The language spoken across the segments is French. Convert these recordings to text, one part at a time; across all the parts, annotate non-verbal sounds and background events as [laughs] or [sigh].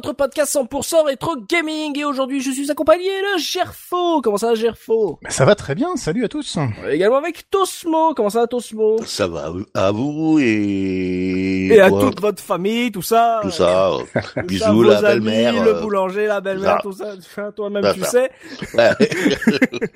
Votre podcast 100% rétro gaming. Et aujourd'hui, je suis accompagné de Gerfo. Comment ça va, Gerfo? Ça va très bien, salut à tous. Également avec Tosmo. Comment ça va, Tosmo? Ça va à vous et, Et à toute votre famille, tout ça. tout ça. [laughs] Tout Bisous la belle-mère. Le euh, boulanger, la belle-mère, tout ça. Enfin, Toi-même, Ça, tu ça. sais. ouais. [laughs]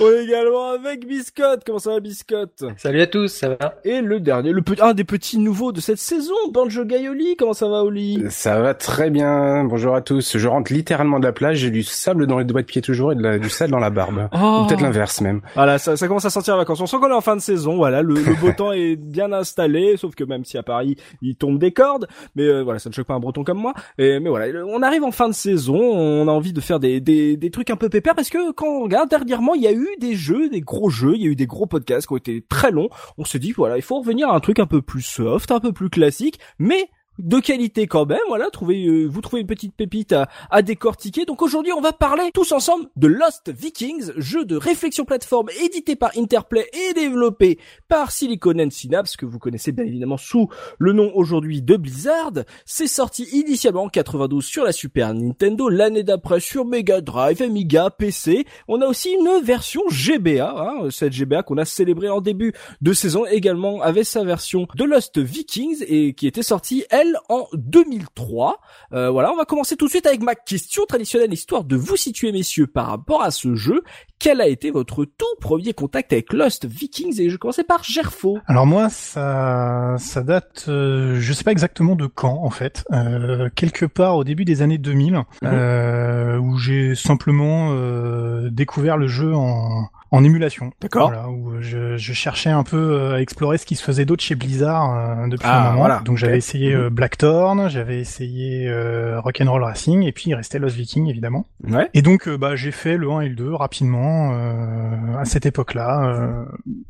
On est également avec Biscotte. Comment ça va, Biscotte? Salut à tous, ça va? Et le dernier, le petit, un des petits nouveaux de cette saison, Banjo Gaioli. Comment ça va, Oli? Ça va très bien, bonjour à tous. Je rentre littéralement de la plage, j'ai du sable dans les doigts de pied toujours et de la- du sable dans la barbe. [laughs] Oh. Ou peut-être l'inverse même. Voilà, ça, ça commence à sentir vacances. On sent qu'on est en fin de saison. Voilà, le, le beau [laughs] temps est bien installé, sauf que même si à Paris il tombe des cordes, mais euh, voilà, ça ne choque pas un Breton comme moi. Et, mais voilà, on arrive en fin de saison. On a envie de faire des, des, des trucs un peu pépères parce que quand on regarde dernièrement, il y a eu des jeux, des gros jeux, il y a eu des gros podcasts qui ont été très longs. On se dit voilà, il faut revenir à un truc un peu plus soft, un peu plus classique, mais de qualité quand même, voilà, trouvez, euh, vous trouvez une petite pépite à, à décortiquer. Donc aujourd'hui, on va parler tous ensemble de Lost Vikings, jeu de réflexion plateforme édité par Interplay et développé par Silicon and Synapse, que vous connaissez bien évidemment sous le nom aujourd'hui de Blizzard. C'est sorti initialement en 92 sur la Super Nintendo, l'année d'après sur Mega Drive, Amiga, PC. On a aussi une version GBA, hein, cette GBA qu'on a célébrée en début de saison également avait sa version de Lost Vikings et qui était sortie elle en 2003. Euh, voilà, on va commencer tout de suite avec ma question traditionnelle histoire de vous situer messieurs par rapport à ce jeu. Quel a été votre tout premier contact avec Lost Vikings? Et je commençais par Gerfo. Alors moi, ça, ça date, euh, je sais pas exactement de quand en fait, euh, quelque part au début des années 2000, euh, où j'ai simplement euh, découvert le jeu en, en émulation. D'accord. Voilà, où je, je cherchais un peu euh, à explorer ce qui se faisait d'autre chez Blizzard euh, depuis Ah, un moment. voilà, Donc j'avais essayé Mhm. euh, Blackthorn, j'avais essayé euh, Rock'n'Roll Racing, et puis il restait Lost Viking évidemment. Ouais. Et donc euh, bah j'ai fait le 1 et le 2 rapidement euh, à cette époque-là. euh,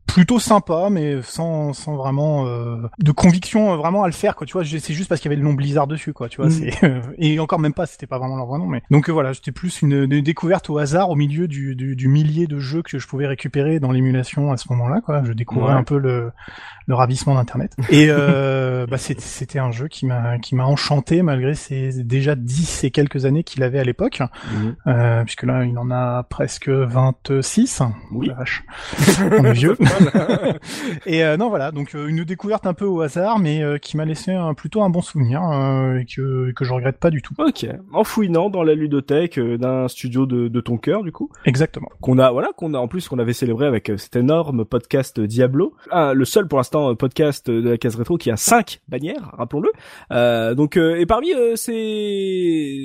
plutôt sympa, mais sans, sans vraiment euh, de conviction euh, vraiment à le faire quoi. Tu vois, c'est juste parce qu'il y avait le nom Blizzard dessus quoi. Tu vois, Mm. c'est euh, et encore même pas, c'était pas vraiment leur vrai nom. Mais donc euh, voilà, c'était plus une, une découverte au hasard au milieu du, du, du millier de jeux que je pouvais récupérer dans l'émulation à ce moment-là quoi. Je découvrais Ouais. un peu le le ravissement d'internet. [laughs] Et euh, bah c'était un jeu qui m'a qui m'a enchanté malgré ses déjà 10 et quelques années qu'il avait à l'époque. Euh, puisque là, il en a presque 26. Oui. La vache. [laughs] On est vieux. [laughs] et euh, non, voilà, donc euh, une découverte un peu au hasard, mais euh, qui m'a laissé un, plutôt un bon souvenir et que, que je regrette pas du tout. Ok. En fouinant dans la ludothèque d'un studio de, de ton cœur, du coup, Exactement. qu'on a, voilà, qu'on a en plus qu'on avait célébré avec euh, cet énorme podcast Diablo, Ah, le seul pour l'instant euh, podcast de la case rétro qui a cinq bannières, rappelons-le. Euh, donc, euh, et parmi euh, ces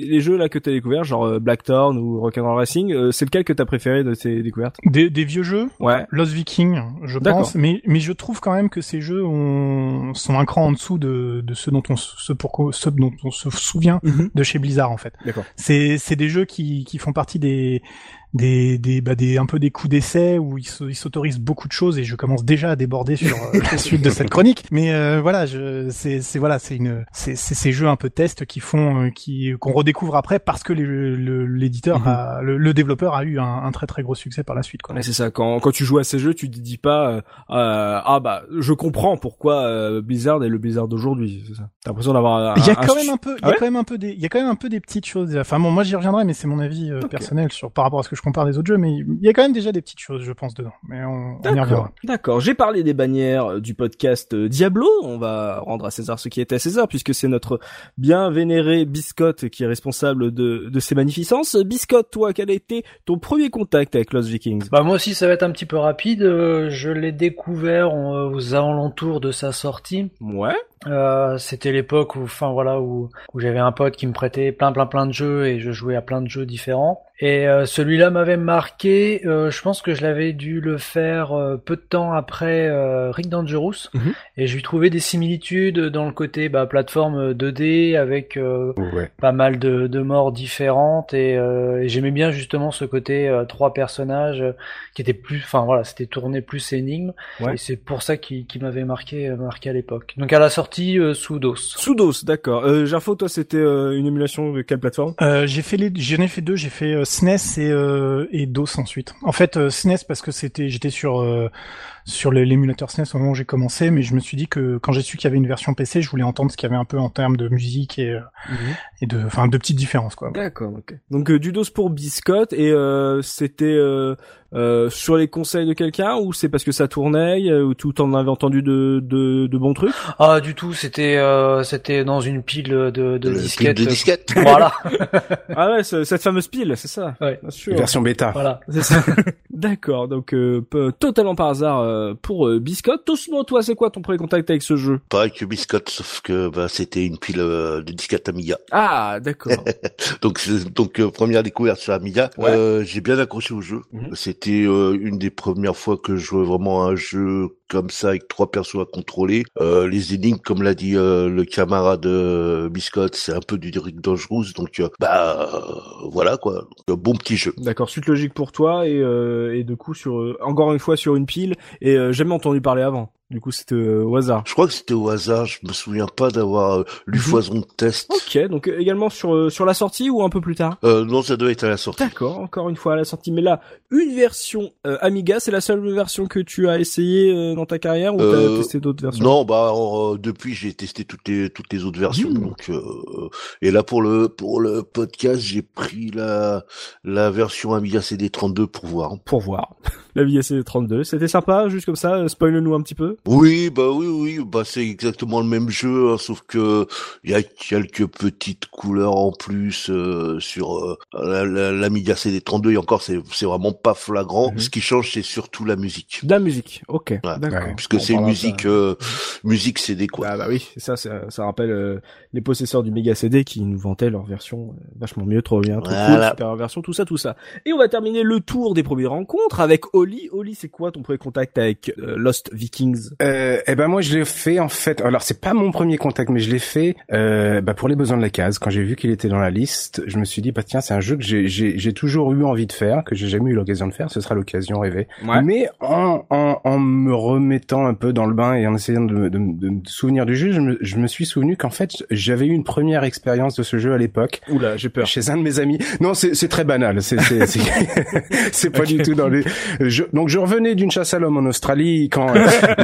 les jeux là que t'as découvert, genre euh, Blackthorn ou Rock'n'Roll Racing, euh, c'est lequel que t'as préféré de ces découvertes? Des, des vieux jeux, Ouais. Lost Viking, je pense, mais, mais je trouve quand même que ces jeux ont, sont un cran en dessous de, de ceux dont on, se- pour, ceux dont on se souvient de chez Blizzard en fait. D'accord. C'est c'est des jeux qui qui font partie des des des bah des un peu des coups d'essai où ils se- ils s'autorisent beaucoup de choses et je commence déjà à déborder sur euh, [laughs] la suite de cette chronique. Mais euh, voilà, c'est voilà, c'est une c'est ces jeux un peu test qui font euh, qui qu'on redécouvre après parce que l'éditeur a le, le développeur a eu un, un très très gros succès par la suite quoi. Ouais, c'est ça. Quand, quand tu joues à ces jeux, tu te dis pas euh, euh, ah bah je comprends pourquoi euh, Blizzard est le Blizzard d'aujourd'hui. T'as l'impression d'avoir. un- Il y a quand même un peu, il y Ah a ouais? quand même un peu des, il y a quand même un peu des petites choses. Enfin bon, moi j'y reviendrai, mais c'est mon avis personnel sur par rapport à ce que je compare des autres jeux, mais il y a quand même déjà des petites choses, je pense, dedans. Mais on, on y reviendra. D'accord. J'ai parlé des bannières du podcast Diablo. On va rendre à César ce qui est à César, puisque c'est notre bien vénéré Biscotte qui est responsable de, de ces magnificences. Biscotte, toi, quel a été ton premier contact avec Lost Vikings? Bah moi aussi, ça va être un petit peu rapide. Je l'ai découvert aux alentours de sa sortie. Ouais. Euh, c'était l'époque où, enfin voilà, où, où j'avais un pote qui me prêtait plein plein plein de jeux et je jouais à plein de jeux différents. Et euh, celui-là m'avait marqué. Euh, je pense que je l'avais dû le faire euh, peu de temps après Rick Dangerous, Mhm. et je lui trouvais des similitudes dans le côté bah, plateforme 2D avec Ouais. pas mal de, de morts différentes et, et j'aimais bien justement ce côté trois personnages qui étaient plus, enfin voilà, c'était tourné plus énigme Ouais. et c'est pour ça qui, qui m'avait marqué marqué à l'époque. Donc à la sortie euh, sous DOS. Soudos, d'accord. Euh, Jarfo, toi, c'était euh, une émulation de quelle plateforme? Euh, j'ai fait les, j'en ai fait deux. J'ai fait euh, SNES et euh, et DOS ensuite. En fait, euh, SNES parce que c'était, j'étais sur euh, sur l'émulateur SNES au moment où j'ai commencé, mais je me suis dit que quand j'ai su qu'il y avait une version PC, je voulais entendre ce qu'il y avait un peu en termes de musique et euh, et de, enfin, de petites différences quoi. D'accord, ok. Donc euh, du dos pour Biscotte et euh, c'était euh, euh, sur les conseils de quelqu'un ou c'est parce que ça tournait euh, ou tout en avait entendu de, de, de bons trucs? Ah du tout, c'était euh, c'était dans une pile de, de disquettes. pile de disquettes. Voilà, [laughs] Ah ouais, ce- cette fameuse pile, c'est ça? Ouais. Bien sûr. Version bêta. voilà. C'est ça. [laughs] D'accord, donc euh, totalement par hasard euh, pour euh, Biscotte. Tosmo, toi, c'est quoi ton premier contact avec ce jeu? Pareil que Biscotte, sauf que bah, c'était une pile euh, de disquettes Amiga. Ah, d'accord. [laughs] Donc, donc euh, première découverte sur Amiga. Ouais. Euh, j'ai bien accroché au jeu. Mhm. C'était euh, une des premières fois que je jouais vraiment à un jeu comme ça avec trois persos à contrôler. Euh, les énigmes, comme l'a dit euh, le camarade euh, Biscotte, c'est un peu du Rick Dangerous. Donc euh, bah euh, voilà quoi. Bon petit jeu. D'accord, suite logique pour toi et et de coup sur encore une fois sur une pile et jamais entendu parler avant. Du coup, c'était euh, au hasard. Je crois que c'était au hasard. Je me souviens pas d'avoir euh, lu Mhm. foison de test. Ok, donc euh, également sur euh, sur la sortie ou un peu plus tard? Euh, non, ça doit être à la sortie. D'accord, encore une fois à la sortie. Mais là, une version euh, Amiga, c'est la seule version que tu as essayé euh, dans ta carrière ou t'as testé d'autres versions? Non, bah euh, depuis j'ai testé toutes les toutes les autres versions. Mmh. Donc euh, et là pour le pour le podcast j'ai pris la la version Amiga CD32 pour voir. Pour voir. [laughs] La Amiga CD32, c'était sympa, juste comme ça. euh, Spoil-nous un petit peu. Oui, bah oui oui, bah c'est exactement le même jeu, hein, sauf que il y a quelques petites couleurs en plus euh, sur euh, la- la- l'Amiga CD32 et encore c'est c'est vraiment pas flagrant. Mhm. Ce qui change c'est surtout la musique. La musique. Ok. Ouais, D'accord. ouais, Puisque c'est une musique euh, musique CD quoi. Ah bah oui, ça, ça, ça rappelle euh, les possesseurs du Mega CD qui nous vantaient leur version euh, vachement mieux, trop bien, trop cool, Voilà. super version, tout ça, tout ça. Et on va terminer le tour des premières rencontres avec Oli. Oli, c'est quoi ton premier contact avec euh, Lost Vikings? Euh, eh ben moi je l'ai fait en fait. Alors c'est pas mon premier contact, mais je l'ai fait euh, bah, pour les besoins de la case. Quand j'ai vu qu'il était dans la liste, je me suis dit bah tiens c'est un jeu que j'ai j'ai j'ai toujours eu envie de faire, que j'ai jamais eu l'occasion de faire. Ce sera l'occasion rêvée. Ouais. Mais en, en en me remettant un peu dans le bain et en essayant de, me- de, de me souvenir du jeu, je me, je me suis souvenu qu'en fait j'avais eu une première expérience de ce jeu à l'époque Oula, j'ai peur. chez un de mes amis. Non, c'est c'est très banal. C'est c'est [laughs] pas du tout dans les. Je, donc je revenais d'une chasse à l'homme en Australie quand euh, [laughs]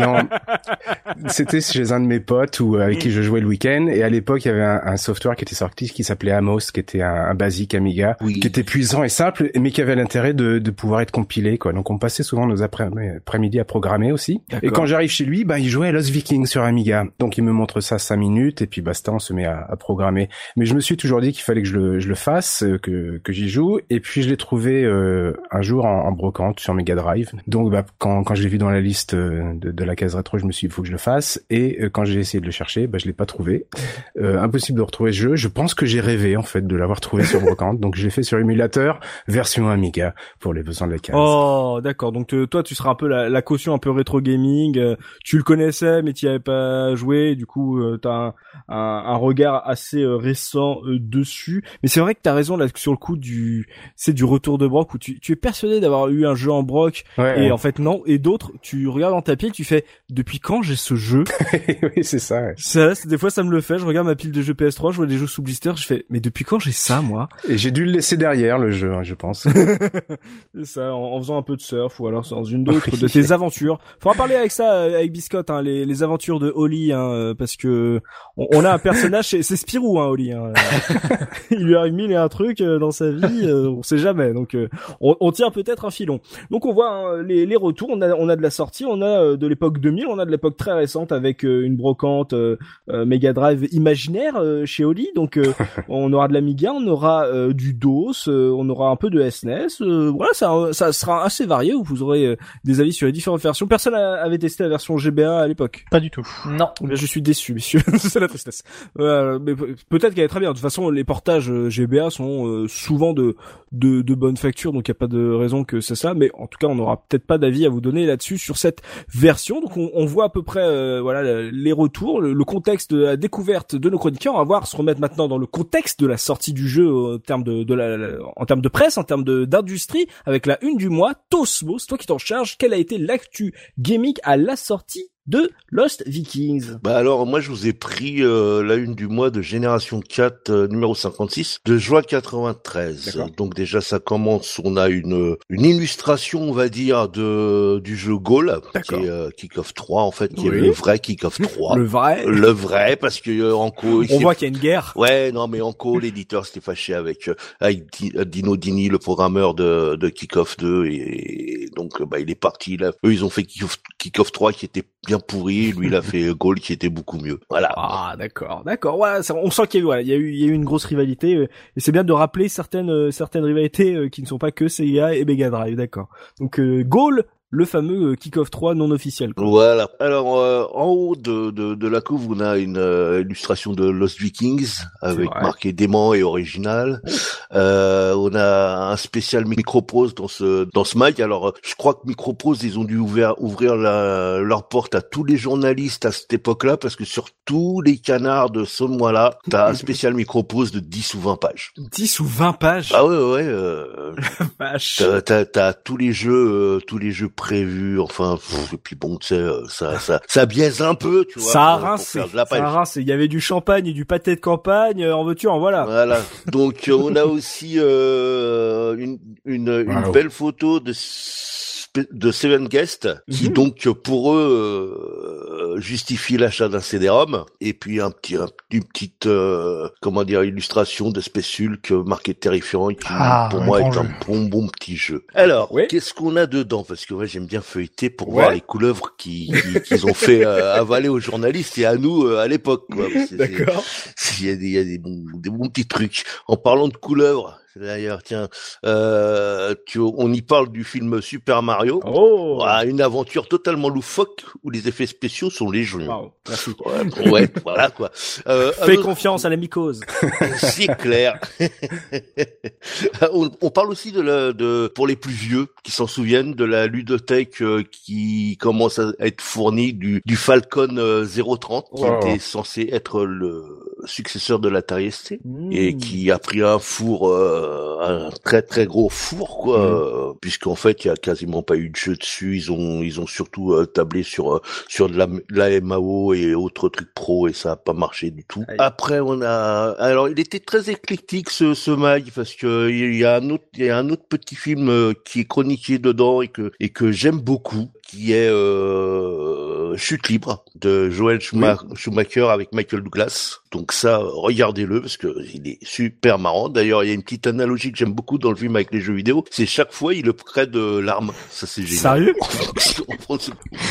c'était chez un de mes potes ou avec qui je jouais le week-end et à l'époque il y avait un, un software qui était sorti qui s'appelait Amos, qui était un, un basique Amiga, Oui. qui était puissant et simple, mais qui avait l'intérêt de, de pouvoir être compilé quoi. Donc on passait souvent nos après- après-midi à programmer aussi. Et quand j'arrive chez lui, bah il jouait à Lost Vikings sur Amiga. Donc il me montre ça cinq minutes et puis basta, on se met à, à programmer. Mais je me suis toujours dit qu'il fallait que je le, je le fasse, euh, que, que j'y joue. Et puis je l'ai trouvé euh, un jour en, en brocante sur Mega Drive. Donc bah, quand, quand je l'ai vu dans la liste euh, de, de la case rétro, je me suis dit il faut que je le fasse. Et euh, quand j'ai essayé de le chercher, bah, je l'ai pas trouvé. Euh, impossible de retrouver ce jeu. Je pense que j'ai rêvé en fait de l'avoir trouvé sur brocante. Donc je l'ai fait sur émulateur version Amiga pour les besoins de la case. Oh, d'accord. Donc te- toi, tu seras un peu la, la caution un peu rétro gaming. euh, tu le connaissais, mais tu avais pas joué. Du coup, euh, t'as un, un, un regard assez euh, récent euh, dessus. Mais c'est vrai que t'as raison là sur le coup du, c'est du retour de broc où tu, tu es persuadé d'avoir eu un jeu en broc Ouais, et ouais. en fait non. Et d'autres, tu regardes dans ta pile, tu fais depuis quand j'ai ce jeu? [laughs] Oui, c'est ça. ouais. Ça, des fois ça me le fait. Je regarde ma pile de jeux PS3, je vois des jeux sous blister, je fais mais depuis quand j'ai ça moi? Et j'ai dû le laisser derrière le jeu, hein, je pense. [laughs] C'est ça, en, en faisant un peu de surf ou alors dans une d'autre de tes aventures. Faudra parler avec ça euh, avec Biscotte, hein, les, les aventures de Holly, hein, euh, parce que on, on a un personnage, c'est Spirou, hein, Holly. Hein. [laughs] Il lui arrive mille et un trucs euh, dans sa vie, euh, on sait jamais. Donc euh, on, on tient peut-être un filon. Donc on voit hein, les, les retours, on a, on a de la sortie, on a euh, de l'époque 2000, on a de l'époque très récente avec euh, une brocante euh, euh, Mega Drive imaginaire euh, chez Oli. Donc euh, [laughs] on aura de l'Amiga, on aura euh, du DOS, euh, on aura un peu de SNES. euh, voilà, ça, ça sera assez varié. Où vous aurez euh, des avis sur les différentes versions. Personne a- avait testé la version GBA à l'époque. Pas du tout. Non. Eh bien, je suis déçu, messieurs. [laughs] c'est la tristesse. Euh, mais pe- peut-être qu'elle est très bien. De toute façon, les portages GBA sont euh, souvent de, de de bonne facture, donc il n'y a pas de raison que c'est ça. Mais en tout cas, on n'aura peut-être pas d'avis à vous donner là-dessus sur cette version. Donc, on, on voit à peu près euh, voilà le- les retours, le, le contexte de la découverte de nos chroniqueurs. On va voir se remettre maintenant dans le contexte de la sortie du jeu en termes de, de la, en termes de presse, en termes d'industrie, avec la une du mois. Tosmos, toi qui t'en charges, quelle a été l'actu gaming à la sortie de Lost Vikings Bah alors moi je vous ai pris euh, la une du mois de Génération 4 euh, numéro 56 de juin 93. D'accord. Donc déjà ça commence, on a une une illustration on va dire de du jeu Goal qui est euh, Kick-Off 3 en fait qui Oui. est le vrai Kick-Off 3. Le vrai. Le vrai parce que euh, co il On voit qu'il y a une guerre. Ouais, non, mais en co, [laughs] l'éditeur s'était fâché avec, euh, avec Di- euh, Dino Dini, le programmeur de, de Kickoff 2, et, donc euh, bah, il est parti. Là. Eux, ils ont fait Kickoff, Kickoff 3 qui était bien pourri, lui, il a fait Goal qui était beaucoup mieux. Voilà. Ah d'accord, d'accord. On sent qu'il y a eu, il y a eu, une grosse rivalité, euh, et c'est bien de rappeler certaines, euh, certaines rivalités euh, qui ne sont pas que Sega et Mega Drive, d'accord. Donc Gaulle, le fameux euh, Kick-Off 3 non officiel. quoi. Voilà. Alors euh, en haut de, de, de la couve, on a une euh, illustration de Lost Vikings avec marqué dément et original. Euh, on a un spécial Microprose dans ce dans ce mag. Alors euh, je crois que Microprose ils ont dû ouvrir ouvrir la, leur porte à tous les journalistes à cette époque-là parce que sur tous les canards de ce mois-là, t'as un spécial Microprose de 10 ou 20 pages. 10 ou 20 pages. Ah ouais ouais. ouais, euh, [laughs] vache. T'as, t'as, t'as tous les jeux, euh, tous les jeux prévus. Enfin, pff, et puis bon, tu sais, euh, ça, ça, ça biaise un peu, tu vois. Ça a rincé. Ça a rincé. Il y avait du champagne et du pâté de campagne, euh, en veux-tu, en voilà. Voilà. Donc euh, on a aussi euh, une, une, une Wow. belle photo de de Seven Guest qui Mhm. donc pour eux euh, justifie l'achat d'un CD-ROM et puis un petit un- une petite euh, comment dire illustration de Space Hulk marqué terrifiant qui Ah, pour moi est un bon bon petit jeu. Alors Oui. qu'est-ce qu'on a dedans? Parce que moi j'aime bien feuilleter pour Ouais. voir les couleuvres qui qui- qu'ils ont fait euh, avaler aux journalistes et à nous euh, à l'époque D'accord. il y a des, il y a des, bons, des bons petits trucs. En parlant de couleuvres, d'ailleurs, tiens, euh, tu, on y parle du film Super Mario. Oh. Ah, une aventure totalement loufoque où les effets spéciaux sont légion. Wow. Ouais, ouais, [laughs] voilà quoi. Euh, Fais confiance à la mycose. [laughs] c'est clair. [laughs] on, on parle aussi de, la, de pour les plus vieux qui s'en souviennent de la ludothèque euh, qui commence à être fournie du, du Falcon euh, 030 qui Oh. était censé être le successeur de l'Atari ST Hmm. et qui a pris un four, euh, un très très gros four quoi, euh, puisqu'en fait il y a quasiment pas eu de jeu dessus. Ils ont ils ont surtout euh, tablé sur euh, sur de la, de la MAO et autres trucs pro et ça a pas marché du tout. Après on a alors il était très éclectique ce ce mag parce que il y a un autre il y a un autre petit film qui est chroniqué dedans et que et que j'aime beaucoup qui est euh, Chute libre de Joel Schuma- Schumacher avec Michael Douglas. Donc ça, regardez-le parce que il est super marrant. D'ailleurs, il y a une petite analogie que j'aime beaucoup dans le film avec les jeux vidéo. C'est chaque fois il le prête de l'arme. Ça c'est génial. Sérieux [laughs]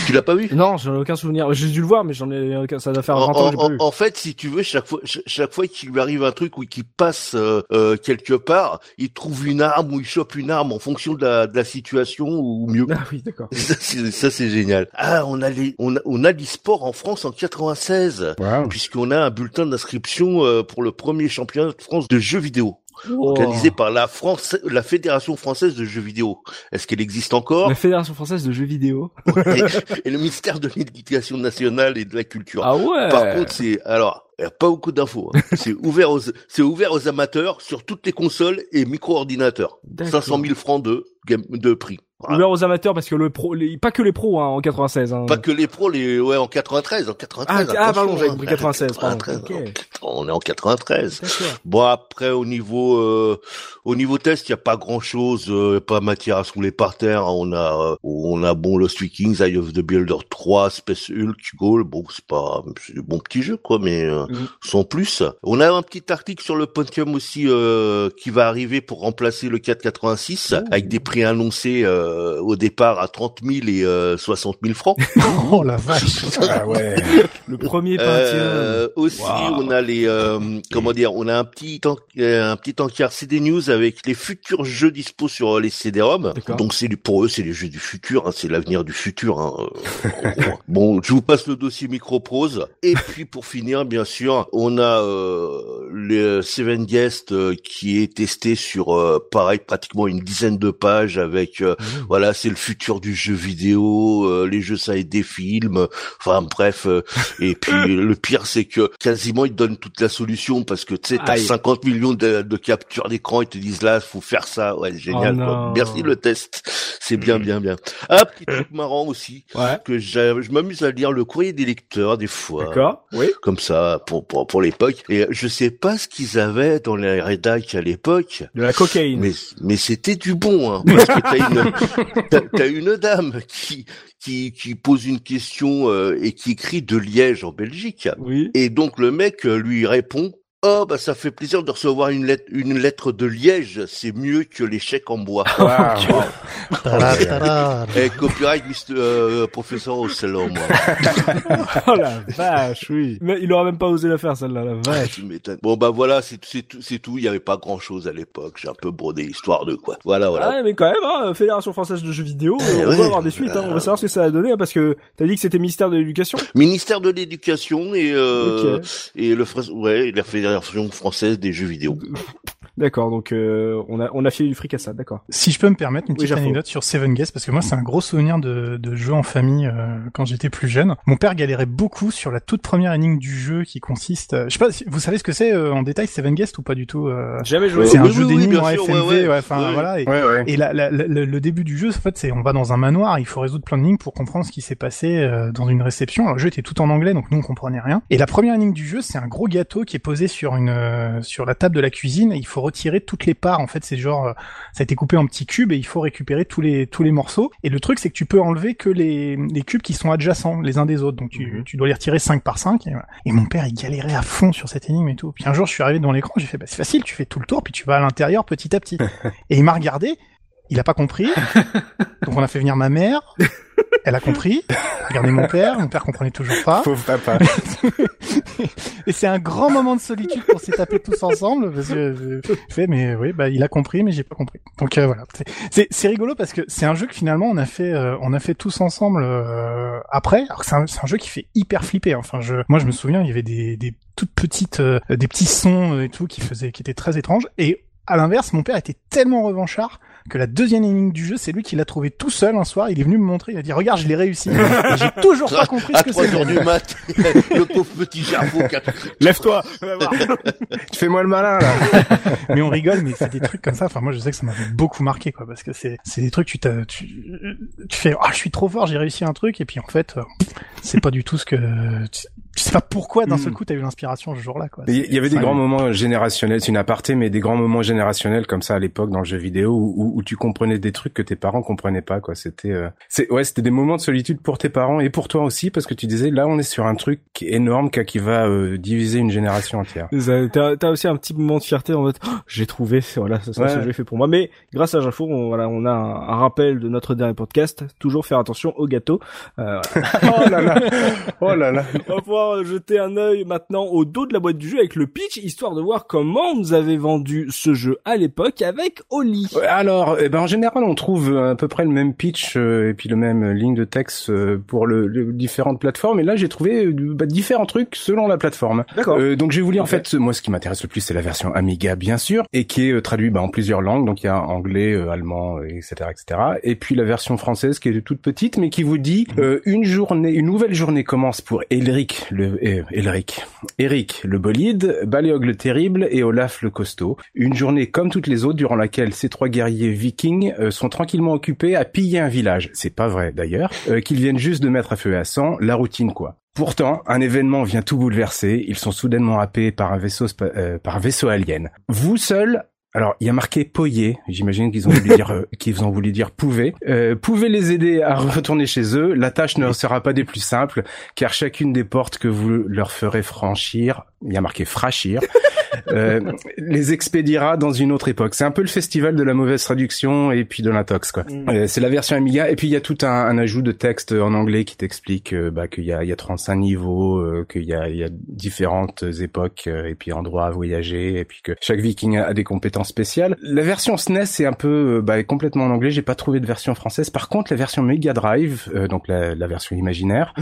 tu l'as pas vu? Non, j'en ai aucun souvenir. J'ai dû le voir, mais j'en ai aucun. Ça doit faire 20 en, ans que pas en- vu. en fait, si tu veux, chaque fois, ch- chaque fois qu'il lui arrive un truc ou qu'il passe euh, euh, quelque part, il trouve une arme ou il chope une arme en fonction de la, de la situation ou mieux. Ah oui, d'accord. [laughs] Ça, c'est génial. Ah, on a les, on a, on a l'e-sport en France en 96, Wow. puisqu'on a un bulletin d'inscription euh, pour le premier championnat de France de jeux vidéo, Oh. organisé par la France, la Fédération française de jeux vidéo. Est-ce qu'elle existe encore? La Fédération française de jeux vidéo. et, et le ministère de l'Éducation nationale et de la culture. Ah ouais. Par contre, c'est alors y a pas beaucoup d'infos. hein. [laughs] c'est ouvert aux c'est ouvert aux amateurs sur toutes les consoles et micro-ordinateurs. D'accord. 500 000 francs de game- de prix. Ouvert aux amateurs parce que le pro, les, pas que les pros hein, en 96. Hein. Pas que les pros, les ouais en 93, en 93. Ah, ah pardon, j'avais compris 96. Pardon. 93 okay. On est en 93. Bon après au niveau euh, au niveau test, il y a pas grand chose, euh, pas matière à se rouler par terre. On a euh, on a bon Lost Vikings, Eye of the Builder 3, Space Hulk, Goal. Bon c'est pas c'est bon petit jeu quoi, mais euh, mm. sans plus. On a un petit article sur le Pentium aussi qui va arriver pour remplacer le 486 avec des prix annoncés au départ à 30 000 et 60 000 francs. [laughs] oh la vache. ah ouais. [laughs] Le premier Pentium. aussi on a les comment dire, on a un petit un petit encart CD News avec les futurs jeux dispo sur les CD-ROM. Donc c'est pour eux, c'est les jeux du futur, hein, c'est l'avenir du futur. Hein, euh, [laughs] bon, je vous passe le dossier Microprose. Et puis pour finir, bien sûr, on a euh, le Seven Guest euh, qui est testé sur euh, pareil pratiquement une dizaine de pages avec mmh. Voilà, c'est le futur du jeu vidéo, les jeux ça et des films. Enfin bref. et puis [laughs] le pire c'est que quasiment ils donnent toute la solution parce que tu sais t'as 50 millions de, de captures d'écran, ils te disent là faut faire ça, ouais génial. Oh Merci le test, c'est bien bien bien. Un petit truc [laughs] marrant aussi que je m'amuse à lire le courrier des lecteurs des fois. D'accord. Oui. Comme ça pour pour, pour l'époque et je sais pas ce qu'ils avaient dans les rédacs à l'époque. De la cocaïne. Mais mais c'était du bon hein, parce que t'as une [laughs] t'as, une dame qui qui, qui pose une question euh, et qui écrit de Liège en Belgique. Oui. Et donc le mec euh, lui répond Oh bah ça fait plaisir de recevoir une lettre une lettre de Liège, c'est mieux que les chèques en bois. [laughs] Wow. [laughs] Et copyright Mr. Euh, professeur Ocelo, moi. [laughs] oh la vache, oui. Mais il aurait même pas osé la faire celle-là, la vache. Bon bah voilà, c'est tout, c'est tout. Il y avait pas grand chose à l'époque. J'ai un peu brodé l'histoire de quoi. Voilà voilà. Ah mais quand même, hein, Fédération française de jeux vidéo, eh on va avoir des suites. Hein. On va savoir ce que ça a donné hein, parce que t'as dit que c'était ministère de l'éducation. Ministère de l'éducation et euh, et le ouais, il a fait version française des jeux vidéo. [laughs] D'accord, donc euh, on a on a fait du fric à ça, d'accord. Si je peux me permettre une petite anecdote sur Seven Guest, parce que moi c'est un gros souvenir de, de jeu en famille euh, quand j'étais plus jeune. Mon père galérait beaucoup sur la toute première énigme du jeu qui consiste, euh, je sais pas, vous savez ce que c'est en détail Seven Guest ou pas du tout Jamais joué. C'est un jeu d'énigmes en FMV, enfin voilà. Et, et la, la, le début du jeu, en fait, c'est on va dans un manoir, il faut résoudre plein d'énigmes pour comprendre ce qui s'est passé dans une réception. Alors le jeu était tout en anglais, donc nous on comprenait rien. Et la première énigme du jeu, c'est un gros gâteau qui est posé sur une sur la table de la cuisine et il faut retirer toutes les parts. En fait, c'est genre, euh, ça a été coupé en petits cubes et il faut récupérer tous les tous les morceaux. Et le truc, c'est que tu peux enlever que les, les cubes qui sont adjacents les uns des autres. Donc tu, mhm. tu dois les retirer 5 par 5. Et, mon père, il galérait à fond sur cette énigme et tout. Puis un jour, je suis arrivé devant l'écran, j'ai fait, bah c'est facile, tu fais tout le tour, puis tu vas à l'intérieur petit à petit. [laughs] et il m'a regardé, il a pas compris. [laughs] Donc on a fait venir ma mère. Elle a compris. Regardez mon père. Mon père comprenait toujours pas. Pauvre papa. [laughs] et c'est un grand moment de solitude pour s'y taper tous ensemble. Parce que je fais, mais oui, bah il a compris, mais j'ai pas compris. Donc euh, voilà. C'est c'est rigolo parce que c'est un jeu que finalement on a fait euh, on a fait tous ensemble euh, après. Alors c'est un, un, jeu qui fait hyper flipper. Enfin je moi je me souviens il y avait des des toutes petites des petits sons et tout qui faisaient qui étaient très étranges. Et à l'inverse, mon père était tellement revanchard que la deuxième énigme du jeu, c'est lui qui l'a trouvé tout seul un soir. Il est venu me montrer, il a dit regarde, je l'ai réussi. [laughs] J'ai toujours pas compris ce que c'est. À du mat, [laughs] le pauvre petit cerveau. Lève-toi. [laughs] tu fais moi le malin là. mais on rigole, mais c'est des trucs comme ça. Enfin moi, je sais que ça m'avait beaucoup marqué quoi, parce que c'est c'est des trucs tu tu tu fais ah je suis trop fort, j'ai réussi un truc et puis en fait euh, c'est pas du tout ce que je sais pas pourquoi d'un seul hmm. coup t'as eu l'inspiration ce jour-là quoi. Il y avait des grands moments générationnels, c'est une aparté, mais des grands moments générationnels comme ça à l'époque dans le jeu vidéo où, où, tu comprenais des trucs que tes parents comprenaient pas quoi. C'était euh... c'est ouais c'était des moments de solitude pour tes parents et pour toi aussi parce que tu disais là on est sur un truc énorme qui va euh, diviser une génération entière. T'as as aussi un petit moment de fierté en mode oh, j'ai trouvé voilà ça, ça, ouais. fait pour moi. Mais grâce à Jafo on, voilà on a un, rappel de notre dernier podcast toujours faire attention au gâteau. Euh, [laughs] oh là là oh là là [laughs] jeter un œil maintenant au dos de la boîte du jeu avec le pitch, histoire de voir comment nous avez vendu ce jeu à l'époque avec Oli. alors, eh ben, en général, on trouve à peu près le même pitch euh, et puis le même ligne de texte euh, pour le, différentes plateformes. Et là, j'ai trouvé euh, bah, différents trucs selon la plateforme. D'accord. donc, je vais vous lire en fait, moi, ce qui m'intéresse le plus, c'est la version Amiga, bien sûr, et qui est traduit bah, en plusieurs langues. Donc, il y a anglais, allemand, etc., etc. Et puis la version française qui est toute petite, mais qui vous dit mhm. une journée, une nouvelle journée commence pour Elric, le Elric. Eric, le bolide, Baleog le terrible et Olaf le costaud. Une journée comme toutes les autres durant laquelle ces trois guerriers vikings euh, sont tranquillement occupés à piller un village. C'est pas vrai d'ailleurs. Euh, qu'ils viennent juste de mettre à feu et à sang, la routine quoi. Pourtant, un événement vient tout bouleverser. Ils sont soudainement happés par un vaisseau, euh, par un vaisseau alien. Vous seul, alors il y a marqué Poyer. J'imagine qu'ils ont voulu dire, euh. [laughs] Euh, pouvez les aider à retourner chez eux. La tâche ne sera pas des plus simples, car chacune des portes que vous leur ferez franchir, il y a marqué frachir, euh, les expédiera dans une autre époque. C'est un peu le festival de la mauvaise traduction et puis de l'intox quoi. Mm. Euh, c'est la version Amiga et puis il y a tout un, un ajout de texte en anglais qui t'explique euh, bah, qu'il y a, il y a 35 niveaux, euh, qu'il y a, il y a différentes époques euh, et puis endroits à voyager et puis que chaque viking a, des compétences spéciales. La version SNES c'est un peu bah, complètement en anglais. J'ai pas trouvé de version française. Par contre la version Mega Drive, euh, donc la, la version imaginaire,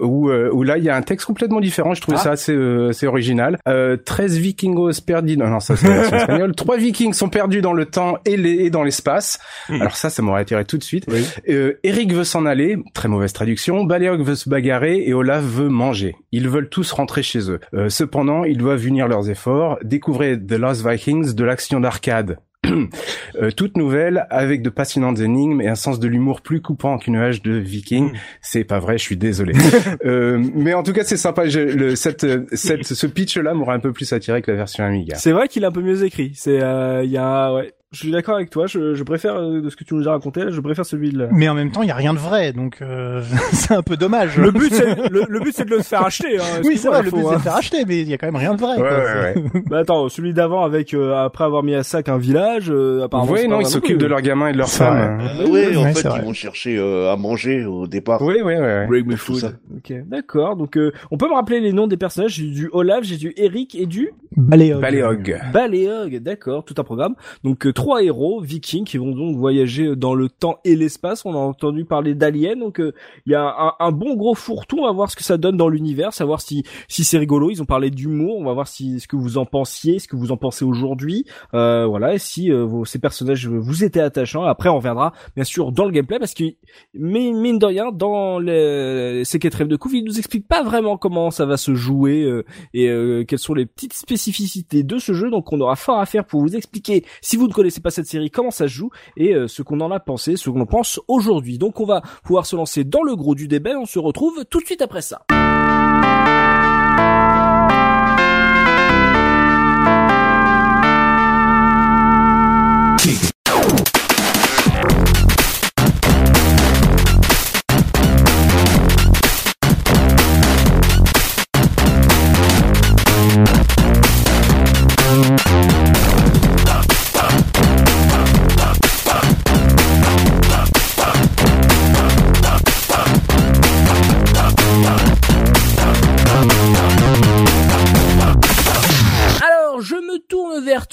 où, euh, où là il y a un texte complètement différent. Je trouvais Ah. ça assez, euh, assez original. Euh, 13 vikingos perdus. Non, non, ça c'est la version [laughs] espagnole. Trois vikings sont perdus dans le temps et, les, et dans l'espace. Hmm. Alors ça, ça m'aurait attiré tout de suite. Euh, Eric veut s'en aller. Très mauvaise traduction. Baleog veut se bagarrer et Olaf veut manger. Ils veulent tous rentrer chez eux. Euh, cependant, ils doivent unir leurs efforts. Découvrez The Lost Vikings de l'action d'arcade. [clears throat] Euh, toute nouvelle avec de passionnantes énigmes et un sens de l'humour plus coupant qu'une hache de viking. C'est pas vrai, je suis désolé. [laughs] euh, mais en tout cas, c'est sympa. Je, le, cette, cette, ce pitch-là m'aurait un peu plus attiré que la version Amiga. C'est vrai qu'il est un peu mieux écrit. C'est, euh, il y a, ouais. Je suis d'accord avec toi. Je, je préfère euh, de ce que tu nous as raconté. Je préfère celui de. la- Mais en même temps, il y a rien de vrai, donc euh, [laughs] c'est un peu dommage. Le but, c'est le, le but, c'est de le faire acheter. Hein, oui, c'est vrai, le faut, but c'est hein. de faire acheter, mais il y a quand même rien de vrai. Ouais, quoi. ouais, ouais. [laughs] Bah attends, celui d'avant avec euh, après avoir mis à sac un village, euh, apparemment. Oui, c'est non, ils s'occupent de leurs gamins et de leurs C'est femmes. vrai. Euh, Oui, en fait, ils vont chercher euh, à manger au départ. Oui, oui, oui. Break Tout food. Ok, d'accord. Donc, euh, on peut me rappeler les noms des personnages. J'ai du Olaf, j'ai du Eric et du Baléog. Baleog. Baleog. D'accord, tout un programme. Donc, trois héros vikings qui vont donc voyager dans le temps et l'espace. On a entendu parler d'aliens. Donc, euh, il y a un, bon gros fourre-tout. Va voir ce que ça donne dans l'univers, savoir si si c'est rigolo. Ils ont parlé d'humour. On va voir si ce que vous en pensiez, ce que vous en pensez aujourd'hui. Euh, voilà, et si euh, vos, ces personnages vous étaient attachants. Après, on reviendra bien sûr dans le gameplay parce que mine de rien, dans les, ces quatre de couve, il nous explique pas vraiment comment ça va se jouer euh, et euh, quelles sont les petites spécificités de ce jeu. Donc, on aura fort à faire pour vous expliquer, si vous pas cette série, comment ça se joue et euh, ce qu'on en a pensé, ce qu'on en pense aujourd'hui. Donc, on va pouvoir se lancer dans le gros du débat. On se retrouve tout de suite après ça.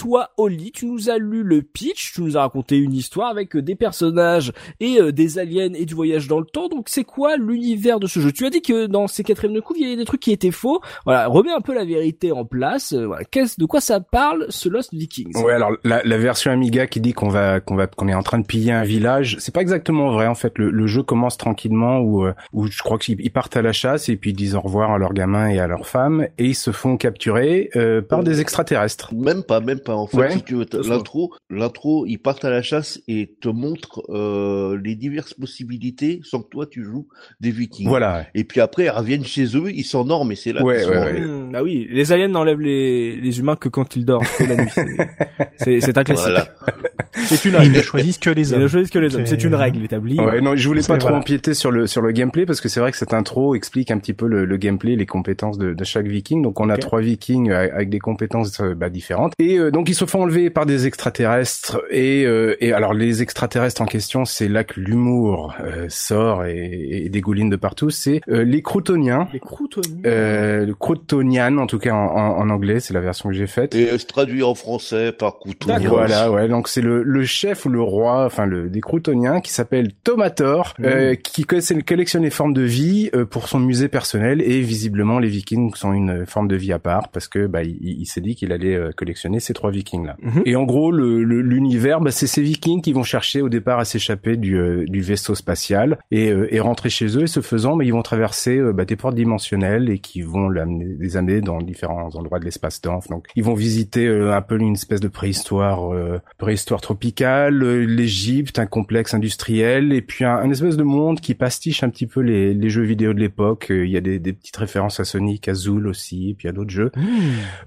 Toi, Oli. Tu nous as lu le pitch, tu nous as raconté une histoire avec euh, des personnages et euh, des aliens et du voyage dans le temps. Donc, c'est quoi l'univers de ce jeu? Tu as dit que dans ces quatrièmes de couve, il y avait des trucs qui étaient faux. Voilà, remets un peu la vérité en place. Euh, voilà, qu'est-ce de quoi ça parle, ce Lost Vikings? Ouais, alors la, la version Amiga qui dit qu'on va qu'on va qu'on est en train de piller un village, c'est pas exactement vrai en fait. Le, le jeu commence tranquillement où où je crois qu'ils ils partent à la chasse et puis ils disent au revoir à leurs gamins et à leurs femmes et ils se font capturer euh, par des extraterrestres. Même pas, même pas. En fait, Ouais. si tu veux, l'intro, l'intro, ils partent à la chasse et te montrent euh, les diverses possibilités sans que toi tu joues des Vikings. Voilà. Et puis après, ils reviennent chez eux, ils s'endorment et c'est là Ouais, ouais, sont- ouais. Hmm, Ah oui, les aliens n'enlèvent les, les humains que quand ils dorment c'est la nuit. [laughs] C'est- un classique. Voilà. [laughs] C'est une ils règle. ne choisissent que les Ils ne choisissent que les hommes. C'est- une règle établie. Ouais, non, je voulais pas trop voilà. empiéter sur le sur le gameplay parce que c'est vrai que cette intro explique un petit peu le, le gameplay, les compétences de, de chaque viking. Donc on a trois vikings euh, avec des compétences euh, bah, différentes et euh, donc ils se font enlever par des extraterrestres et euh, et alors les extraterrestres en question, c'est là que l'humour euh, sort et, et dégouline de partout. C'est euh, les croutoniens. Les croutoniens. Euh, le Croutonian, en tout cas en, en- en anglais, c'est la version que j'ai faite. Et euh, se traduit en français par couteau. D'accord. Voilà, ouais. Donc c'est le, le chef ou le roi, enfin le des Croutoniens, qui s'appelle Tomator, euh, qui co- collectionne les formes de vie euh, pour son musée personnel et visiblement les Vikings sont une forme de vie à part parce que bah il, il s'est dit qu'il allait euh, collectionner ces trois Vikings là. Mhm. Et en gros, le- le- l'univers, bah, c'est ces Vikings qui vont chercher au départ à s'échapper du, euh, du vaisseau spatial et, euh, et rentrer chez eux. Et ce faisant, bah, ils vont traverser euh, bah, des portes dimensionnelles et qui vont l'amener- les amener dans différents endroits de l'espace-temps. Donc, ils vont visiter euh, un peu une espèce de préhistoire, euh, préhistoire tropicale, l'Égypte, un complexe industriel et puis un, un espèce de monde qui pastiche un petit peu les, les jeux vidéo de l'époque. Il y a des, des petites références à Sonic, à Zool aussi, et puis à d'autres jeux.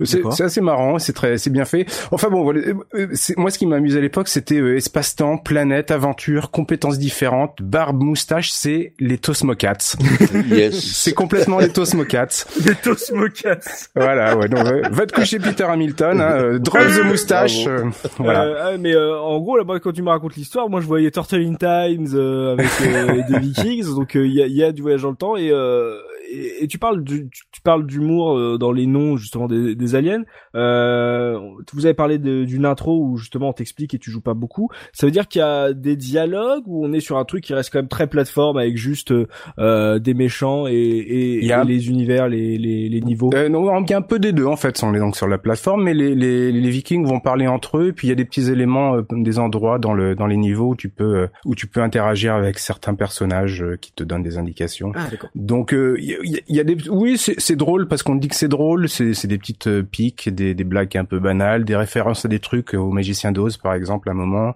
C'est D'accord. c'est assez marrant, c'est très, c'est bien fait. Enfin bon, voilà, euh, euh, c'est- moi ce qui m'a amusé à l'époque, c'était euh, espace-temps, planète, aventure, compétences différentes, barbe, moustache, c'est les Tosmocats. [laughs] Yes. c'est complètement les Tosmocats. [laughs] Les Tosmocats. Voilà, ouais. Donc, ouais. va te coucher Peter Hamilton, hein, euh, drop the moustache. Euh, voilà. Euh, ah, mais euh, en gros là-bas quand tu me racontes l'histoire, moi je voyais Turtle in Times euh, avec euh, des Vikings, donc euh, il y, a, il y a du voyage dans le temps et euh, et, et tu parles du, tu, tu parles d'humour euh, dans les noms justement des, des aliens. Euh, vous avez parlé d'une intro où justement on t'explique et tu joues pas beaucoup. Ça veut dire qu'il y a des dialogues où on est sur un truc qui reste quand même très plateforme avec juste euh, des méchants et, et, et les univers, les, les, les niveaux? Euh, non, il y a un peu des deux en fait. On est donc sur la plateforme, mais les, les, les Vikings vont parler entre eux. Puis il y a des petits éléments, euh, des endroits dans le dans les niveaux où tu peux euh, où tu peux interagir avec certains personnages euh, qui te donnent des indications. Ah d'accord. Donc euh, il y, a- il y a des oui c'est c'est drôle parce qu'on dit que c'est drôle. C'est c'est des petites euh, piques, des des blagues un peu banales, des références à des trucs euh, au Magicien d'Oz par exemple à un moment.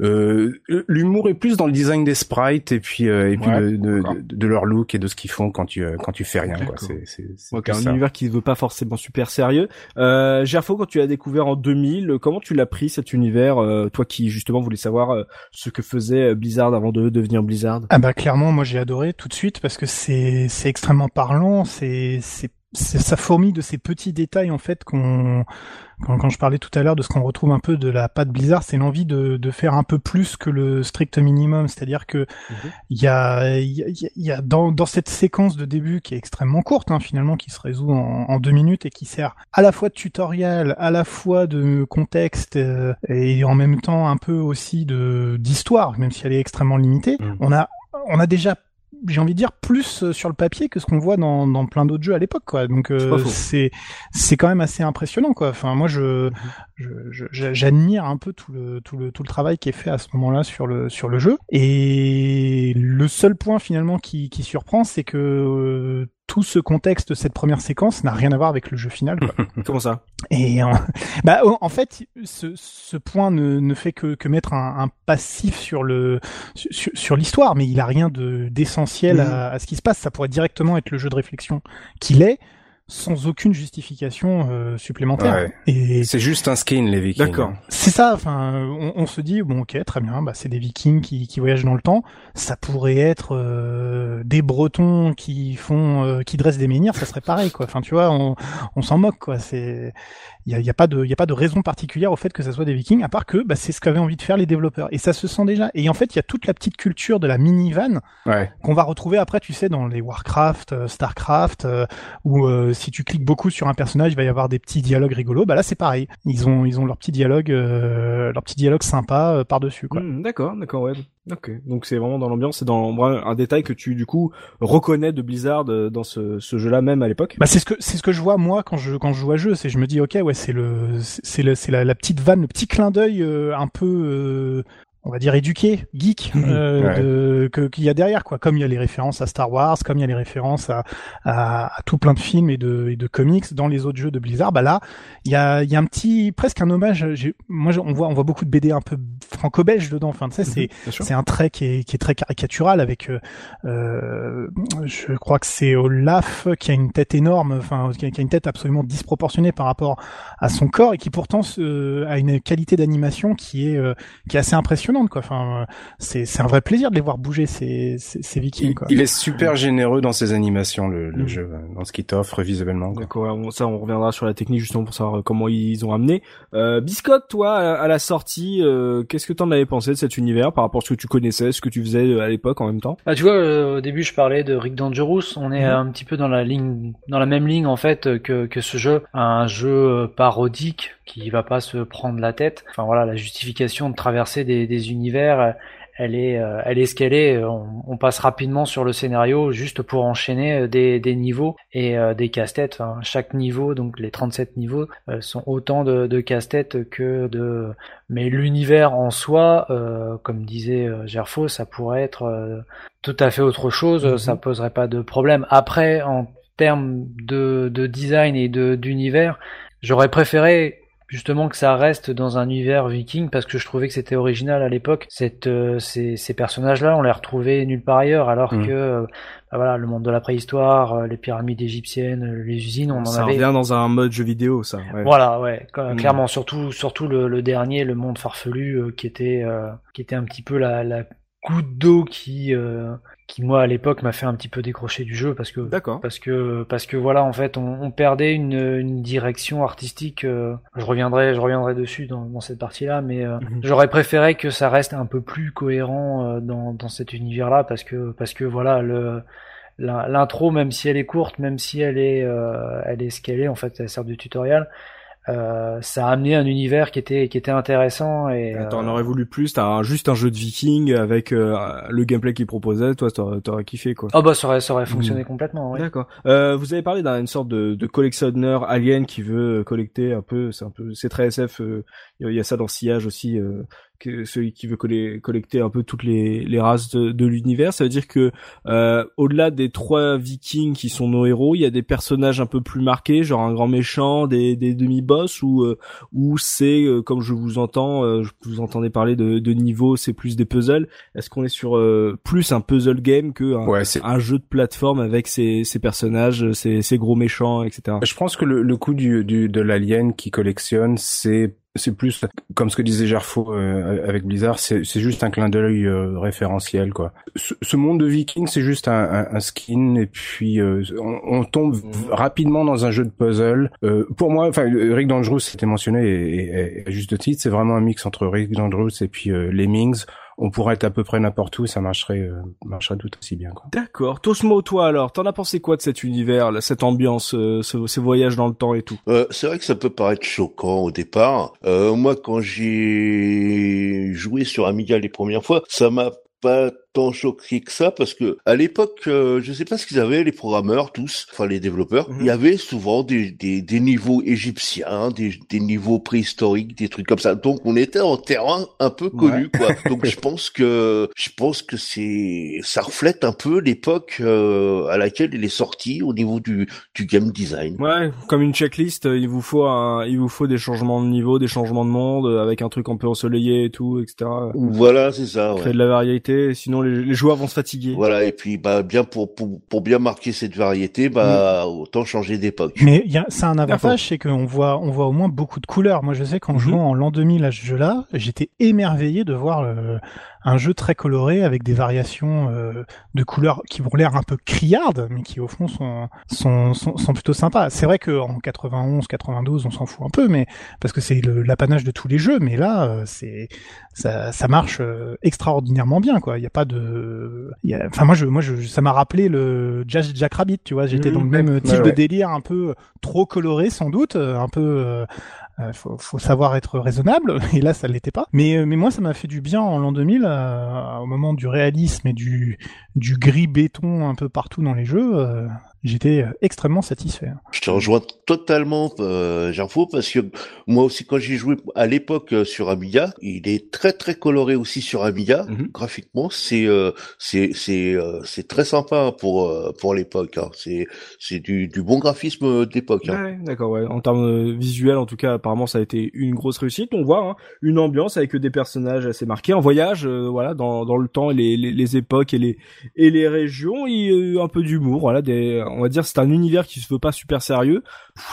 Euh, L'humour est plus dans le design des sprites et puis euh, et puis Ouais, de, de, d'accord. de, de leur look et de ce qu'ils font quand tu euh, quand tu fais rien quoi. C'est c'est c'est Ok, plus un ça. univers qui ne veut pas forcément super sérieux. Euh, Gerfo, quand tu l'as découvert en 2000, comment tu l'as pris cet univers, euh, toi qui justement voulais savoir euh, ce que faisait Blizzard avant de devenir Blizzard? Ah bah clairement, moi j'ai adoré tout de suite parce que c'est c'est extrêmement parlant, c'est ça fourmille de ces petits détails en fait qu'on quand, quand je parlais tout à l'heure de ce qu'on retrouve un peu de la patte Blizzard, c'est l'envie de, de faire un peu plus que le strict minimum, c'est-à-dire que il y a il y a, il y a dans, dans cette séquence de début qui est extrêmement courte hein, finalement qui se résout en, en deux minutes et qui sert à la fois de tutoriel, à la fois de contexte euh, et en même temps un peu aussi de d'histoire, même si elle est extrêmement limitée. Mm. On a on a déjà j'ai envie de dire plus euh, sur le papier que ce qu'on voit dans, dans plein d'autres jeux à l'époque quoi. Donc C'est euh, c'est c'est quand même assez impressionnant quoi. Enfin moi je- j'admire un peu tout le tout le tout le travail qui est fait à ce moment-là sur le sur le jeu. Et le seul point finalement qui qui surprend c'est que euh, tout ce contexte cette première séquence n'a rien à voir avec le jeu final quoi. [laughs] Comment ça? Et [laughs] en, bah, en fait, ce, ce point ne, ne fait que, que mettre un, un passif sur le sur, sur l'histoire, mais il a rien de d'essentiel à, à ce qui se passe. Ça pourrait directement être le jeu de réflexion qu'il est, sans aucune justification euh, supplémentaire. Ouais. Et C'est juste un skin, les Vikings. D'accord. c'est ça. Enfin, on, on se dit bon, ok, très bien. Bah, c'est des Vikings qui, qui voyagent dans le temps. Ça pourrait être euh, des Bretons qui font, euh, qui dressent des menhirs. Ça serait pareil, quoi. Enfin, tu vois, on, on s'en moque, quoi. C'est, il y a, a pas de, il y a pas de raison particulière au fait que ça soit des Vikings, à part que bah, c'est ce qu'avaient envie de faire les développeurs. Et ça se sent déjà. Et en fait, il y a toute la petite culture de la minivan Ouais. qu'on va retrouver après, tu sais, dans les Warcraft, euh, Starcraft, euh, où euh, si tu cliques beaucoup sur un personnage, il va y avoir des petits dialogues rigolos. Bah là, c'est pareil. Ils ont, ils ont leur petit dialogue, euh, leur petit dialogue sympa par dessus, quoi. Hmm, D'accord, d'accord, ouais. Ok, donc c'est vraiment dans l'ambiance, c'est dans un détail que tu du coup reconnais de Blizzard euh, dans ce, jeu-là même à l'époque. Bah c'est ce que c'est ce que je vois moi quand je quand je joue à jeu, c'est je me dis ok ouais c'est le c'est le c'est la, la petite vanne, le petit clin d'œil euh, un peu euh, on va dire éduqué, geek euh, Ouais. de que qu'il y a derrière quoi. Comme il y a les références à Star Wars, comme il y a les références à à, à tout plein de films et de et de comics dans les autres jeux de Blizzard, bah là il y a il y a un petit presque un hommage. Moi je- on voit on voit beaucoup de BD un peu franco-belge dedans. Enfin tu sais c'est sûr. c'est un trait qui est, qui est très caricatural avec, euh, euh, je crois que c'est Olaf qui a une tête énorme, enfin qui a, qui a une tête absolument disproportionnée par rapport à son corps et qui pourtant a une qualité d'animation qui est euh, qui est assez impressionnante quoi. Enfin, euh, c'est c'est un vrai plaisir de les voir bouger ces ces, ces Vikings Il, quoi. il est super généreux dans ses animations, le, le Mm. jeu, dans ce qu'il t'offre visuellement. D'accord, ça on reviendra sur la technique justement pour savoir euh, comment ils ont amené. Euh, Biscotte, toi, à, à la sortie, euh, qu'est-ce que t'en avais pensé de cet univers par rapport à ce que tu connaissais, ce que tu faisais à l'époque en même temps? Ah, tu vois, euh, au début, je parlais de Rick Dangerous. On est Mhm. un petit peu dans la ligne, dans la même ligne en fait que que ce jeu, un jeu parodique qui va pas se prendre la tête. Enfin voilà, la justification de traverser des, des univers, euh, elle est, euh, elle est ce qu'elle est. On, on, passe rapidement sur le scénario juste pour enchaîner des, des niveaux et des casse-têtes. Enfin, chaque niveau, donc les 37 niveaux, sont autant de, de casse-têtes que de. Mais l'univers en soi, comme disait Gerfo, ça pourrait être tout à fait autre chose. Mm-hmm. Ça poserait pas de problème. Après, en termes de, de design et de d'univers, j'aurais préféré justement que ça reste dans un univers viking parce que je trouvais que c'était original à l'époque. Cette, euh, ces, ces personnages-là, on les retrouvait nulle part ailleurs, alors mmh. que euh, bah voilà, le monde de la préhistoire, euh, les pyramides égyptiennes, les usines, on en avait. Ça revient dans un mode jeu vidéo, ça. Ouais. Voilà, ouais, mmh. clairement, surtout, surtout le, le, dernier, le monde farfelu, qui était, qui était un petit peu la, la goutte d'eau qui qui moi à l'époque m'a fait un petit peu décrocher du jeu parce que parce que parce que voilà en fait on, on perdait une, une, direction artistique euh, je reviendrai je reviendrai dessus dans, dans cette partie là mais euh, mhm. j'aurais préféré que ça reste un peu plus cohérent euh, dans, dans cet univers là parce que parce que voilà le l'intro même si elle est courte même si elle est elle est ce qu'elle est en fait elle sert de tutoriel euh, ça a amené un univers qui était qui était intéressant et t'en euh, aurais voulu plus t'as juste un jeu de viking avec euh, le gameplay qu'il proposait toi t'aurais kiffé quoi. Oh bah ça aurait ça aurait fonctionné mm. complètement d'accord. Vous avez parlé d'une sorte de, de collectionneur alien qui veut collecter un peu c'est un peu c'est très SF il y a ça dans Sillage aussi que celui qui veut collecter un peu toutes les, les races de, de l'univers. Ça veut dire que euh, au-delà des trois Vikings qui sont nos héros, il y a des personnages un peu plus marqués, genre un grand méchant, des, des demi-boss, ou euh, ou c'est euh, comme je vous entends, euh, je vous entendais parler de, de niveau, c'est plus des puzzles. Est-ce qu'on est sur plus un puzzle game que un, un, jeu de plateforme avec ces, ces personnages, ces, ces gros méchants, etc. Je pense que le, le coup du, du de l'alien qui collectionne, c'est c'est plus comme ce que disait Gerfo euh, avec Blizzard, c'est juste un clin d'œil euh, référentiel quoi. Ce, monde de Viking, c'est juste un, un, skin et puis euh, on, on, tombe mhm. rapidement dans un jeu de puzzle. pour moi, enfin Rick Dangerous c'était mentionné et, et, à juste titre, c'est vraiment un mix entre Rick Dangerous et puis Lemmings on pourrait être à peu près n'importe où, ça marcherait, euh, marcherait tout aussi bien. D'accord. Tosmo, toi alors, t'en as pensé quoi de cet univers, cette ambiance, euh, ces voyages dans le temps et tout? Euh, C'est vrai que ça peut paraître choquant au départ. Euh, moi, quand j'ai joué sur Amiga les premières fois, ça m'a pas tant choqué que ça parce que à l'époque, euh, je sais pas ce qu'ils avaient les programmeurs tous, enfin les développeurs, mhm. il y avait souvent des, des, des niveaux égyptiens, des, des, niveaux préhistoriques, des trucs comme ça. Donc on était en terrain un peu connu quoi. [laughs] Donc je pense que je pense que c'est ça reflète un peu l'époque euh, à laquelle il est sorti au niveau du du game design. Ouais, comme une checklist, il vous faut un, il vous faut des changements de niveau, des changements de monde avec un truc un peu ensoleillé et tout, etc. Voilà, c'est ça. Créer de la variété, sinon les, joueurs vont se fatiguer. Voilà, et puis bah bien pour pour, pour bien marquer cette variété, bah mm. autant changer d'époque. Mais y a, c'est un avantage, c'est qu'on voit on voit au moins beaucoup de couleurs. Moi, je sais qu'en mm-hmm. jouant en l'an 2000 à ce jeu-là, j'étais émerveillé de voir le, un jeu très coloré avec des variations euh, de couleurs qui vont l'air un peu criardes, mais qui au fond sont sont, sont, plutôt sympas. C'est vrai qu'en 91, 92, on s'en fout un peu, mais parce que c'est l'apanage de tous les jeux, mais là, euh, c'est ça, ça marche euh, extraordinairement bien, quoi. Il y a pas de, enfin moi je moi je ça m'a rappelé le Jack, Jack Rabbit, tu vois. J'étais mmh, dans le même type de délire, un peu trop coloré sans doute, un peu euh, faut, savoir être raisonnable, [laughs] et là ça l'était pas. Mais, euh, mais moi ça m'a fait du bien en l'an 2000, euh, au moment du réalisme et du, du gris béton un peu partout dans les jeux j'étais euh, extrêmement satisfait. Je te rejoins totalement, euh, parce que moi aussi, quand j'ai joué à l'époque euh, sur Amiga, il est très très coloré aussi sur Amiga. Mhm. Graphiquement, c'est euh, c'est c'est c'est très sympa pour pour l'époque. Hein. C'est c'est du, du bon graphisme d'époque. Hein. Ouais, d'accord. Ouais. En termes visuels, en tout cas, apparemment, ça a été une grosse réussite. On voit hein, une ambiance avec des personnages assez marqués en voyage, voilà, dans dans le temps, les, les, les époques et les et les régions, et un peu d'humour, voilà, des on va dire c'est un univers qui se veut pas super sérieux.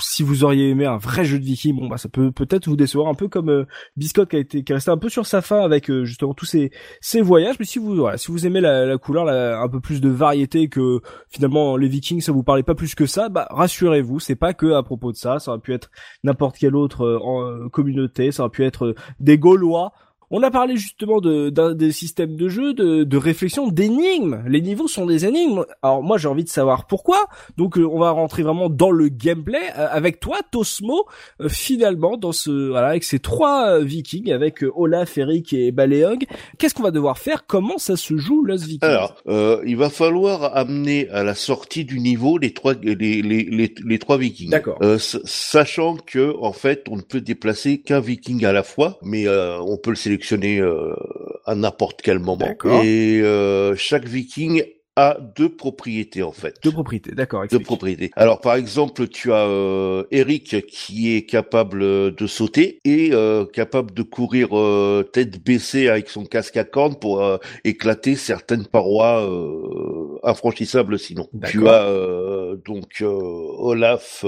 Si vous auriez aimé un vrai jeu de viking, bon bah ça peut peut-être vous décevoir un peu comme euh, Biscotte qui a été qui est resté un peu sur sa fin avec euh, justement tous ces ces voyages. Mais si vous voilà, si vous aimez la, la couleur, la, un peu plus de variété que finalement les Vikings, ça vous parlait pas plus que ça, bah rassurez-vous, c'est pas que à propos de ça. Ça aurait pu être n'importe quelle autre euh, communauté, ça aurait pu être des Gaulois On a parlé justement de, d'un des systèmes de jeu, de, de réflexion, d'énigmes. Les niveaux sont des énigmes. Alors moi j'ai envie de savoir pourquoi. Donc euh, on va rentrer vraiment dans le gameplay euh, avec toi, Tosmo, euh, finalement dans ce voilà avec ces trois Vikings, avec Olaf, Eric et Baleog. Qu'est-ce qu'on va devoir faire? Comment ça se joue Lost Vikings? Alors il va falloir amener à la sortie du niveau les trois les les les, les trois Vikings. D'accord. sachant que en fait on ne peut déplacer qu'un Viking à la fois, mais on peut le sélectionner euh, à n'importe quel moment. Et euh, chaque viking a deux propriétés en fait. Deux propriétés, d'accord. Deux propriétés. Alors par exemple, tu as euh, Eric qui est capable de sauter et euh, capable de courir euh, tête baissée avec son casque à cornes pour éclater certaines parois infranchissables sinon. Tu as donc Olaf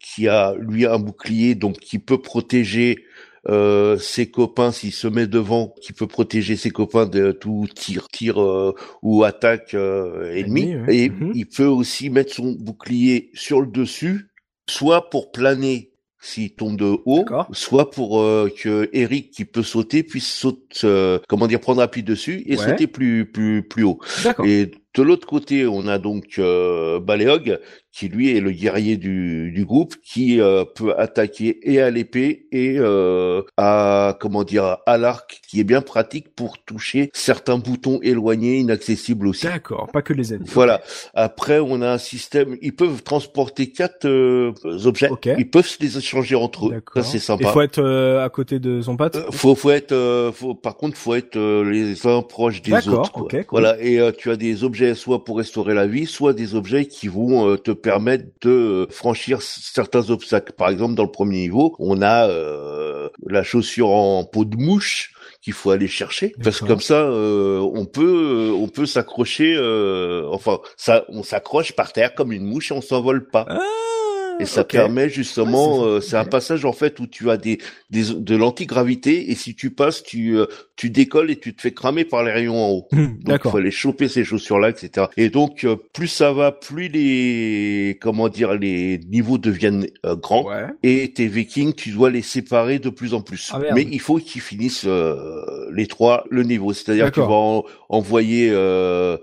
qui a lui un bouclier donc qui peut protéger euh, ses copains s'il se met devant, qui peut protéger ses copains de tout tir, tir euh, ou attaque euh, ennemi. Et mhm. il peut aussi mettre son bouclier sur le dessus, soit pour planer s'il tombe de haut, soit pour que Eric qui peut sauter puisse sauter, comment dire, prendre appui dessus et sauter plus plus plus haut. Et de l'autre côté, on a donc euh, Baleog qui lui est le guerrier du, du groupe, qui euh, peut attaquer et à l'épée et euh, à comment dire à l'arc, qui est bien pratique pour toucher certains boutons éloignés, inaccessibles aussi. D'accord, pas que les ennemis. Voilà. Après, on a un système. Ils peuvent transporter quatre euh, objets. Ils peuvent se les échanger entre eux. Ça c'est sympa. Il faut être euh, à côté de son pote. faut, faut être. faut, par contre, faut être les uns proches des autres. Quoi. Voilà. Et tu as des objets soit pour restaurer la vie, soit des objets qui vont te permettre de franchir certains obstacles. Par exemple, dans le premier niveau, on a euh, la chaussure en peau de mouche qu'il faut aller chercher parce que comme ça euh, on peut on peut s'accrocher euh, enfin ça on s'accroche par terre comme une mouche et on s'envole pas. Ah et ça permet justement, euh, c'est un passage en fait où tu as des, des de l'antigravité et si tu passes, tu euh, tu décolles et tu te fais cramer par les rayons en haut. Hmm, donc il aller choper ces chaussures là, etc. Et donc euh, plus ça va, plus les comment dire les niveaux deviennent grands et tes Vikings, tu dois les séparer de plus en plus. Ah, Mais il faut qu'ils finissent les trois le niveau, c'est-à-dire que tu vas envoyer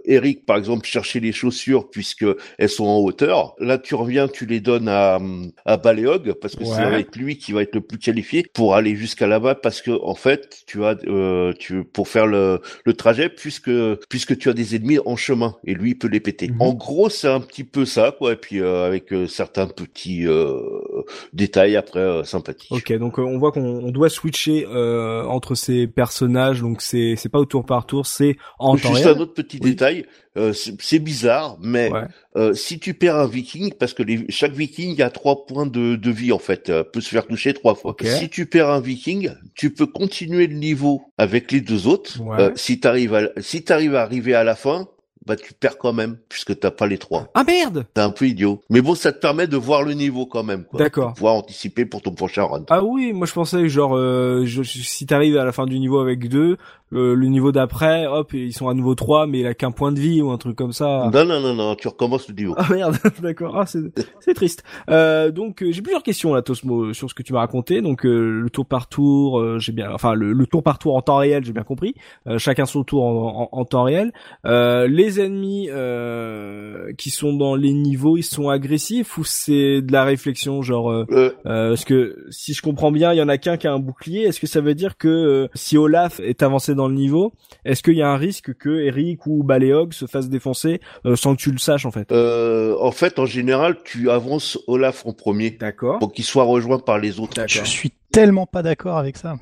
Eric par exemple chercher les chaussures puisque elles sont en hauteur. Là tu reviens, tu les donnes à à, à Baléog parce que c'est avec lui qui va être le plus qualifié pour aller jusqu'à là-bas parce que en fait tu as euh, tu pour faire le, le trajet puisque puisque tu as des ennemis en chemin et lui il peut les péter. Mhm. En gros c'est un petit peu ça quoi et puis euh, avec euh, certains petits euh, détails après sympathiques. Ok donc on voit qu'on doit switcher entre ces personnages donc c'est c'est pas au tour par tour c'est en temps Juste un autre petit détail c'est bizarre mais si tu perds un viking parce que les, chaque viking a trois points de, de vie en fait, euh, peut se faire toucher trois fois. Si tu perds un viking, tu peux continuer le niveau avec les deux autres. Euh, si t'arrives à si t'arrives à arriver à la fin, bah tu perds quand même puisque t'as pas les trois. Ah merde T'es un peu idiot. Mais bon, ça te permet de voir le niveau quand même. D'accord. Pouvoir anticiper pour ton prochain run. Ah oui, moi je pensais genre euh, je, si t'arrives à la fin du niveau avec deux, euh, le niveau d'après, hop, ils sont à nouveau 3, mais il a qu'un point de vie ou un truc comme ça. Non, non, non, non, tu recommences le niveau. Ah merde, [laughs] d'accord, ah, c'est triste. Euh, donc euh, j'ai plusieurs questions là, Tosmo, sur ce que tu m'as raconté. Donc euh, le tour par tour, j'ai bien, enfin le, le, tour par tour en temps réel, j'ai bien compris. chacun son tour en, en, en temps réel. les ennemis qui sont dans les niveaux, ils sont agressifs ou c'est de la réflexion, genre parce que si je comprends bien, il y en a qu'un qui a un bouclier. Est-ce que ça veut dire que si Olaf est avancé dans le niveau, est-ce qu'il y a un risque que Eric ou Baleog se fassent défoncer euh, sans que tu le saches en fait? Euh, En fait, en général, tu avances Olaf en premier. D'accord. Pour qu'il soit rejoint par les autres. Je suis tellement pas d'accord avec ça.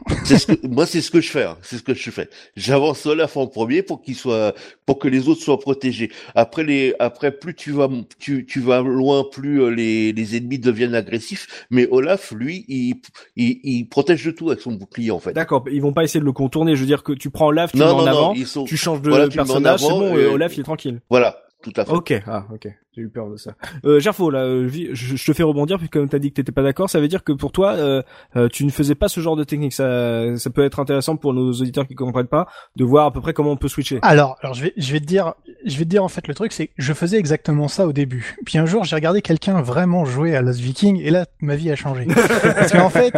moi, c'est ce que je fais. Hein. C'est ce que je fais. J'avance Olaf en premier pour qu'il soit, pour que les autres soient protégés. Après les, après plus tu vas, tu, tu vas loin, plus euh, les, les ennemis deviennent agressifs. Mais Olaf, lui, il, il, il protège de tout avec son bouclier en fait. D'accord. Ils vont pas essayer de le contourner. Je veux dire que tu prends Olaf, tu non, mets en avant, tu changes de personnage, c'est bon. Olaf, il est tranquille. Voilà. Tout à fait. Ok, ah, ok. J'ai eu peur de ça. Euh, Gerfo, là, euh, je, je, te fais rebondir puisque comme t'as dit que t'étais pas d'accord, ça veut dire que pour toi, euh, euh, tu ne faisais pas ce genre de technique. Ça, ça peut être intéressant pour nos auditeurs qui comprennent pas de voir à peu près comment on peut switcher. Alors, alors je vais, je vais te dire, je vais te dire en fait le truc, c'est que je faisais exactement ça au début. Puis un jour, j'ai regardé quelqu'un vraiment jouer à Lost Viking et là, ma vie a changé. [laughs] Parce qu'en fait,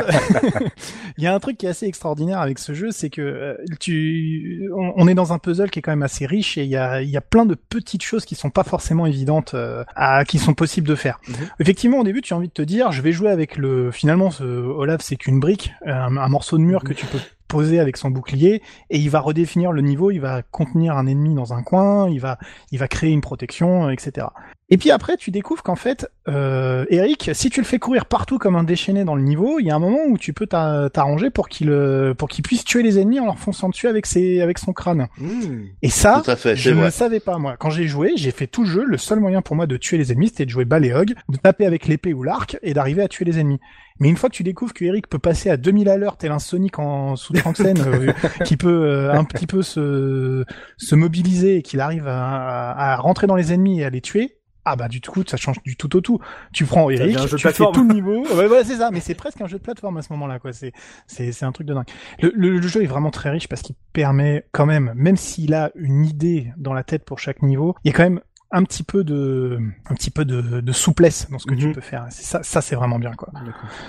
[laughs] il y a un truc qui est assez extraordinaire avec ce jeu, c'est que tu, on, on, est dans un puzzle qui est quand même assez riche et il y a, il y a plein de petites choses qui sont pas forcément évidentes euh, à, qui sont possibles de faire. Mhm. Effectivement, au début, tu as envie de te dire, je vais jouer avec le. Finalement, ce Olaf, c'est qu'une brique, un, morceau de mur mhm. que tu peux poser avec son bouclier et il va redéfinir le niveau, il va contenir un ennemi dans un coin, il va, il va créer une protection, etc. Et puis après, tu découvres qu'en fait, euh, Eric, si tu le fais courir partout comme un déchaîné dans le niveau, il y a un moment où tu peux t'arranger pour qu'il euh, pour qu'il puisse tuer les ennemis en leur fonçant dessus avec ses avec son crâne. Mmh. Et ça, je ne le savais pas moi. Quand j'ai joué, j'ai fait tout le jeu. Le seul moyen pour moi de tuer les ennemis, c'était de jouer baléog, de taper avec l'épée ou l'arc et d'arriver à tuer les ennemis. Mais une fois que tu découvres que Eric peut passer à 2000 à l'heure, tel un Sonic en sous scène, [laughs] euh, qui peut euh, un petit peu se, se mobiliser et qu'il arrive à, à, rentrer dans les ennemis et à les tuer, ah bah du coup ça change du tout au tout. Tu prends Eric, tu fais tout le niveau. ouais, ouais c'est ça, mais c'est presque un jeu de plateforme à ce moment-là quoi. C'est c'est c'est un truc de dingue. Le, le, jeu est vraiment très riche parce qu'il permet quand même, même s'il a une idée dans la tête pour chaque niveau, il y a quand même un petit peu de un petit peu de, de souplesse dans ce que tu mhm. peux faire. Ça, ça c'est vraiment bien quoi.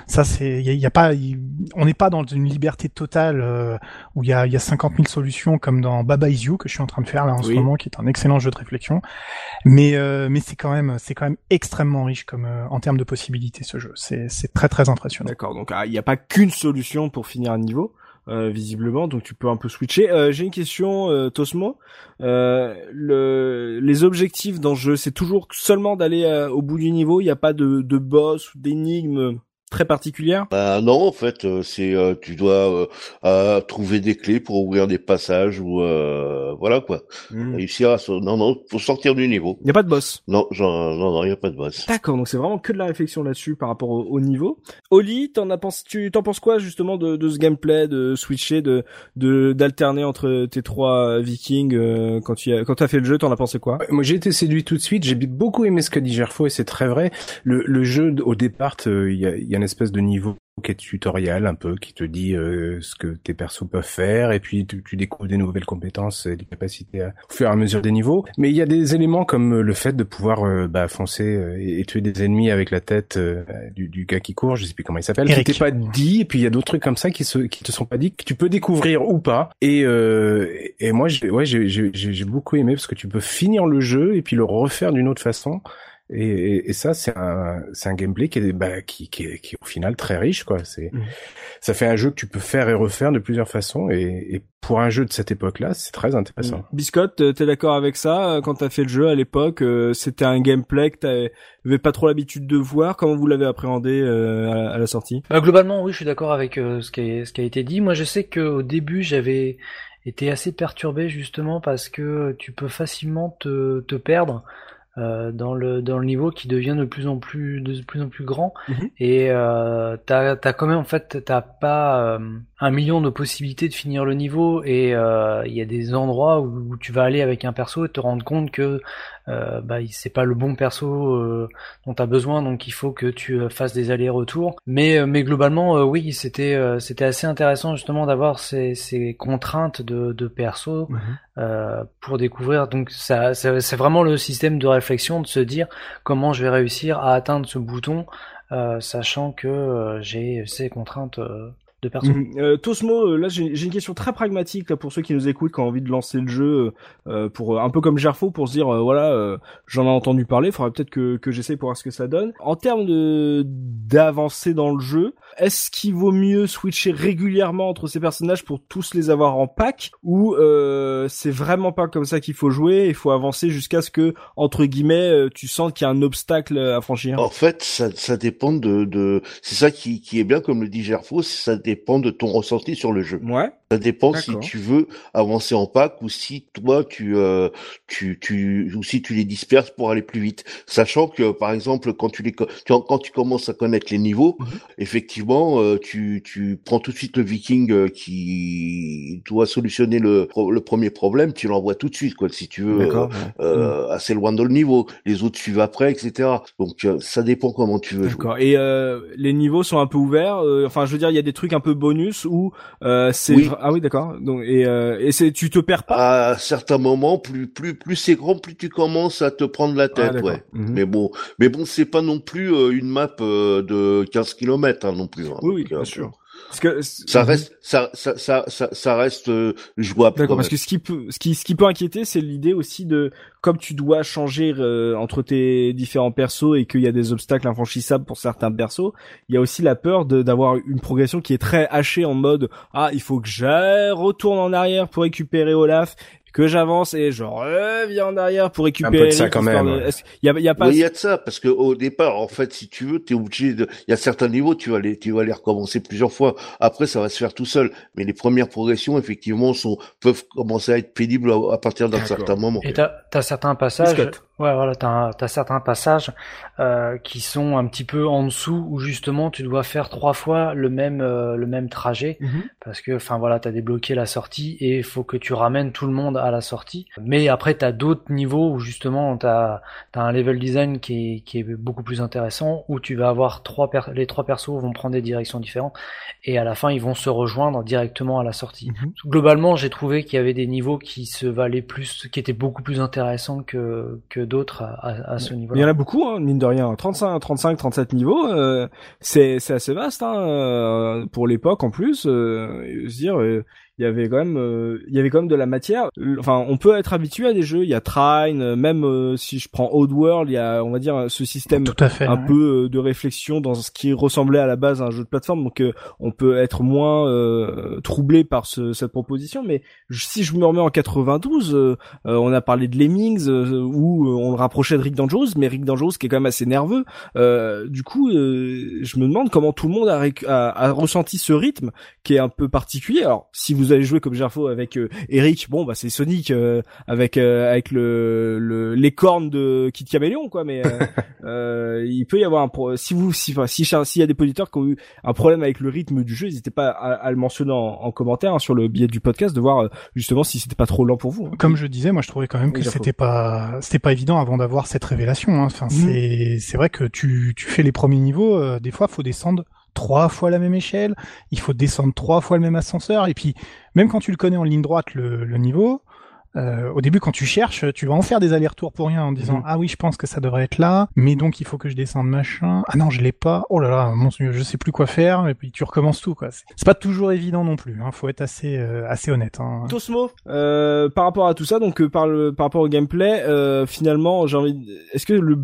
Ça c'est il y, a, pas on n'est pas dans une liberté totale euh, où il y a il y a 50 000 solutions comme dans Baba Is You que je suis en train de faire là en ce moment qui est un excellent jeu de réflexion. Mais euh, mais c'est quand même c'est quand même extrêmement riche comme euh, en termes de possibilités ce jeu. C'est c'est très très impressionnant. D'accord. Donc ah, il n'y a pas qu'une solution pour finir un niveau. Euh, visiblement, donc tu peux un peu switcher. Euh, J'ai une question, euh, Tosmo. Le, les objectifs dans le jeu, c'est toujours seulement d'aller au bout du niveau. Il n'y a pas de, de boss ou d'énigmes très particulière? Bah non, en fait, euh, c'est euh, tu dois euh, trouver des clés pour ouvrir des passages ou voilà quoi. Hmm. Réussir à non non, faut sortir du niveau. Il y a pas de boss? Non, genre, non non, il y a pas de boss. D'accord, donc c'est vraiment que de la réflexion là-dessus par rapport au, niveau. Oli, t'en as pensé tu t'en penses quoi justement de, de ce gameplay de switcher de de d'alterner entre tes trois vikings quand tu as quand t'as fait le jeu, t'en as pensé quoi? Moi, j'ai été séduit tout de suite, j'ai beaucoup aimé ce que dit Gerfo et c'est très vrai. Le, le jeu au départ, il y a, y a espèce de niveau qui est tutoriel un peu, qui te dit euh, ce que tes persos peuvent faire, et puis tu, découvres des nouvelles compétences et des capacités à, au fur et à mesure des niveaux. Mais il y a des éléments comme le fait de pouvoir euh, bah, foncer euh, et, tuer des ennemis avec la tête du, du, gars qui court, je sais plus comment il s'appelle, qui t'est pas dit, et puis il y a d'autres trucs comme ça qui se qui te sont pas dit que tu peux découvrir ou pas. Et et moi j'ai ouais j'ai j'ai beaucoup aimé parce que tu peux finir le jeu et puis le refaire d'une autre façon. Et, et, ça, c'est un, c'est un gameplay qui est, bah, qui, qui, est, qui est au final très riche, quoi. C'est, mmh. ça fait un jeu que tu peux faire et refaire de plusieurs façons. Et, et pour un jeu de cette époque-là, c'est très intéressant. Mmh. Biscotte, euh, t'es d'accord avec ça euh, Quand t'as fait le jeu à l'époque, euh, c'était un gameplay que t'avais pas trop l'habitude de voir. Comment vous l'avez appréhendé à, la sortie? Globalement, oui, je suis d'accord avec ce qui, a, ce qui a été dit. Moi, je sais qu'au début, j'avais été assez perturbé justement parce que tu peux facilement te, te perdre. Euh, dans le dans le niveau qui devient de plus en plus de plus en plus grand mhm. et euh, t'as t'as quand même en fait t'as pas euh, un million de possibilités de finir le niveau et euh, il y a des endroits où, tu vas aller avec un perso et te rendre compte que euh, bah, c'est pas le bon perso euh, dont tu as besoin donc il faut que tu fasses des allers-retours mais mais globalement oui c'était c'était assez intéressant justement d'avoir ces, ces contraintes de, de perso mhm. pour découvrir donc ça, ça c'est vraiment le système de réflexion de se dire comment je vais réussir à atteindre ce bouton sachant que j'ai ces contraintes de mhm. euh, Tosmo, euh, là j'ai une question très pragmatique là, pour ceux qui nous écoutent, qui ont envie de lancer le jeu, euh, pour un peu comme Gerfo, pour se dire voilà, j'en ai entendu parler, il faudrait peut-être que, que j'essaie pour voir ce que ça donne. En termes de d'avancer dans le jeu, est-ce qu'il vaut mieux switcher régulièrement entre ces personnages pour tous les avoir en pack, ou c'est vraiment pas comme ça qu'il faut jouer, il faut avancer jusqu'à ce que entre guillemets tu sens qu'il y a un obstacle à franchir? En fait, ça, ça dépend de, de... c'est ça qui, qui est bien comme le dit Gerfo, ça dépend dépend de ton ressenti sur le jeu. Ouais. Ça dépend si tu veux avancer en pack ou si toi tu euh, tu tu ou si tu les disperses pour aller plus vite. Sachant que par exemple quand tu les quand tu commences à connaître les niveaux, mhm. effectivement effectivement, euh, tu, tu prends tout de suite le Viking euh, qui doit solutionner le, le premier problème, tu l'envoies tout de suite, quoi, si tu veux, D'accord. euh, assez loin dans le niveau. Les autres suivent après, etc. Donc ça dépend comment tu veux. D'accord. Et les niveaux sont un peu ouverts. enfin, je veux dire, il y a des trucs un peu bonus où euh, c'est Oui. ah oui, d'accord. Donc et euh, et c'est tu te perds pas? À certains moments, plus plus plus c'est grand, plus tu commences à te prendre la Ah, tête, ouais. Mhm. Mais bon, mais bon, c'est pas non plus euh, une map euh, de 15 km hein, non plus. hein. Oui, euh, bien sûr. Parce que Ça reste, ça, ça, ça, ça, reste euh, jouable. D'accord, parce que ce qui peut, ce qui, ce qui peut inquiéter, c'est l'idée aussi de, comme tu dois changer euh, entre tes différents persos et qu'il y a des obstacles infranchissables pour certains persos, il y a aussi la peur de d'avoir une progression qui est très hachée en mode ah il faut que je retourne en arrière pour récupérer Olaf, que j'avance et je reviens en arrière pour récupérer. peu de ça quand même, de- Il y a, il y a pas. Oui, il y a de ça, parce que au départ, en fait, si tu veux, t'es obligé de. Il y a certains niveaux, tu vas les, tu vas les recommencer plusieurs fois. Après, ça va se faire tout seul. Mais les premières progressions, effectivement, sont peuvent commencer à être pénibles à, à partir d'un certain moment. Et t'as as certains passages. Ouais voilà, t'as as certains passages euh, qui sont un petit peu en dessous où justement tu dois faire trois fois le même euh, le même trajet Mhm. parce que enfin voilà t'as débloqué la sortie et il faut que tu ramènes tout le monde à la sortie. Mais après t'as d'autres niveaux où justement t'as as un level design qui est qui est beaucoup plus intéressant où tu vas avoir trois les trois persos vont prendre des directions différentes et à la fin ils vont se rejoindre directement à la sortie. Mhm. Globalement, j'ai trouvé qu'il y avait des niveaux qui se valaient plus, qui étaient beaucoup plus intéressants que, que d'autres à, à, à ce Il y en a beaucoup, hein, mine de rien. 35, 35, 37 niveaux, euh, c'est c'est assez vaste hein, euh, pour l'époque en plus. Euh, se dire, euh, il y avait quand même, euh, il y avait quand même de la matière. Enfin, on peut être habitué à des jeux. Il y a Trine, euh, même euh, si je prends Oddworld, il y a, on va dire, ce système Tout à fait. un ouais. peu euh, de réflexion dans ce qui ressemblait à la base à un jeu de plateforme donc euh, on peut être moins euh, troublé par ce, cette proposition mais je- si je me remets en 92 euh, euh, on a parlé de Lemmings où on le rapprochait de Rick Dangerous mais Rick Dangerous qui est quand même assez nerveux euh, du coup euh, je me demande comment tout le monde a, a ressenti ce rythme qui est un peu particulier alors si vous avez joué comme Gerfo avec euh, Eric bon bah c'est Sonic euh, avec euh, avec le, le les cornes de Kid Caméléon quoi mais [laughs] il peut y avoir un pro si vous si enfin, si s'il y a des auditeurs qui ont eu un problème avec le rythme du jeu n'hésitez pas à, à le mentionner en, en commentaire hein, sur le billet du podcast de voir justement si c'était pas trop lent pour vous hein. Comme je disais, moi je trouvais quand même que c'était pas c'était pas évident avant d'avoir cette révélation. Hein. Enfin, Mhm. c'est c'est vrai que tu tu fais les premiers niveaux, euh, des fois faut descendre trois fois la même échelle, il faut descendre trois fois le même ascenseur, et puis même quand tu le connais en ligne droite le, niveau, euh, au début quand tu cherches, tu vas en faire des allers-retours pour rien en disant Mhm. ah oui je pense que ça devrait être là, mais donc il faut que je descende machin, ah non je l'ai pas, oh là là mon Dieu, je sais plus quoi faire, et puis tu recommences tout quoi. C'est pas toujours évident non plus, hein. faut être assez euh, assez honnête. Hein. Tosmo, euh, par rapport à tout ça, donc euh, par le par rapport au gameplay, euh, finalement, j'ai envie. de- Est-ce que le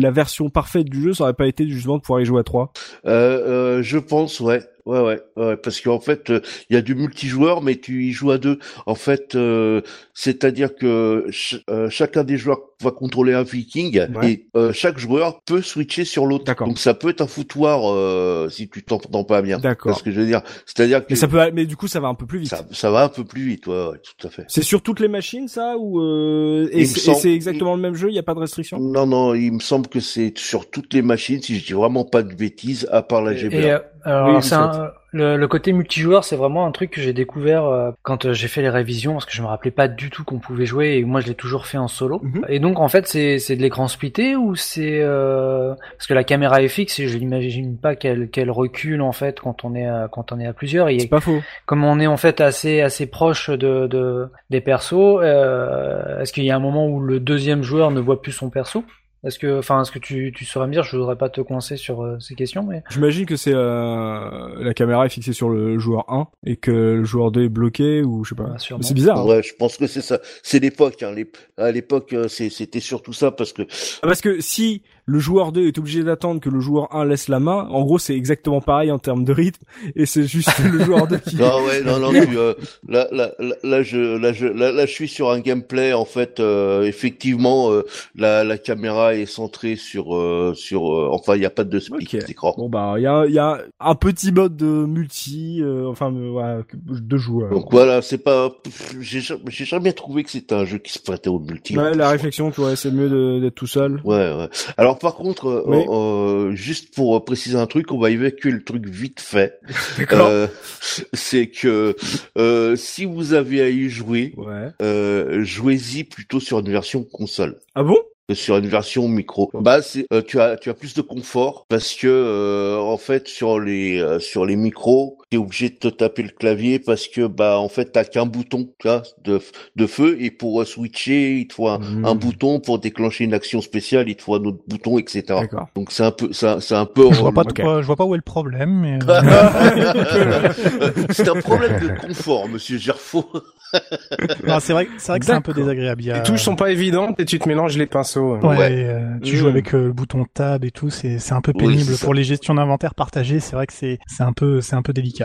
la version parfaite du jeu, ça aurait pas été justement de pouvoir y jouer à 3 Euh, euh, je pense, ouais. Ouais, ouais, ouais, parce qu'en fait, euh, il y a du multijoueur, mais tu y joues à deux. En fait, euh, c'est-à-dire que euh, chacun des joueurs va contrôler un viking Ouais. et euh, chaque joueur peut switcher sur l'autre. D'accord. Donc ça peut être un foutoir euh, si tu t'entends pas bien. D'accord. Ce que je veux dire. C'est-à-dire que Mais ça peut, mais du coup, ça va un peu plus vite. ça, ça va un peu plus vite, ouais, ouais, tout à fait. C'est sur toutes les machines, ça, ou euh, et Il me c'est semble- exactement le même jeu, il y a pas de restriction? Non, non, il me semble que c'est sur toutes les machines, si je dis vraiment pas de bêtises, à part la Et, GBA. euh, alors, Oui, c'est vous un- le, le côté multijoueur, c'est vraiment un truc que j'ai découvert euh, quand euh, j'ai fait les révisions, parce que je me rappelais pas du tout qu'on pouvait jouer, et moi je l'ai toujours fait en solo. Mhm. Et donc en fait, c'est c'est de l'écran splitté ou c'est euh, parce que la caméra est fixe et je n'imagine pas qu'elle qu'elle recule en fait quand on est à, quand on est à plusieurs. Et C'est pas faux. comme on est en fait assez assez proche de, de des persos, euh, est-ce qu'il y a un moment où le deuxième joueur ne voit plus son perso? Est-ce que, enfin, est-ce que tu tu saurais me dire Je voudrais pas te coincer sur euh, ces questions, mais J'imagine que c'est euh, la caméra est fixée sur le joueur 1 et que le joueur 2 est bloqué ou je sais pas. Mais c'est bizarre. hein. Ouais, je pense que c'est ça. C'est l'époque. Hein. À l'époque, euh, c'était surtout ça parce que Ah, Parce que si le joueur 2 est obligé d'attendre que le joueur 1 laisse la main, en gros c'est exactement pareil en termes de rythme et c'est juste [laughs] le joueur 2 qui non, ouais, non, non. tu, euh, là, là, là, je, là, je, là, là, je suis sur un gameplay. En fait, euh, effectivement, euh, la, la caméra est centrée sur, euh, sur. euh, enfin, il n'y a pas de split Ok. d'écran. Bon bah il y a, il y a un petit mode de multi, euh, enfin voilà, de joueurs. Donc voilà, c'est pas. J'ai ja- j'ai jamais trouvé que c'était un jeu qui se prêtait au multi. Ouais, la réflexion, tu vois, c'est mieux d'être tout seul. Ouais, ouais. Alors alors par contre, euh, Oui. euh, juste pour préciser un truc, on va évacuer le truc vite fait. [laughs] D'accord. Euh, c'est que euh, si vous avez à y jouer, Ouais. euh, jouez-y plutôt sur une version console. Ah bon? Sur une version micro. Bah c'est euh, tu as tu as plus de confort parce que euh, en fait sur les euh, sur les micros, tu es obligé de te taper le clavier parce que bah en fait t'as qu'un bouton, vois, de de feu et pour euh, switcher, il te faut un, un bouton pour déclencher une action spéciale, il te faut un autre bouton, etc. D'accord. Donc c'est un peu ça c'est un peu Je vois pas, ok. trop- je vois pas où est le problème, mais euh, [laughs] c'est un problème de confort, monsieur Gerfaux. [laughs] non, c'est vrai, c'est vrai que c'est un peu désagréable. Il y a- Les touches sont pas évidentes et tu te mélanges les pinceaux. Ouais, Ouais. euh, tu Mmh. joues avec euh, le bouton tab et tout, c'est c'est un peu pénible pour les gestions d'inventaire partagées. C'est vrai que c'est c'est un peu c'est un peu délicat.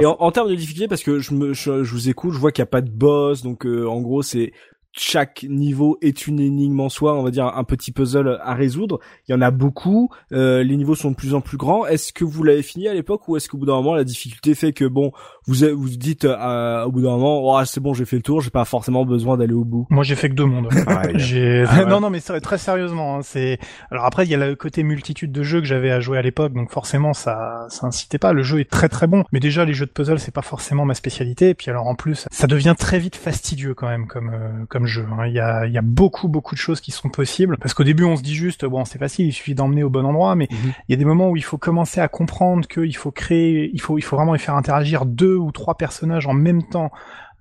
Et en, en termes de difficulté, parce que je me, je, je vous écoute, je vois qu'il n'y a pas de boss, donc euh, en gros c'est chaque niveau est une énigme en soi, on va dire un petit puzzle à résoudre. Il y en a beaucoup, euh, les niveaux sont de plus en plus grands. Est-ce que vous l'avez fini à l'époque ou est-ce qu'au bout d'un moment la difficulté fait que bon, vous vous vous dites euh, au bout d'un moment, oh, c'est bon, j'ai fait le tour, j'ai pas forcément besoin d'aller au bout. Moi, j'ai fait que deux mondes. [laughs] J'ai Ah ouais. non non mais très sérieusement hein, c'est alors après il y a le côté multitude de jeux que j'avais à jouer à l'époque donc forcément ça ça incitait pas le jeu est très très bon mais déjà les jeux de puzzle c'est pas forcément ma spécialité et puis alors en plus ça devient très vite fastidieux quand même comme euh, comme jeu hein. il y a il y a beaucoup beaucoup de choses qui sont possibles parce qu'au début on se dit juste bon c'est facile il suffit d'emmener au bon endroit mais Mhm. il y a des moments où il faut commencer à comprendre qu'il faut créer il faut il faut vraiment y faire interagir deux ou trois personnages en même temps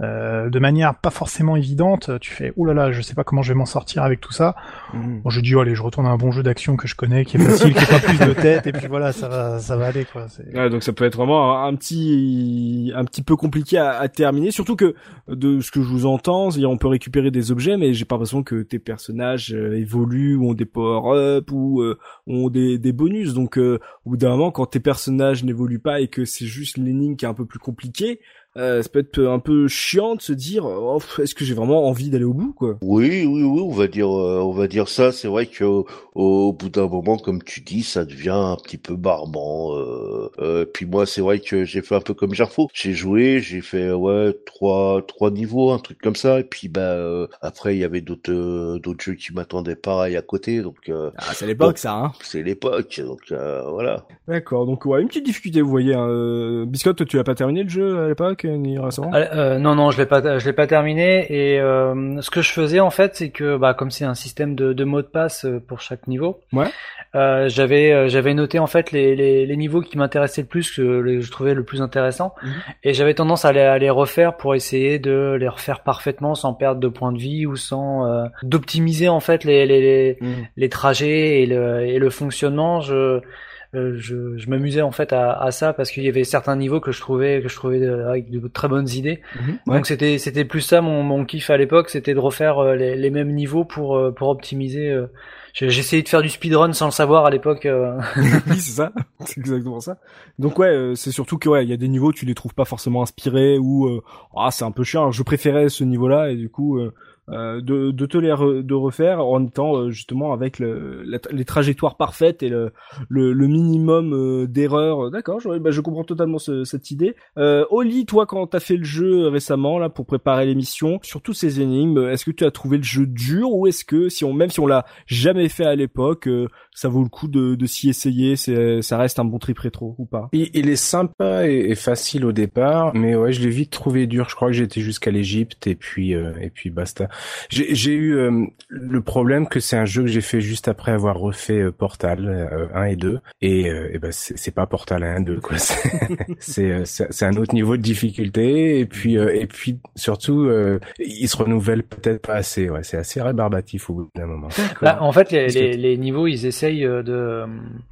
euh, de manière pas forcément évidente, tu fais oh là là, je sais pas comment je vais m'en sortir avec tout ça. Bon, je dis oh, allez, je retourne à un bon jeu d'action que je connais, qui est facile, qui a pas plus de tête, et puis voilà, ça va, ça va aller quoi. Ouais, donc ça peut être vraiment un, petit un petit peu compliqué à, à terminer, surtout que de ce que je vous entends, on peut récupérer des objets, mais j'ai pas l'impression que tes personnages euh, évoluent ou ont des power-up ou euh, ont des, des bonus. Donc euh, au bout d'un moment, quand tes personnages n'évoluent pas et que c'est juste l'énigme qui est un peu plus compliquée, euh, ça peut être un peu chiant de se dire oh, est-ce que j'ai vraiment envie d'aller au bout quoi? Oui, oui, oui, on va dire, euh, on va dire ça. C'est vrai que au, au bout d'un moment, comme tu dis, ça devient un petit peu barbant. Euh, euh, puis moi, c'est vrai que j'ai fait un peu comme Gerfo. J'ai joué, j'ai fait ouais trois trois niveaux, un truc comme ça. Et puis bah euh, après, il y avait d'autres euh, d'autres jeux qui m'attendaient pareil à côté. Donc euh, Ah, c'est l'époque ça. Hein. c'est l'époque. Donc euh, voilà. D'accord. Donc ouais, une petite difficulté, vous voyez. Hein. Biscotte, tu as pas terminé le jeu à l'époque? Ni récemment. Ah, euh, non, non, je l'ai pas, je l'ai pas terminé. Et euh, ce que je faisais en fait, c'est que, bah, comme c'est un système de, de mots de passe euh, pour chaque niveau, Ouais. euh, j'avais, euh, j'avais noté en fait les, les, les niveaux qui m'intéressaient le plus, que les- je trouvais le plus intéressant, Mhm. et j'avais tendance à les, à les refaire pour essayer de les refaire parfaitement, sans perdre de points de vie ou sans euh, d'optimiser en fait les, les, les, Mhm. les trajets et le, et le fonctionnement. Je je, je m'amusais en fait à, à ça parce qu'il y avait certains niveaux que je trouvais que je trouvais euh, avec de très bonnes idées. Mhm. Ouais. Donc c'était c'était plus ça mon, mon kiff à l'époque, c'était de refaire euh, les, les mêmes niveaux pour euh, pour optimiser. euh. J'ai- J'essayais de faire du speedrun sans le savoir à l'époque. euh. [laughs] oui, c'est ça. C'est exactement ça. Donc ouais, euh, c'est surtout que ouais, il y a des niveaux tu les trouves pas forcément inspirés ou euh, ah c'est un peu chiant. Je préférais ce niveau-là et du coup euh, euh, de, de te les re- de refaire en étant euh, justement avec le, les trajectoires parfaites et le, le, le minimum euh, d'erreurs. D'accord, je, bah, je comprends totalement ce- cette idée. Euh, Oli, toi quand t'as fait le jeu récemment là pour préparer l'émission, sur tous ces énigmes, est-ce que tu as trouvé le jeu dur ou est-ce que si on même si on l'a jamais fait à l'époque, euh, ça vaut le coup de, de s'y essayer, ça reste un bon trip rétro ou pas? Il, il est sympa et, et facile au départ, mais ouais, je l'ai vite trouvé dur. Je crois que j'étais jusqu'à l'Égypte et puis euh, et puis basta. J'ai eu euh, le problème que c'est un jeu que j'ai fait juste après avoir refait euh, Portal euh, 1 et 2 et, euh, et ben c'est pas Portal 1 et 2 quoi. [laughs] C'est euh, un autre niveau de difficulté et puis euh, et puis surtout euh, il se renouvelle peut-être pas assez. Ouais, c'est assez rébarbatif au bout d'un moment. Là, en fait, les, les, les niveaux, ils essayent euh, de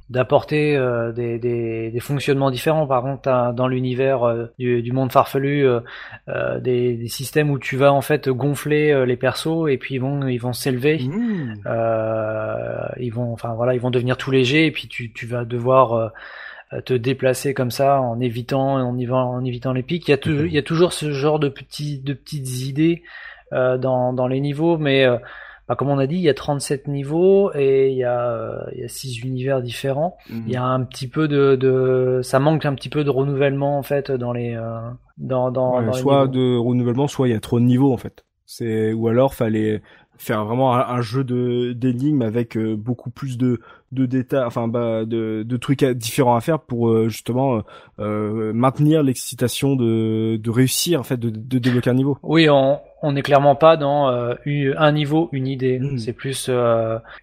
d'apporter euh, des, des, des fonctionnements différents. Par contre, dans l'univers euh, du, du monde farfelu, euh, euh, des, des systèmes où tu vas en fait gonfler euh, les persos et puis ils vont ils vont s'élever. Mmh. Euh, ils vont, enfin voilà, ils vont devenir tout légers et puis tu, tu vas devoir euh, te déplacer comme ça en évitant, en, y- en évitant les pics. Il y a, toujours il y a toujours ce genre de petits, de petites idées euh, dans, dans les niveaux, mais euh, bah, comme on a dit, il y a 37 niveaux et il y a, euh, il y a six univers différents. Il y a un petit peu de, de, ça manque un petit peu de renouvellement en fait dans les, euh, dans, dans, Ouais, dans les soit de renouvellement, soit il y a trop de niveaux en fait. C'est ou alors fallait faire vraiment un, jeu de d'énigmes avec beaucoup plus de de détails, enfin bah, de, de trucs différents à faire pour euh, justement euh, euh, maintenir l'excitation de, de réussir en fait de, de débloquer un niveau. Oui, on on n'est clairement pas dans un niveau, une idée. Hmm. C'est plus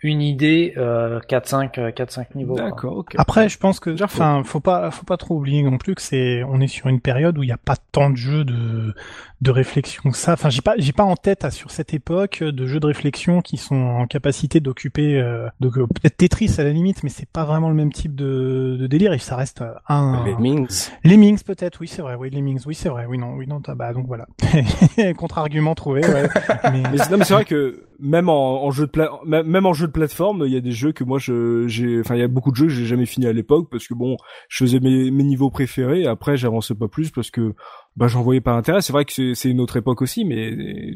une idée, 4-5 4-5 niveaux. D'accord. Après, je pense que enfin, faut pas faut pas trop oublier non plus que c'est on est sur une période où il n'y a pas tant de jeux de de réflexion que ça. Enfin, j'ai pas j'ai pas en tête sur cette époque de jeux de réflexion qui sont en capacité d'occuper peut-être Tetris à la limite, mais c'est pas vraiment le même type de, de délire et ça reste un. Les Mings. Les Mings peut-être, oui c'est vrai, oui les Mings, oui c'est vrai, oui non, oui non, bah donc voilà. [laughs] Contre-argument Ouais. [laughs] mais... non mais c'est vrai que même en, en jeu de pla... même en jeu de plateforme, il y a des jeux que moi je j'ai, enfin il y a beaucoup de jeux que j'ai jamais fini à l'époque parce que bon, je faisais mes, mes niveaux préférés, et après j'avançais pas plus parce que bah j'en voyais pas l'intérêt. C'est vrai que c'est une autre époque aussi, mais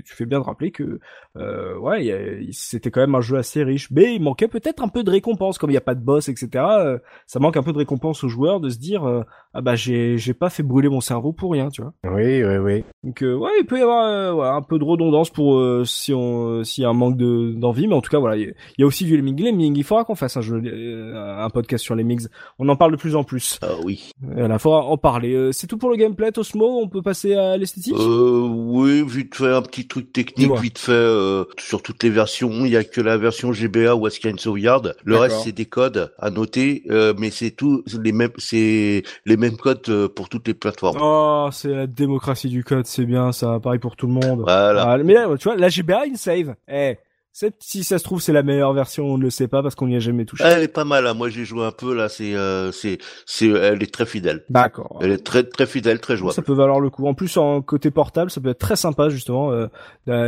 tu fais bien de rappeler que euh, ouais, c'était quand même un jeu assez riche. Mais il manquait peut-être un peu de récompense, comme il n'y a pas de boss, etc. Euh, ça manque un peu de récompense aux joueurs de se dire euh, ah bah j'ai j'ai pas fait brûler mon cerveau pour rien, tu vois. Oui, oui, oui. Donc euh, ouais, il peut y avoir ouais, un peu de redondance pour si on s'il y a un manque de d'envie, mais en tout cas voilà, il y, a aussi du lemming lemming. Il faudra qu'on fasse un jeu un podcast sur les mix. On en parle de plus en plus. Ah oui. Il faudra en parler. c'est tout pour le gameplay, Tosmo on peut passer à l'esthétique? Euh, Oui, vite fait, un petit truc technique, vite fait, euh, sur toutes les versions, il y a que la version GBA où est-ce qu'il y a une sauvegarde. Le reste, c'est des codes à noter, euh, mais c'est tout les mêmes, c'est les mêmes codes euh, pour toutes les plateformes. Oh, c'est la démocratie du code, c'est bien, ça, pareil pour tout le monde. Voilà. Ah, mais là, tu vois, la GBA, une save. Eh, si ça se trouve c'est la meilleure version, on ne le sait pas parce qu'on n'y a jamais touché. Elle est pas mal. Hein. Moi j'ai joué un peu là. C'est euh, c'est c'est elle est très fidèle. D'accord. Elle est très très fidèle, très jouable. Ça peut valoir le coup. En plus en côté portable, ça peut être très sympa justement euh,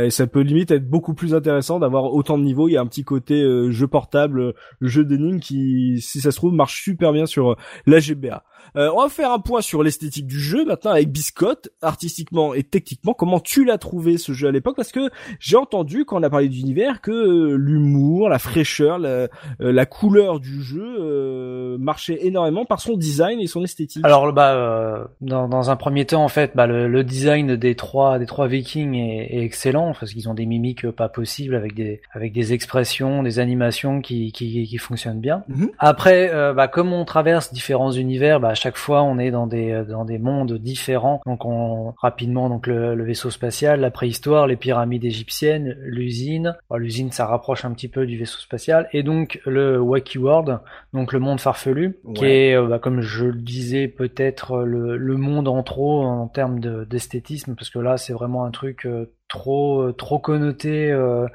et ça peut limite être beaucoup plus intéressant d'avoir autant de niveaux. Il y a un petit côté euh, jeu portable, jeu d'énigmes qui, si ça se trouve, marche super bien sur la GBA. Euh, on va faire un point sur l'esthétique du jeu maintenant avec Biscotte, artistiquement et techniquement. Comment tu l'as trouvé ce jeu à l'époque? Parce que j'ai entendu quand on a parlé d'univers que euh, l'humour, la fraîcheur, la, euh, la, couleur du jeu marchait énormément par son design et son esthétique. Alors bah dans, dans, un premier temps en fait, bah, le, le, design des trois des trois Vikings est, est excellent parce qu'ils ont des mimiques pas possibles avec des avec des expressions, des animations qui qui, qui fonctionnent bien. Mhm. Après, bah, comme on traverse différents univers, bah, chaque fois on est dans des euh, dans des mondes différents. Donc on rapidement donc le, vaisseau spatial, la préhistoire, les pyramides égyptiennes, l'usine. l'usine ça rapproche un petit peu du vaisseau spatial et donc le Wacky World, donc le monde farfelu, qui est euh, bah, comme je le disais peut-être le, le monde en trop en termes d'esthétisme parce que là c'est vraiment un truc euh, trop trop connoté. Euh,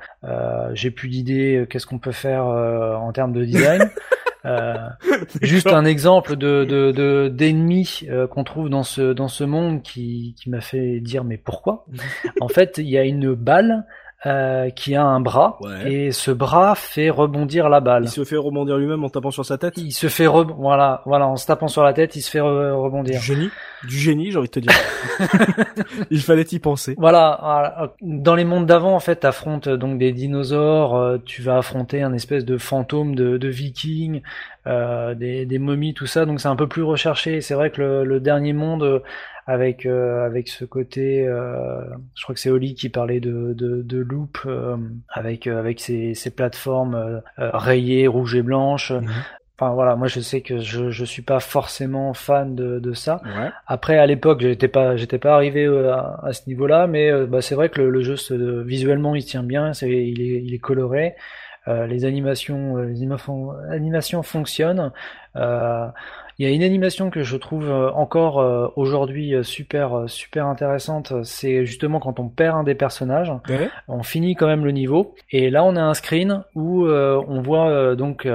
J'ai plus d'idées. Qu'est-ce qu'on peut faire en termes de design Euh, [laughs] [laughs] juste un exemple de d'ennemis de, euh, qu'on trouve dans ce dans ce monde qui qui m'a fait dire mais pourquoi? [laughs] En fait, il y a une balle euh, qui a un bras et ce bras fait rebondir la balle. Il se fait rebondir lui-même en tapant sur sa tête. Il se fait re voilà voilà en se tapant sur la tête, il se fait rebondir. Du génie, du génie, j'ai envie de te dire. [laughs] il fallait y penser. Voilà, dans les mondes d'avant en fait, t'affrontes donc des dinosaures, euh, tu vas affronter un espèce de fantôme de, de vikings, euh, des, des momies, tout ça, donc c'est un peu plus recherché. C'est vrai que le, le dernier monde avec euh, avec ce côté euh, je crois que c'est Oli qui parlait de de, de loop euh, avec avec ces, ces plateformes rayées rouges et blanches mhm. Enfin voilà, moi je sais que je je suis pas forcément fan de, de ça. Après à l'époque j'étais pas j'étais pas arrivé à, à ce niveau-là, mais bah, c'est vrai que le, le jeu se, visuellement il tient bien, c'est il est il est coloré, euh, les animations les animations fonctionnent. Euh, il y a une animation que je trouve euh, encore euh, aujourd'hui euh, super super intéressante, c'est justement quand on perd un des personnages, on finit quand même le niveau. Et là on a un screen où on voit donc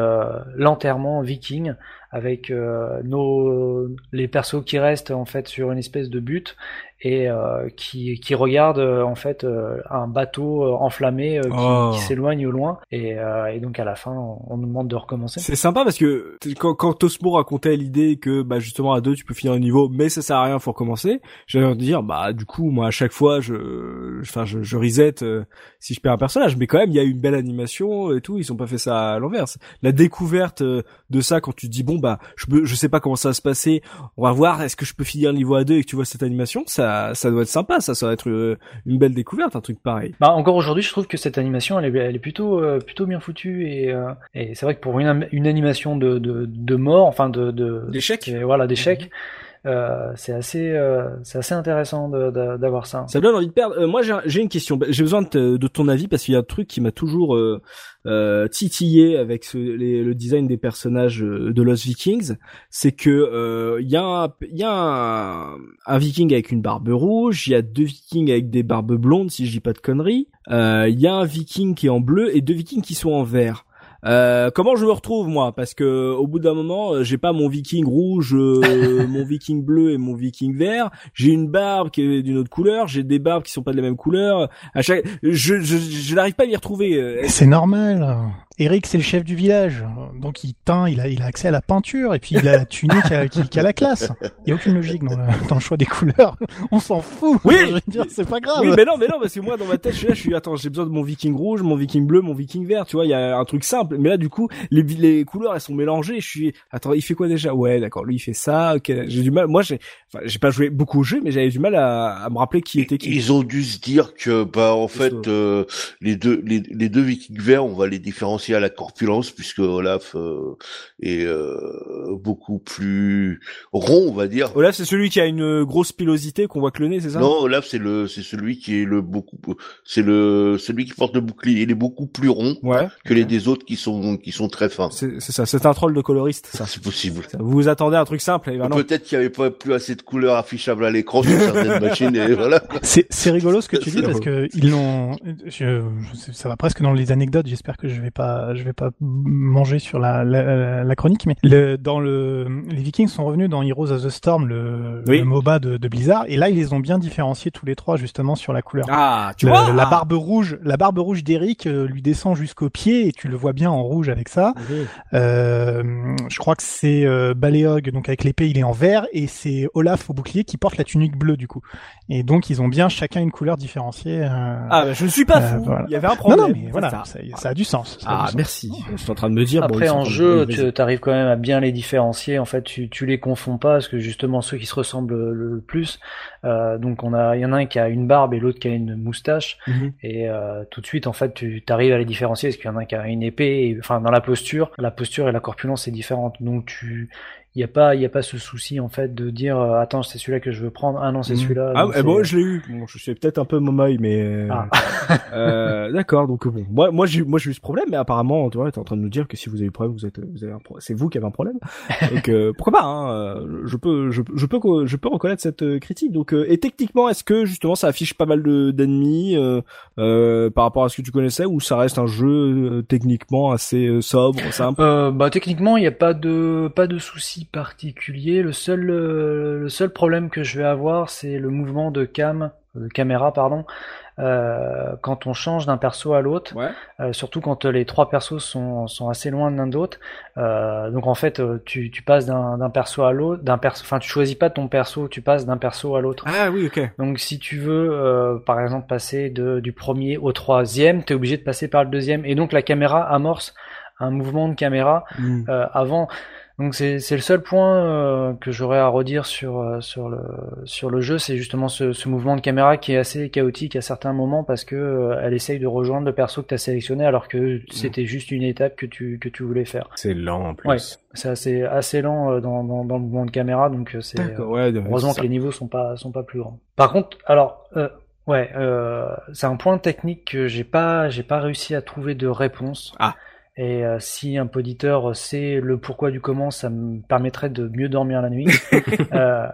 l'enterrement viking avec nos les persos qui restent en fait sur une espèce de but et euh, qui, qui regarde euh, en fait euh, un bateau enflammé qui, oh. qui s'éloigne au loin et, et, donc à la fin on, nous demande de recommencer. C'est sympa parce que quand, quand Tosmo racontait l'idée que bah justement à deux tu peux finir un niveau mais ça sert à rien faut recommencer, j'allais dire bah du coup moi à chaque fois je enfin je, je reset si je perds un personnage mais quand même il y a une belle animation et tout ils ont pas fait ça à l'envers. La découverte de ça quand tu te dis bon bah je peux je sais pas comment ça va se passer on va voir est-ce que je peux finir le niveau à deux et que tu vois cette animation ça ça, ça doit être sympa, ça, ça doit être euh, une belle découverte, un truc pareil. Bah encore aujourd'hui, je trouve que cette animation, elle est, elle est plutôt, euh, plutôt bien foutue et, euh, et c'est vrai que pour une, animation de, de, de mort, enfin de, de D'échec. voilà, d'échec, euh, c'est assez, euh, c'est assez intéressant d'avoir ça. Ça donne envie de perdre. Euh, moi, j'ai un- j'ai une question. J'ai besoin de, ton avis parce qu'il y a un truc qui m'a toujours euh, titillé avec le design des personnages de Lost Vikings. C'est que il y a, un, y a un, un Viking avec une barbe rouge. Il y a deux Vikings avec des barbes blondes, si je dis pas de conneries. Il y a un Viking qui est en bleu et deux Vikings qui sont en vert. Euh, comment je me retrouve moi? Parce que au bout d'un moment, euh, j'ai pas mon Viking rouge, euh, [laughs] mon Viking bleu et mon Viking vert. J'ai une barbe qui est d'une autre couleur. J'ai des barbes qui sont pas de la même couleur. À chaque, je, je, je n'arrive pas à m'y retrouver. Euh, C'est normal. Eric, c'est le chef du village, donc il teint, il a, il a accès à la peinture et puis il a la tunique qui, qui a la classe. Il y a aucune logique dans le, dans le choix des couleurs. [laughs] On s'en fout. Oui. je veux dire, c'est pas grave. Oui, mais non, mais non, parce que moi, dans ma tête, je suis là, je suis, attends, j'ai besoin de mon viking rouge, mon viking bleu, mon viking vert, tu vois, il y a un truc simple. Mais là, du coup, les, les couleurs, elles sont mélangées, je suis, attends, il fait quoi déjà? Ouais, d'accord, lui, il fait ça, ok, j'ai du mal, moi, j'ai, enfin, j'ai pas joué beaucoup au jeu, mais j'avais du mal à, à me rappeler qui était qui. Ils ont dû se dire que, bah, en fait, euh, les deux, les, les deux Vikings verts, on va les différencier à la corpulence, puisque Olaf euh, est euh, beaucoup plus rond, on va dire. Olaf, c'est celui qui a une grosse pilosité qu'on voit que le nez, c'est ça? Non, Olaf, c'est le, c'est celui qui est le beaucoup, c'est le, celui qui porte le bouclier. Il est beaucoup plus rond Ouais. que les des autres qui sont, qui sont très fins. C'est ça, c'est un troll de coloriste, ça. C'est possible. Ça, Vous vous attendez à un truc simple, et ben non. Peut-être qu'il y avait pas plus assez de couleurs affichables à l'écran sur certaines [laughs] machines et voilà. C'est, c'est rigolo ce que tu dis parce que ils l'ont. Ça va presque dans les anecdotes. J'espère que je vais pas, je vais pas manger sur la, la, la chronique. Mais le, dans le, les Vikings sont revenus dans Heroes of the Storm, le, Oui. le MOBA de, de Blizzard, et là ils les ont bien différenciés tous les trois justement sur la couleur. Ah, tu Le- vois? la barbe rouge, la barbe rouge d'Eric euh, lui descend jusqu'au pied et tu le vois bien en rouge avec ça. Oui. Euh, je crois que c'est euh, Baléog, donc avec l'épée il est en vert et c'est Olaf au bouclier qui porte la tunique bleue du coup. Et donc ils ont bien chacun une couleur différenciée. euh, Ah, bah, je ne suis pas Euh, fou. voilà. Il y avait un non problème. non mais c'est voilà, ça. ça, ça a du sens. ça a Ah, du sens. merci. Je suis en train de me dire. Après en jeu, tu arrives quand même à bien les différencier. En fait, tu, tu les confonds pas parce que justement ceux qui se ressemblent le, plus, euh, donc on a, il y en a un qui a une barbe et l'autre qui a une moustache. Mhm. Et euh, tout de suite, en fait, tu arrives à les différencier parce qu'il y en a un qui a une épée. Enfin, dans la posture, la posture et la corpulence c'est différente. Donc tu, il y a pas, il y a pas ce souci en fait de dire euh, attends c'est celui-là que je veux prendre. Ah non c'est Mhm. celui-là. Ah, eh bon, je l'ai eu. Bon, je suis peut-être un peu momoy, mais euh, Ah. [laughs] euh, d'accord. Donc bon, moi, moi, j'ai, moi, j'ai eu ce problème, mais apparemment, tu vois, t'es en train de nous dire que si vous avez eu problème, vous êtes, vous avez un pro- c'est vous qui avez un problème. Donc euh, [laughs] pourquoi pas hein, euh, Je peux, je, je peux, je peux reconnaître cette critique. Donc euh, et techniquement, est-ce que justement ça affiche pas mal de d'ennemis euh, euh, par rapport à ce que tu connaissais, ou ça reste un jeu euh, techniquement assez euh, sobre, simple Euh, bah techniquement il n'y a pas de pas de souci particulier. Le seul euh, le seul problème que je vais avoir c'est le mouvement de cam de caméra pardon euh, quand on change d'un perso à l'autre. Ouais. Euh, surtout quand euh, les trois persos sont, sont assez loin l'un de l'autre. Euh, donc en fait, euh, tu, tu passes d'un perso à l'autre, d'un perso, enfin tu choisis pas ton perso, tu passes d'un perso à l'autre. Ah oui, ok. Donc si tu veux, euh, par exemple, passer de, du premier au troisième, t'es obligé de passer par le deuxième, et donc la caméra amorce un mouvement de caméra Hmm. euh, avant. Donc c'est c'est le seul point euh, que j'aurais à redire sur euh, sur le sur le jeu, c'est justement ce, ce mouvement de caméra qui est assez chaotique à certains moments parce que euh, elle essaye de rejoindre le perso que tu as sélectionné alors que c'était juste une étape que tu que tu voulais faire. C'est lent en plus. Ouais. C'est assez assez lent euh, dans, dans dans le mouvement de caméra donc c'est. Ouais. Heureusement que les niveaux sont pas sont pas plus grands. Par contre, alors euh, ouais, euh, c'est un point technique que j'ai pas j'ai pas réussi à trouver de réponse. Ah. Et euh, si un poditeur sait le pourquoi du comment, ça me permettrait de mieux dormir la nuit. [laughs] Euh,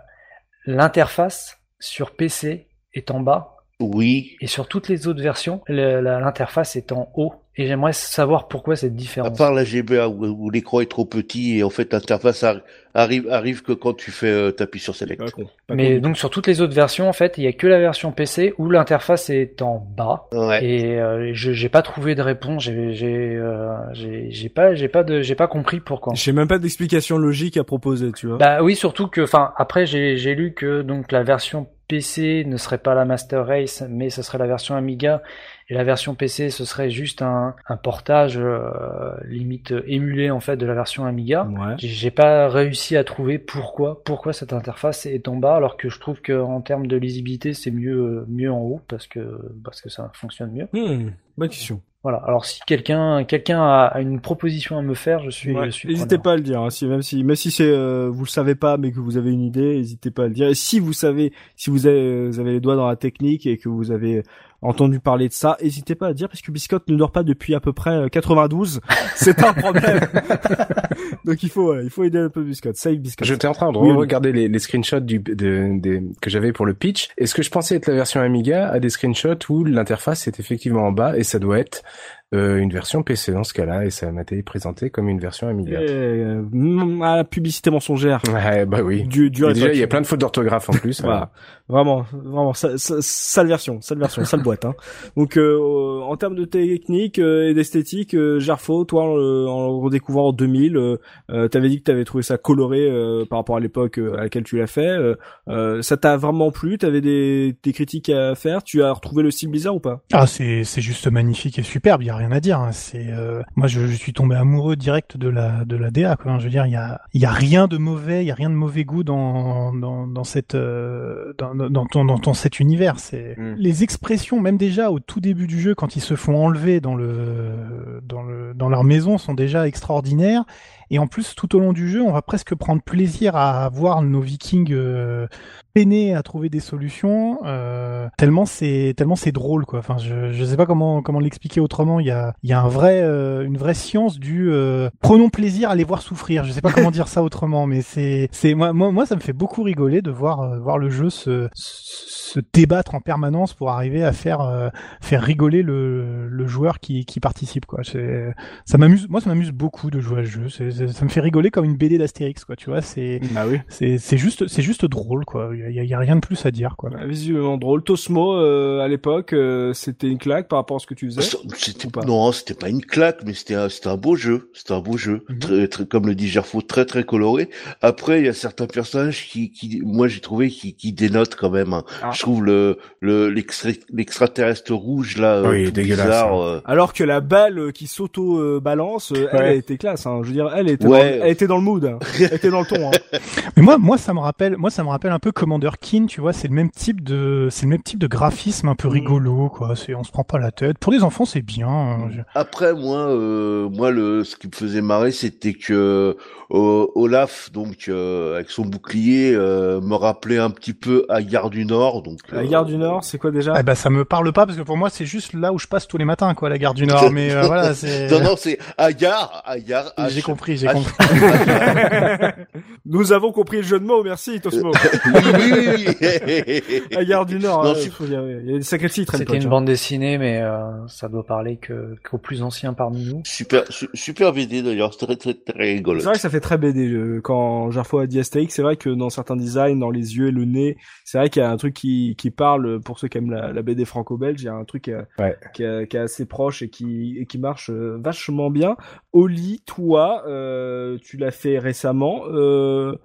L'interface sur PC est en bas Oui. et sur toutes les autres versions, l'interface est en haut. Et j'aimerais savoir pourquoi cette À différence. part la GBA où, où l'écran est trop petit et en fait l'interface arri- arrive arrive que quand tu fais euh, t'appuies sur select. Pas con. Pas Mais con. donc sur toutes les autres versions, en fait, il y a que la version PC où l'interface est en bas. Ouais. Et euh, je j'ai pas trouvé de réponse. J'ai j'ai euh, j'ai j'ai pas j'ai pas de j'ai pas compris pourquoi. J'ai même pas d'explication logique à proposer, tu vois. Bah oui, surtout que enfin après j'ai j'ai lu que donc la version PC ne serait pas la Master Race, mais ce serait la version Amiga, et la version PC ce serait juste un, un portage euh, limite émulé en fait de la version Amiga. Ouais. J'ai- pas réussi à trouver pourquoi pourquoi cette interface est en bas, alors que je trouve que en termes de lisibilité c'est mieux euh, mieux en haut parce que parce que ça fonctionne mieux. Hmm, bonne question. Voilà. Alors si quelqu'un quelqu'un a, une proposition à me faire, je suis Ouais. je suis N'hésitez pas à le dire, hein, si, même si même si c'est euh, vous le savez pas, mais que vous avez une idée, n'hésitez pas à le dire. Et si vous savez, si vous avez, vous avez les doigts dans la technique et que vous avez entendu parler de ça, n'hésitez pas à dire parce que Biscotte ne dort pas depuis à peu près euh, 92. [laughs] c'est un problème. [laughs] Donc il faut, voilà, il faut aider un peu Biscotte. Save Biscotte. J'étais en train de Oui, oui. regarder les, les screenshots du, de, des- que j'avais pour le pitch. Et ce que je pensais être la version Amiga a des screenshots où l'interface est effectivement en bas et ça doit être euh, une version PC dans ce cas-là et ça m'a été présenté comme une version Amiga. Euh, la publicité mensongère. Ouais, bah oui. Du, du Et déjà, il y a plein de fautes d'orthographe en plus. [laughs] Voilà, vraiment, vraiment, sa- sa- sale version, sale version, sale boîte. Hein. Donc, euh, en termes de technique euh, et d'esthétique, euh, Gerfo, toi, en, le- en le redécouvrant en 2000, euh, euh, t'avais dit que t'avais trouvé ça coloré euh, par rapport à l'époque euh, à laquelle tu l'as fait. Euh, euh, ça t'a vraiment plu? T'avais des, des critiques à faire? Tu as retrouvé le style bizarre ou pas? Ah, c'est c'est juste magnifique et superbe. Il y a rien à dire. hein. C'est euh, moi, je, je suis tombé amoureux direct de la de la DA. Quoi. Je veux dire, il y a il y a rien de mauvais, il y a rien de mauvais goût dans dans dans cette euh, dans dans ton dans ton cet univers. C'est Mm. les expressions, même déjà au tout début du jeu, quand ils se font enlever dans le dans le dans leur maison, sont déjà extraordinaires. Et en plus, tout au long du jeu, on va presque prendre plaisir à voir nos Vikings euh, peiner à trouver des solutions. Euh, tellement c'est tellement c'est drôle quoi. Enfin, je je sais pas comment comment l'expliquer autrement. Il y a il y a un vrai euh, une vraie science du euh, prenons plaisir à les voir souffrir. Je sais pas comment [laughs] dire ça autrement, mais c'est c'est moi moi moi ça me fait beaucoup rigoler de voir euh, voir le jeu se se débattre en permanence pour arriver à faire euh, faire rigoler le le joueur qui qui participe quoi. C'est ça m'amuse moi ça m'amuse beaucoup de jouer à ce jeu. C'est- ça me fait rigoler comme une BD d'Astérix quoi. Tu vois c'est Ah oui. c'est c'est juste c'est juste drôle quoi. Il y y a rien de plus à dire quoi. Visiblement drôle. Tosmo, euh, à l'époque, euh, c'était une claque par rapport à ce que tu faisais. C'était pas? non, c'était pas une claque, mais c'était un, c'était un beau jeu. C'était un beau jeu, Mhm. très, très, comme le dit Gerfo, très très coloré. Après, il y a certains personnages qui, qui moi j'ai trouvé qui, qui dénotent quand même. hein. Ah. Je trouve le le l'extra- l'extraterrestre rouge là, euh, Oui, tout dégueulasse, bizarre, hein. euh, Alors que la balle qui s'auto-balance, elle, Ouais. elle était classe. Hein. Je veux dire, elle était, Ouais. dans, elle était dans le mood. hein. Elle était dans le ton. Hein. [laughs] Mais moi, moi, ça me rappelle, moi, ça me rappelle un peu Commander Keen, tu vois, c'est le même type de, c'est le même type de graphisme un peu Mhm. rigolo, quoi. C'est, on se prend pas la tête. Pour les enfants, c'est bien. hein. Je- Après, moi, euh, moi, le, ce qui me faisait marrer, c'était que euh, Olaf, donc euh, avec son bouclier, euh, me rappelait un petit peu à Gare du Nord. Donc euh, gare du Nord, c'est quoi déjà? Ah bah, ça me parle pas parce que pour moi, c'est juste là où je passe tous les matins, quoi, la gare du Nord. Mais euh, voilà, [laughs] c'est. Non, non, c'est Agar, Agar. J'ai H- compris, j'ai H- compris. [laughs] Nous avons compris le jeu de mots, merci Tosmo. oui, oui, oui. La gare du Nord, Non, hein, il y a des sacrés titres. à C'était une hein. bande dessinée, mais euh, ça doit parler que qu'aux plus anciens parmi nous. Super, su- super BD d'ailleurs, c'est très très très rigolo. C'est vrai que ça fait très BD. euh, Quand Gerfo a dit Astérix, c'est vrai que dans certains designs, dans les yeux et le nez, c'est vrai qu'il y a un truc qui, qui parle, pour ceux qui aiment la, la BD franco-belge, il y a un truc qui, est- Ouais. qui, est- qui est assez proche et qui, et qui marche euh, vachement bien. Oli, toi, euh, tu l'as fait récemment. Euh,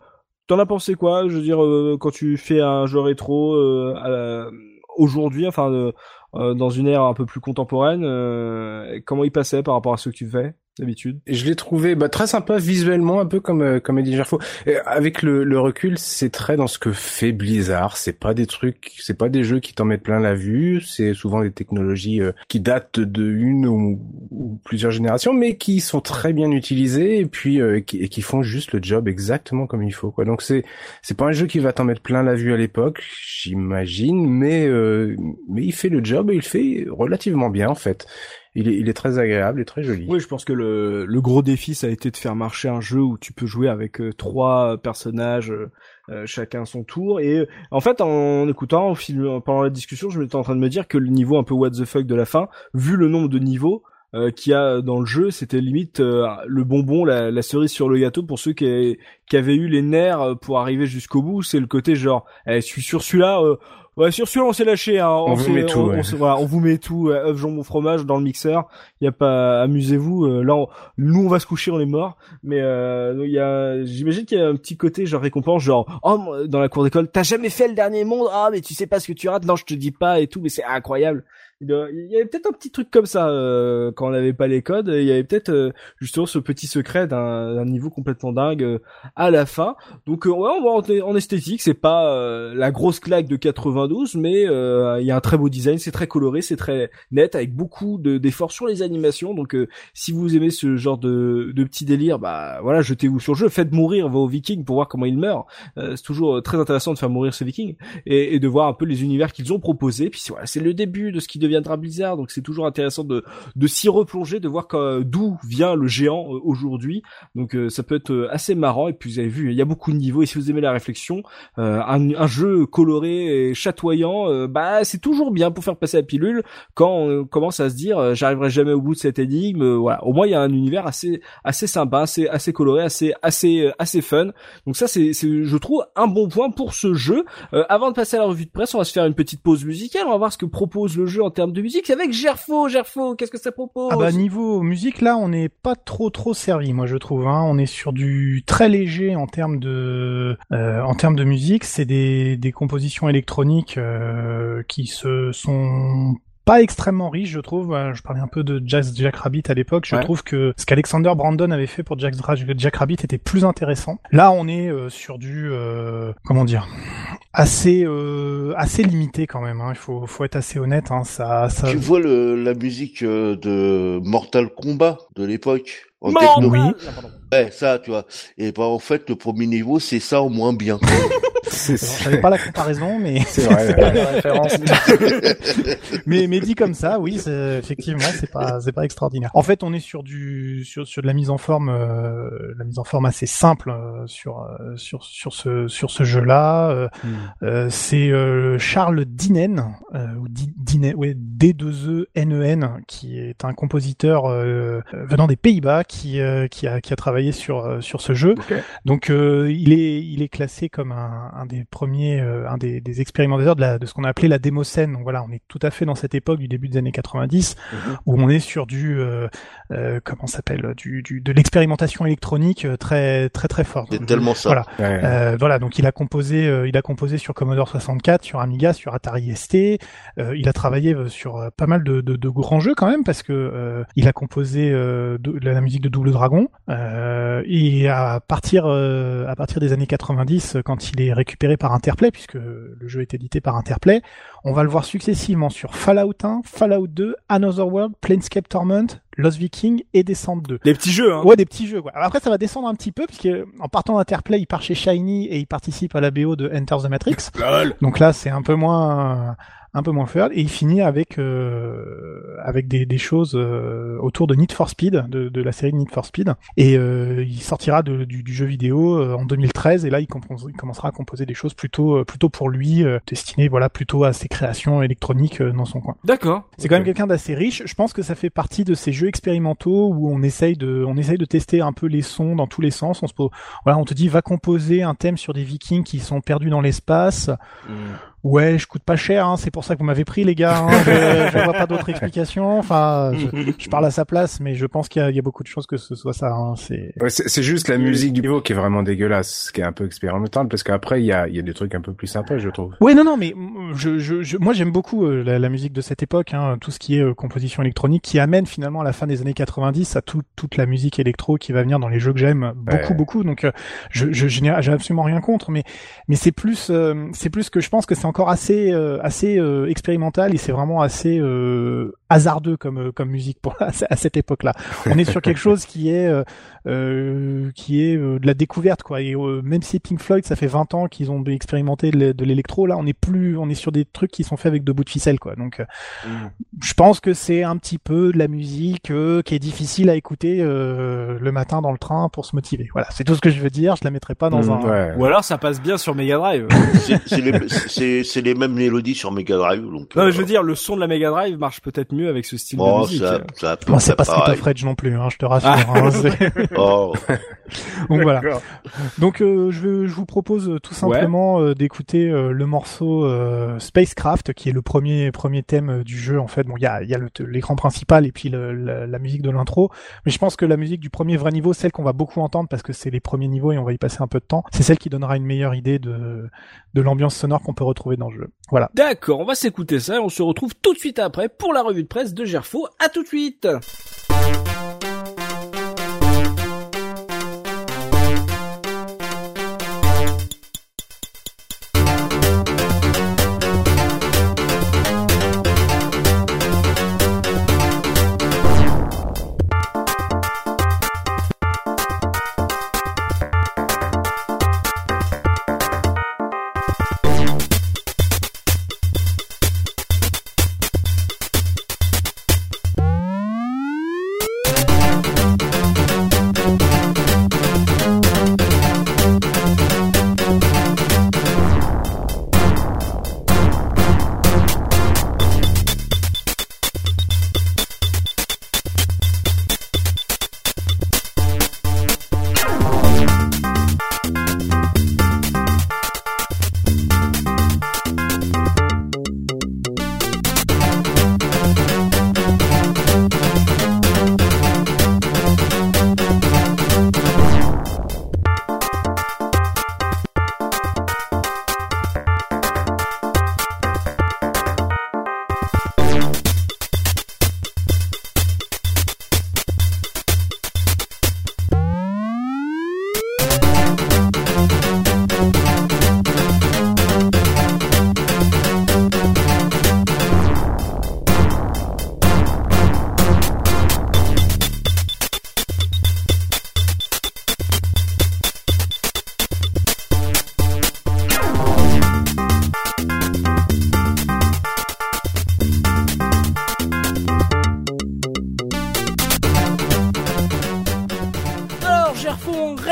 T'en as pensé quoi? Je veux dire, euh, quand tu fais un jeu rétro euh, aujourd'hui, enfin, euh, euh, dans une ère un peu plus contemporaine, euh, comment il passait par rapport à ce que tu fais? Et je l'ai trouvé bah, très sympa visuellement, un peu comme euh, comme dit Gerfo. Et avec le, le recul, c'est très dans ce que fait Blizzard. C'est pas des trucs, c'est pas des jeux qui t'en mettent plein la vue. C'est souvent des technologies euh, qui datent de une ou, plusieurs générations, mais qui sont très bien utilisées et puis euh, qui, et qui font juste le job exactement comme il faut. Quoi. Donc c'est c'est pas un jeu qui va t'en mettre plein la vue à l'époque, j'imagine, mais euh, mais il fait le job et il fait relativement bien en fait. Il est, il est très agréable et très joli. Oui, je pense que le, le gros défi, ça a été de faire marcher un jeu où tu peux jouer avec euh, trois personnages, euh, euh, chacun son tour. Et euh, en fait, en, écoutant, au fil, pendant la discussion, je m'étais en train de me dire que le niveau un peu what the fuck de la fin, vu le nombre de niveaux euh, qu'il y a dans le jeu, c'était limite euh, le bonbon, la, la cerise sur le gâteau pour ceux qui, qui avait eu les nerfs pour arriver jusqu'au bout. C'est le côté genre, eh, je suis sur celui-là. Ouais, sur celui-là, on s'est lâché. Hein. On, vous met tout. On, voilà, on vous met tout. œuf, jambon, fromage dans le mixeur. Il y a pas, amusez-vous. là, nous, on va se coucher, on est mort. Mais il y a, j'imagine qu'il y a un petit côté genre récompense, genre oh dans la cour d'école, t'as jamais fait le dernier monde? Ah, mais tu sais pas ce que tu rates. Non, je te dis pas et tout. Mais c'est incroyable. Il y avait peut-être un petit truc comme ça euh, quand on n'avait pas les codes. Il y avait peut-être euh, justement ce petit secret d'un niveau complètement dingue euh, à la fin. Donc ouais, on va en, esthétique, c'est pas la grosse claque de 92, mais il y a un très beau design, c'est très coloré, c'est très net, avec beaucoup d'efforts sur les animations. Donc si vous aimez ce genre de, de petit délire, bah voilà, jetez-vous sur le jeu, faites mourir vos Vikings pour voir comment ils meurent. c'est toujours très intéressant de faire mourir ces Vikings et, et de voir un peu les univers qu'ils ont proposés. Puis voilà, c'est le début de ce qui devient deviendra Blizzard, donc c'est toujours intéressant de, de s'y replonger, de voir d'où vient le géant euh, aujourd'hui. Donc euh, ça peut être euh, assez marrant. Et puis vous avez vu, il y a beaucoup de niveaux. Et si vous aimez la réflexion, un, un, jeu coloré et chatoyant, bah c'est toujours bien pour faire passer la pilule quand on commence à se dire j'arriverai jamais au bout de cette énigme. voilà, au moins il y a un univers assez assez sympa, assez assez coloré, assez assez assez fun. Donc ça c'est je trouve un bon point pour ce jeu. avant de passer à la revue de presse, on va se faire une petite pause musicale. On va voir ce que propose le jeu en termes de musique. C'est avec Gerfo. Gerfo, qu'est-ce que ça propose? Ah bah niveau musique là, on n'est pas trop trop servi, moi je trouve. Hein. On est sur du très léger en termes de euh, en termes de musique. C'est des des compositions électroniques euh, qui se sont pas extrêmement riche, je trouve. Euh, je parlais un peu de Jack, Jack Rabbit à l'époque. Je trouve que ce qu'Alexander Brandon avait fait pour Jack, Jack Rabbit était plus intéressant. Là, on est euh, sur du euh, comment dire assez assez limité quand même. Hein. Il faut faut être assez honnête. Hein. Ça, ça... Tu vois le, la musique de Mortal Kombat de l'époque. En oui. Ouais, ça, tu vois. Et bah, en fait, le premier niveau, c'est ça au moins bien. [laughs] Je pas la comparaison, mais c'est [laughs] vrai. mais mais dit comme ça, oui, effectivement, c'est pas c'est pas extraordinaire. En fait, on est sur du sur sur de la mise en forme, euh, la mise en forme assez simple euh, sur euh, sur sur ce sur ce jeu-là. Hmm. c'est Charles Dinen ou Dinen, ouais, D2E N-E-N, qui est un compositeur venant des Pays-Bas qui qui a qui a travaillé sur sur ce jeu. Donc il est il est classé comme un un des premiers, euh, un des, des, expérimentateurs de, la, de ce qu'on a appelé la démocène. Donc voilà, on est tout à fait dans cette époque du début des années 90 mhm. où on est sur du, euh, euh, comment s'appelle, du, du, de l'expérimentation électronique euh, très très très forte. C'est tellement ça. Voilà, euh, voilà. Donc il a composé, il a composé sur Commodore 64, sur Amiga, sur Atari ST. il a travaillé sur pas mal de, de, de, grands jeux quand même parce que il a composé de, la musique de Double Dragon. et à partir à partir des années 90, quand il est récupéré par Interplay, puisque le jeu est édité par Interplay. On va le voir successivement sur Fallout 1, Fallout 2, Another World, Planescape Torment, Lost Viking et Descent 2. Des petits jeux, hein Ouais, des petits jeux. Ouais. après, ça va descendre un petit peu, puisque en partant d'Interplay, il part chez Shiny et il participe à la BO de Enter the Matrix. Donc là, c'est un peu moins un peu moins fun, et il finit avec euh, avec des, des choses euh, autour de Need for Speed, de, de la série Need for Speed, et euh, il sortira de, du, du, jeu vidéo euh, en 2013, et là il, il, commencera à composer des choses plutôt euh, plutôt pour lui, destinées voilà plutôt à ses créations électroniques dans son coin. D'accord. C'est quand même quelqu'un d'assez riche. Je pense que ça fait partie de ces jeux expérimentaux où on essaye de on essaye de tester un peu les sons dans tous les sens. On se voilà, on te dit va composer un thème sur des Vikings qui sont perdus dans l'espace. Mmh. Ouais, je coûte pas cher, hein, c'est pour ça que vous m'avez pris, les gars. Hein, je, [laughs] je vois pas d'autre explication. Enfin, je, parle à sa place, mais je pense qu'il y, y, a beaucoup de choses que ce soit ça. Hein, c'est ouais, juste la musique du niveau qui est vraiment dégueulasse, qui est un peu expérimental, parce qu'après il y a, y a des trucs un peu plus sympas, je trouve. Ouais, non, non, mais je, je, moi j'aime beaucoup euh, la, la, musique de cette époque, hein, tout ce qui est euh, composition électronique, qui amène finalement à la fin des années 90 à tout, toute la musique électro qui va venir dans les jeux que j'aime beaucoup, beaucoup. Donc, euh, je, je, j'ai absolument rien contre, mais mais c'est plus, c'est plus que je pense que c'est encore assez euh, assez euh, expérimental et c'est vraiment assez euh, hasardeux comme comme musique pour [laughs] à cette époque-là. On est sur quelque [laughs] chose qui est qui est de la découverte quoi. Et même si Pink Floyd, ça fait 20 ans qu'ils ont expérimenté de l'électro, là on est plus on est sur des trucs qui sont faits avec deux bouts de ficelle quoi. Donc mm. je pense que c'est un petit peu de la musique qui est difficile à écouter le matin dans le train pour se motiver. Voilà, c'est tout ce que je veux dire. Je la mettrai pas dans mm, un. Ou alors ça passe bien sur Mega Drive. [laughs] c'est les mêmes mélodies sur Mega Drive. Donc, non, je veux dire, le son de la Mega Drive marche peut-être mieux avec ce style de musique. Ça, ça c'est pas Street of Rage non plus, hein, je te rassure. Ah. hein, [laughs] oh. [laughs] Donc voilà. Donc euh, je, vais- je vous propose euh, tout simplement euh, d'écouter euh, le morceau euh, Spacecraft, qui est le premier premier thème euh, du jeu. En fait, bon, il y a, il y a le- l'écran principal et puis le- la, la musique de l'intro, mais je pense que la musique du premier vrai niveau, celle qu'on va beaucoup entendre parce que c'est les premiers niveaux et on va y passer un peu de temps, c'est celle qui donnera une meilleure idée de de l'ambiance sonore qu'on peut retrouver dans le jeu. Voilà. D'accord, on va s'écouter ça et on se retrouve tout de suite après pour la revue de presse de Gerfo. À tout de suite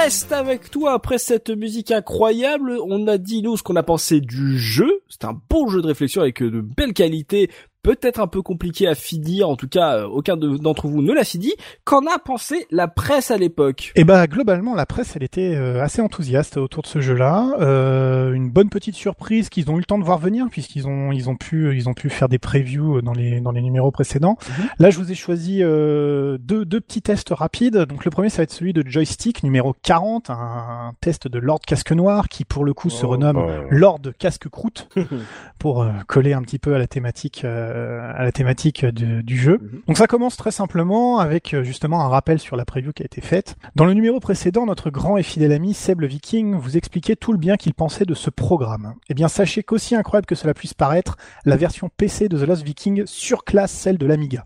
reste avec toi après cette musique incroyable. On a dit nous ce qu'on a pensé du jeu. C'est un beau jeu de réflexion avec de belles qualités. Peut-être un peu compliqué à finir, en tout cas euh, aucun de- d'entre vous ne l'a fini. Qu'en a pensé la presse à l'époque? Et bah globalement la presse elle était euh, assez enthousiaste autour de ce jeu-là. Euh, une bonne petite surprise qu'ils ont eu le temps de voir venir puisqu'ils ont ils ont pu ils ont pu faire des previews dans les dans les numéros précédents. Mhm. Là je vous ai choisi euh, deux deux petits tests rapides. Donc le premier ça va être celui de joystick numéro 40, un, test de Lord Casque Noir qui pour le coup se Oh, renomme bah. Lord Casque Croûte [laughs] pour euh, coller un petit peu à la thématique euh, à la thématique de- du jeu. Mhm. Donc ça commence très simplement avec euh, justement un rappel sur la preview qui a été faite. Dans le numéro précédent, notre grand et fidèle ami Seb le Viking vous expliquait tout le bien qu'il pensait de ce programme. Eh bien sachez qu'aussi incroyable que cela puisse paraître, la version PC de The Lost Viking surclasse celle de l'Amiga.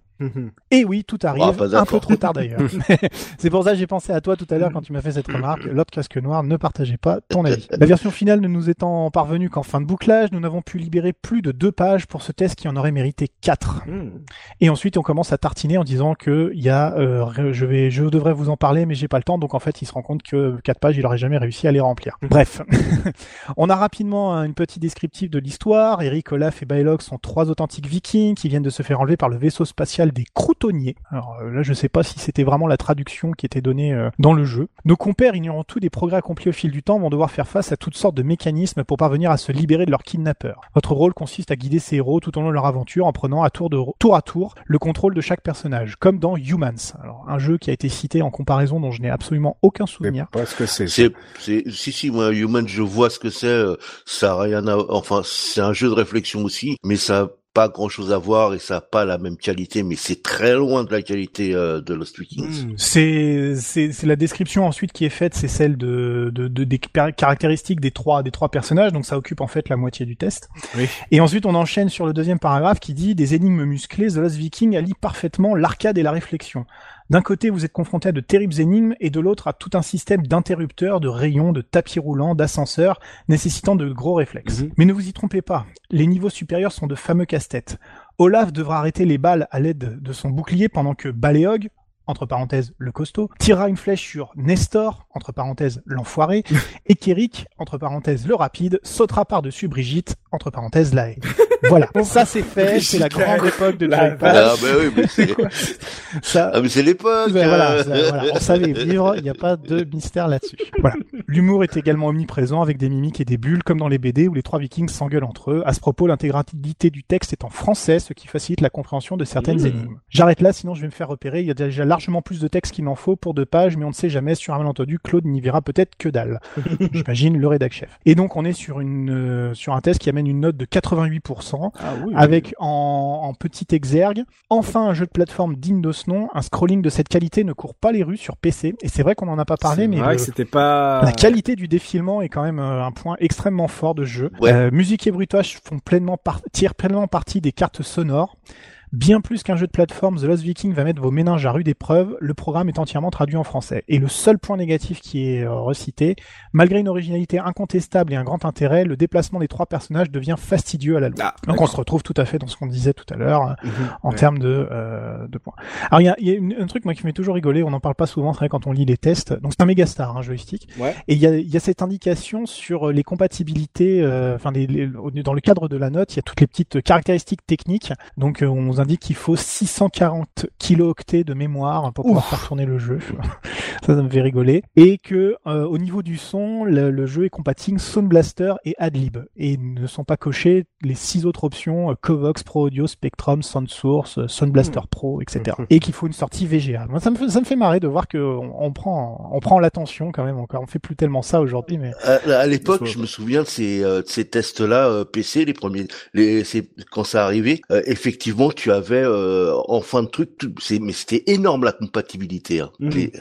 Et oui, tout arrive, un peu trop tard d'ailleurs. [laughs] c'est pour ça que j'ai pensé à toi tout à l'heure quand tu m'as fait cette [laughs] remarque. L'autre casque noir ne partageait pas ton avis. [laughs] La version finale ne nous étant parvenue qu'en fin de bouclage, nous n'avons pu libérer plus de deux pages pour ce test qui en aurait mérité quatre. Et ensuite, on commence à tartiner en disant que il y a, euh, je vais, je devrais vous en parler, mais j'ai pas le temps. Donc en fait, il se rend compte que quatre pages, il aurait jamais réussi à les remplir. Bref, on a rapidement une petite descriptive de l'histoire. Eric, Olaf et Bailog sont trois authentiques Vikings qui viennent de se faire enlever par le vaisseau spatial des Croutonniers. Alors euh, là, je sais pas si c'était vraiment la traduction qui était donnée euh, dans le jeu. Nos compères, ignorant tout des progrès accomplis au fil du temps, vont devoir faire face à toutes sortes de mécanismes pour parvenir à se libérer de leurs kidnappeurs. Votre rôle consiste à guider ces héros tout au long de leur aventure en prenant à tour, de, tour à tour le contrôle de chaque personnage, comme dans Humans. Alors, un jeu qui a été cité en comparaison dont je n'ai absolument aucun Je sais souvenir. pas ce que c'est. C'est, c'est, si, si, moi, Human, je vois ce que c'est, euh, ça a rien à, enfin, c'est un jeu de réflexion aussi, mais ça pas grand chose à voir et ça a pas la même qualité, mais c'est très loin de la qualité euh, de Lost Vikings. Hmm. C'est c'est c'est la description ensuite qui est faite, c'est celle de, de, de- des caractéristiques des trois des trois personnages, donc ça occupe en fait la moitié du test. Oui. Et ensuite on enchaîne sur le deuxième paragraphe qui dit des énigmes musclées, The Lost Viking allie parfaitement l'arcade et la réflexion. D'un côté, vous êtes confronté à de terribles énigmes, et de l'autre à tout un système d'interrupteurs, de rayons, de tapis roulants, d'ascenseurs, nécessitant de gros réflexes. Mhm. Mais ne vous y trompez pas, les niveaux supérieurs sont de fameux casse-têtes. Olaf devra arrêter les balles à l'aide de son bouclier pendant que Baleog, entre parenthèses le costaud, tirera une flèche sur Nestor, entre parenthèses l'enfoiré, [laughs] et Kérik, entre parenthèses le rapide, sautera par-dessus Brigitte, entre parenthèses la haie. [laughs] Voilà, ça c'est fait, c'est la grande époque de La-. Ah, bah oui, mais c'est, [laughs] Ça, ah, mais c'est l'époque. ben voilà, ça, voilà, on savait vivre, il n'y a pas de mystère là-dessus. Voilà. L'humour est également omniprésent avec des mimiques et des bulles comme dans les BD où les trois vikings s'engueulent entre eux. À ce propos, l'intégralité du texte est en français, ce qui facilite la compréhension de certaines Mmh. énigmes. J'arrête là, sinon je vais me faire repérer. Il y a déjà largement plus de texte qu'il n'en faut pour deux pages, mais on ne sait jamais. Sur un malentendu, Claude n'y verra peut-être que dalle. [laughs] J'imagine le rédac chef. Et donc on est sur une euh, sur un test qui amène une note de 88%. Ah oui. Avec en, en petit exergue, enfin un jeu de plateforme digne de ce nom, un scrolling de cette qualité ne court pas les rues sur PC. Et c'est vrai qu'on en a pas parlé, C'est mais vrai le- que c'était pas. la qualité du défilement est quand même euh, un point extrêmement fort de ce jeu. Ouais. Euh, musique et bruitage font pleinement par- tirent pleinement parti des cartes sonores. Bien plus qu'un jeu de plateforme, The Lost Viking va mettre vos méninges à rude épreuve. Le programme est entièrement traduit en français. Et le seul point négatif qui est euh, recité, malgré une originalité incontestable et un grand intérêt, le déplacement des trois personnages devient fastidieux à la loupe. Ah, Donc on se retrouve tout à fait dans ce qu'on disait tout à l'heure euh, Mhm. en Ouais. termes de, euh, de points. Alors il y a, y a une- un truc moi qui me fait toujours rigoler, on n'en parle pas souvent, vrai quand on lit les tests. Donc c'est un méga star, un joystick. Ouais. Et il y a, y a cette indication sur les compatibilités, euh, enfin les- les- au- dans le cadre de la note, il y a toutes les petites caractéristiques techniques. Donc on indique qu'il faut 640 kilooctets de mémoire pour pouvoir faire tourner le jeu. [laughs] ça, ça me fait rigoler. Et que euh, au niveau du son, le, le jeu est compatible Sound Blaster et Adlib. Et ne sont pas cochées les six autres options euh, Covox, Pro Audio, Spectrum, Sound Source, euh, Sound Blaster Pro, etc. Et qu'il faut une sortie VGA. Moi, ça me fait, ça me fait marrer de voir que on, on prend, on prend l'attention quand même encore. On fait plus tellement ça aujourd'hui, mais À, à l'époque, je me souviens de ces, euh, de ces tests-là euh, PC, les premiers, les, quand ça arrivait. euh, effectivement, tu avais euh, en fin de truc, tout- c'est, mais c'était énorme la compatibilité. hein. Mhm. Les-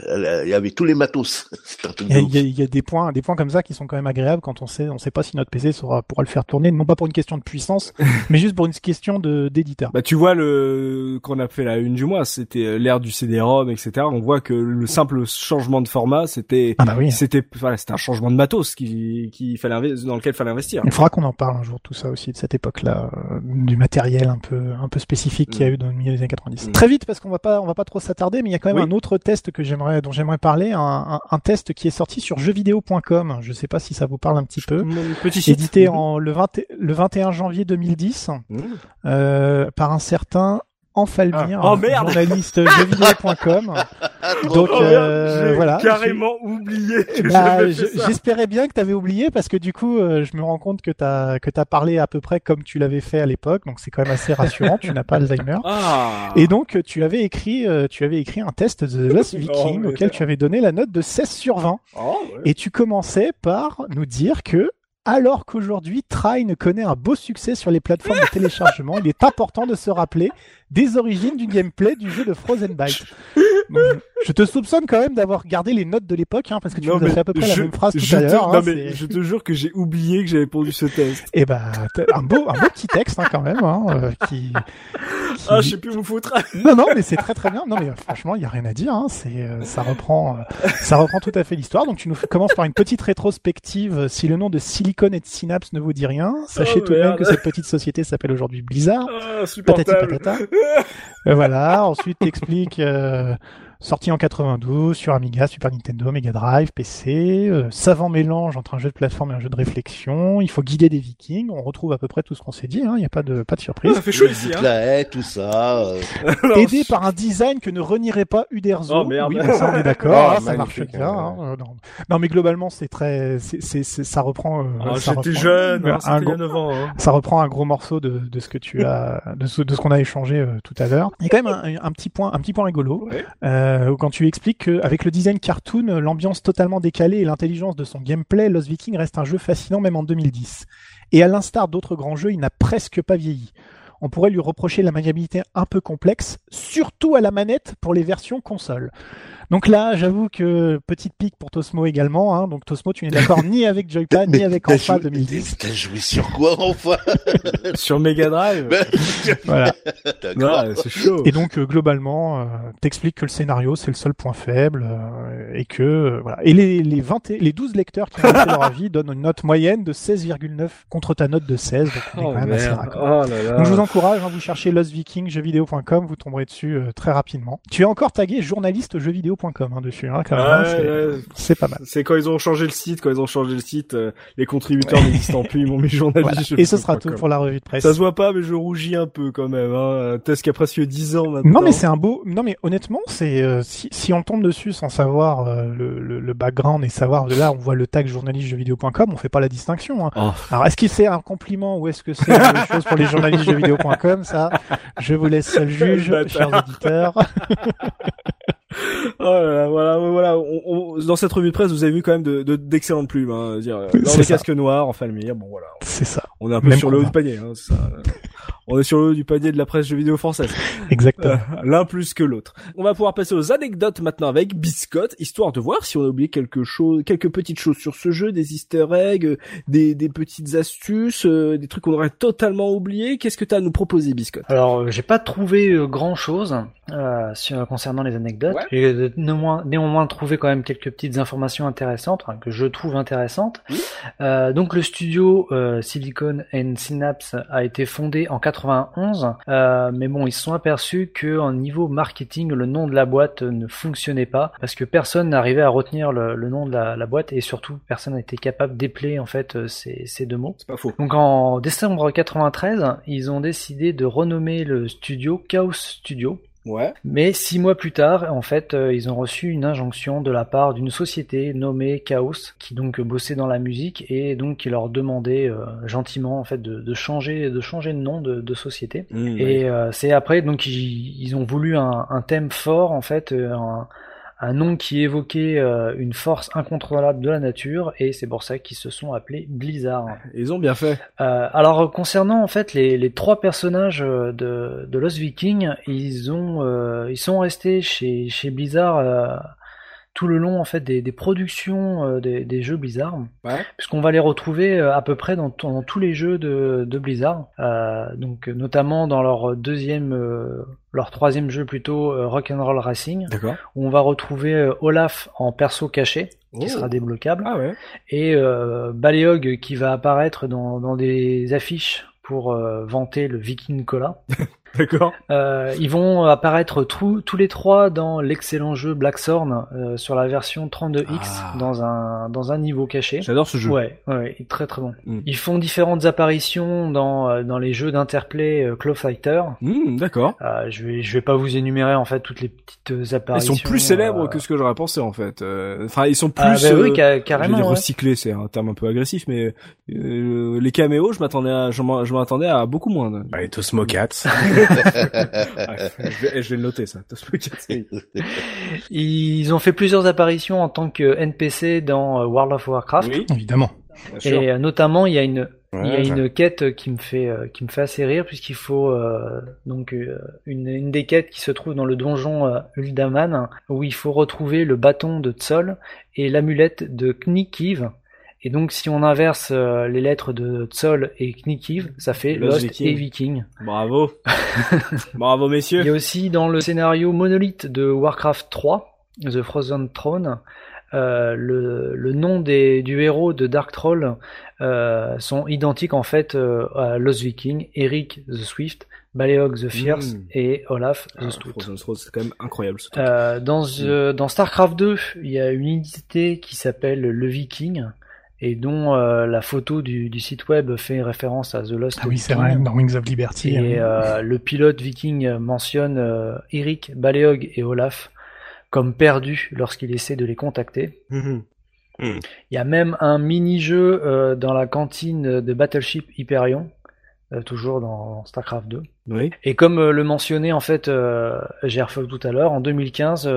Il y avait tous les matos. [laughs] Il y, a, y y des points, des points comme ça qui sont quand même agréables quand on sait, on sait pas si notre PC pourra le faire tourner, non pas pour une question de puissance, [laughs] mais juste pour une question de d'éditeur. Bah tu vois le qu'on a fait la une du mois, c'était euh, l'ère du CD-ROM, etc. On voit que le simple changement de format, c'était Ah bah oui. c'était voilà, c'était un changement de matos qui qui fallait dans lequel fallait investir. Il faudra qu'on en parle un jour tout ça aussi de cette époque-là, euh, du matériel un peu un peu spécifique qu'il y a eu dans le milieu des années 90. Mm. Très vite parce qu'on va pas on va pas trop s'attarder, mais il y a quand même Oui. un autre test que j'aimerais dont j'aimerais parler, un, un, un test qui est sorti sur jeuxvideo.com. Je sais pas si ça vous parle un petit peu. Petit. Édité en le 20 le 21 janvier 2010 Mhm. euh, par un certain Enfalmir, Ah. Oh, merde journaliste [laughs] jeuxvideo.com. Donc Oh, euh, voilà. carrément oublié Bah, je-. J'espérais bien que tu avais oublié parce que du coup, euh, je me rends compte que tu as que t'as parlé à peu près comme tu l'avais fait à l'époque, donc c'est quand même assez rassurant. tu n'as pas Alzheimer. Ah. Et donc tu avais écrit euh, tu avais écrit un test de The [laughs] Viking auquel tu avais donné la note de 16 sur 20 Oh, ouais. et tu commençais par nous dire que alors qu'aujourd'hui Trine connaît un beau succès sur les plateformes de téléchargement, il est important de se rappeler des origines du gameplay du jeu de Frozen Byte. [laughs] Donc, je te soupçonne quand même d'avoir gardé les notes de l'époque, hein, parce que tu Non, nous as mais fait à peu près je- la même phrase tout je à l'heure. Non hein, mais c'est- je te jure que j'ai oublié que j'avais pondu ce test. Eh ben, t'as un beau, un beau petit texte hein, quand même, hein, euh, qui, qui- Ah, je sais plus où foutre. Non, non, mais c'est très très bien. Non, mais euh, franchement, il y a rien à dire. Hein. C'est, euh, ça reprend, euh, ça reprend tout à fait l'histoire. Donc, tu nous commences par une petite rétrospective. Si le nom de Silicon et de Synapse ne vous dit rien, sachez Oh, tout de même que cette petite société s'appelle aujourd'hui Blizzard. Ah, Patati patata. Voilà. Ensuite, t'expliques. Euh, Sorti en 92 sur Amiga, Super Nintendo, Mega Drive, PC, euh, savant mélange entre un jeu de plateforme et un jeu de réflexion. Il faut guider des Vikings. On retrouve à peu près tout ce qu'on s'est dit. hein. Il n'y a pas de pas de surprise. Ça fait chaud ici, hein. La haie, tout ça. euh. [laughs] Aidé par un design que ne renierait pas Uderzo. Oh, merde. Oui, ça on est d'accord, [laughs] Oh, hein, ça marche bien. hein. hein, euh, non. non, mais globalement c'est très, c'est, c'est, ça reprend. euh, Ah, J'étais jeune, un, hein, gros- a 9 ans. hein. ça reprend un gros morceau de, de ce que tu as, de ce, de ce qu'on a échangé euh, tout à l'heure. Il y a quand même un, un petit point, un petit point rigolo Ouais. Euh, quand tu expliques qu'avec le design cartoon, l'ambiance totalement décalée et l'intelligence de son gameplay, Lost Viking reste un jeu fascinant même en 2010. Et à l'instar d'autres grands jeux, il n'a presque pas vieilli. On pourrait lui reprocher la maniabilité un peu complexe, surtout à la manette pour les versions console. Donc là, j'avoue que petite pique pour Tosmo également. Hein. Donc Tosmo, tu n'es d'accord ni avec Joypad ni avec Enfa joué- 2010. T'as joué sur quoi, enfin [laughs] Sur Mega Drive. [laughs] Voilà. D'accord. Ouais, c'est chaud. Et donc euh, globalement, euh, t'expliques que le scénario c'est le seul point faible euh, et que euh, voilà. Et les les 20 et- les 12 lecteurs qui ont fait leur avis donnent une note moyenne de 16,9 contre ta note de 16. Donc on est Oh quand même assez raccord. Oh là là. Donc je vous, en- courage, hein, vous cherchez lostvikingjeuxvideo.com, vous tomberez dessus euh, très rapidement. Tu es encore tagué journaliste jeuxvideo.com hein, dessus, hein, quand même, hein, Ouais, c'est- ouais. c'est pas mal. C'est quand ils ont changé le site, quand ils ont changé le site, euh, les contributeurs n'existant plus, ils m'ont mis [laughs] journaliste. Voilà. Et ce sera tout pour la revue de presse. Ça se voit pas, mais je rougis un peu quand même. Hein. Test qui a presque 10 ans maintenant. Non mais c'est un beau. Non mais honnêtement, c'est euh, si, si on tombe dessus sans savoir euh, le, le, le background et savoir de là, on voit le tag journalistejeuxvideo.com, on fait pas la distinction. Hein. Oh. Alors est-ce que c'est un compliment ou est-ce que c'est une chose pour les journalistes jeuxvideo.com Ça, je vous laisse seul juge, chers auditeurs. Oh là là, voilà, voilà. On, on- dans cette revue de presse, vous avez vu quand même de, de- d'excellentes plumes. Hein. Dire, [laughs] Lors des ça. casques noirs, en Falmire, bon voilà. C'est ça, On est un peu Même sur le haut du panier. Hein, ça. On est sur le haut du panier de la presse jeux vidéo française. [laughs] exactement. Euh, L'un plus que l'autre. On va pouvoir passer aux anecdotes maintenant avec Biscotte, histoire de voir si on a oublié quelque chose, quelques petites choses sur ce jeu, des easter eggs, des, des petites astuces, euh, des trucs qu'on aurait totalement oubliés. Qu'est-ce que tu as à nous proposer, Biscotte? Alors, euh, j'ai pas trouvé grand chose concernant les anecdotes. Ouais. J'ai néanmoins, néanmoins trouvé quand même quelques petites informations intéressantes, enfin, que je trouve intéressantes. Oui. Euh, donc, le studio euh, Silicon and Synapse a été fondé en 91, euh, mais bon, ils se sont aperçus que en niveau marketing, le nom de la boîte ne fonctionnait pas parce que personne n'arrivait à retenir le, le nom de la, la boîte et surtout personne n'était capable d'épeler en fait euh, ces, ces deux mots. C'est pas faux. Donc en décembre 93, ils ont décidé de renommer le studio Chaos Studio. Ouais. Mais six mois plus tard, en fait, euh, ils ont reçu une injonction de la part d'une société nommée Chaos, qui donc bossait dans la musique et donc qui leur demandait euh, gentiment en fait de, de changer de changer de nom de, de société. Mmh, Et euh, c'est après donc ils, ils ont voulu un, un thème fort en fait, euh, un, un nom qui évoquait euh, une force incontrôlable de la nature et c'est pour ça qu'ils se sont appelés Blizzard. Ils ont bien fait. Euh, alors concernant en fait les, les trois personnages euh, de, de Lost Viking, ils ont euh, ils sont restés chez chez Blizzard euh, tout le long en fait des, des productions euh, des, des jeux Blizzard, Ouais. puisqu'on va les retrouver euh, à peu près dans, tous les jeux de, de Blizzard, Euh, donc notamment dans leur deuxième euh, leur troisième jeu plutôt euh, Rock'n'Roll Racing, où on va retrouver Olaf en perso caché qui Oh. sera débloquable Ah ouais. et euh, Baleog qui va apparaître dans, dans des affiches pour euh, vanter le Viking Cola. [laughs] [laughs] D'accord. Euh, ils vont apparaître tous tous les trois dans l'excellent jeu Blackthorn euh, sur la version 32X Ah. dans un dans un niveau caché. J'adore ce jeu. Ouais, ouais, très très bon. Mm. Ils font différentes apparitions dans euh, dans les jeux d'Interplay euh, Claw Fighter. Mmh, D'accord. Euh, je vais je vais pas vous énumérer en fait toutes les petites euh, Ils apparitions. sont plus célèbres euh, que ce que j'aurais pensé en fait. Euh, Enfin, ils sont plus. Ah bah oui, euh, ca- Je vais carrément. dire ouais. recyclés, c'est un terme un peu agressif, mais euh, les caméos, je m'attendais à, je m'en- je m'attendais à beaucoup moins. Bah, les Tosmo [laughs] [laughs] Bref, je, vais, je vais le noter ça. Ils ont fait plusieurs apparitions en tant que NPC dans euh, World of Warcraft. Oui, Évidemment. Et euh, notamment, il y a une, il y a Ouais, une quête qui me fait, euh, qui me fait assez rire puisqu'il faut euh, donc une, une des quêtes qui se trouve dans le donjon euh, Uldaman où il faut retrouver le bâton de Tsol et l'amulette de Knikiv. Et donc, si on inverse euh, les lettres de Tsol et Knikiv, ça fait Lost Lost, Viking. et Viking. Bravo. [laughs] Bravo Il y messieurs. a aussi dans le scénario Monolith de Warcraft 3, The Frozen Throne, euh, le, le nom des, du héros de Dark Troll euh, sont identiques en fait à Lost Viking, Eric the Swift, Baleog the Fierce Mm. et Olaf the Ah, Stout. C'est quand même incroyable ce truc. Dans, euh, dans StarCraft 2, il y a une unité qui s'appelle le Viking et dont euh, la photo du, du site web fait référence à The Lost Ah oui, c'est Viking. vrai, dans Wings of Liberty. Et hein. euh, le pilote viking mentionne euh, Eric, Baleog et Olaf comme perdus lorsqu'il essaie de les contacter. Mhm. Il y a même un mini-jeu euh, dans la cantine de Battleship Hyperion, euh, toujours dans StarCraft 2. Oui. Et comme euh, le mentionnait en fait euh, Gerfog tout à l'heure, en 2015,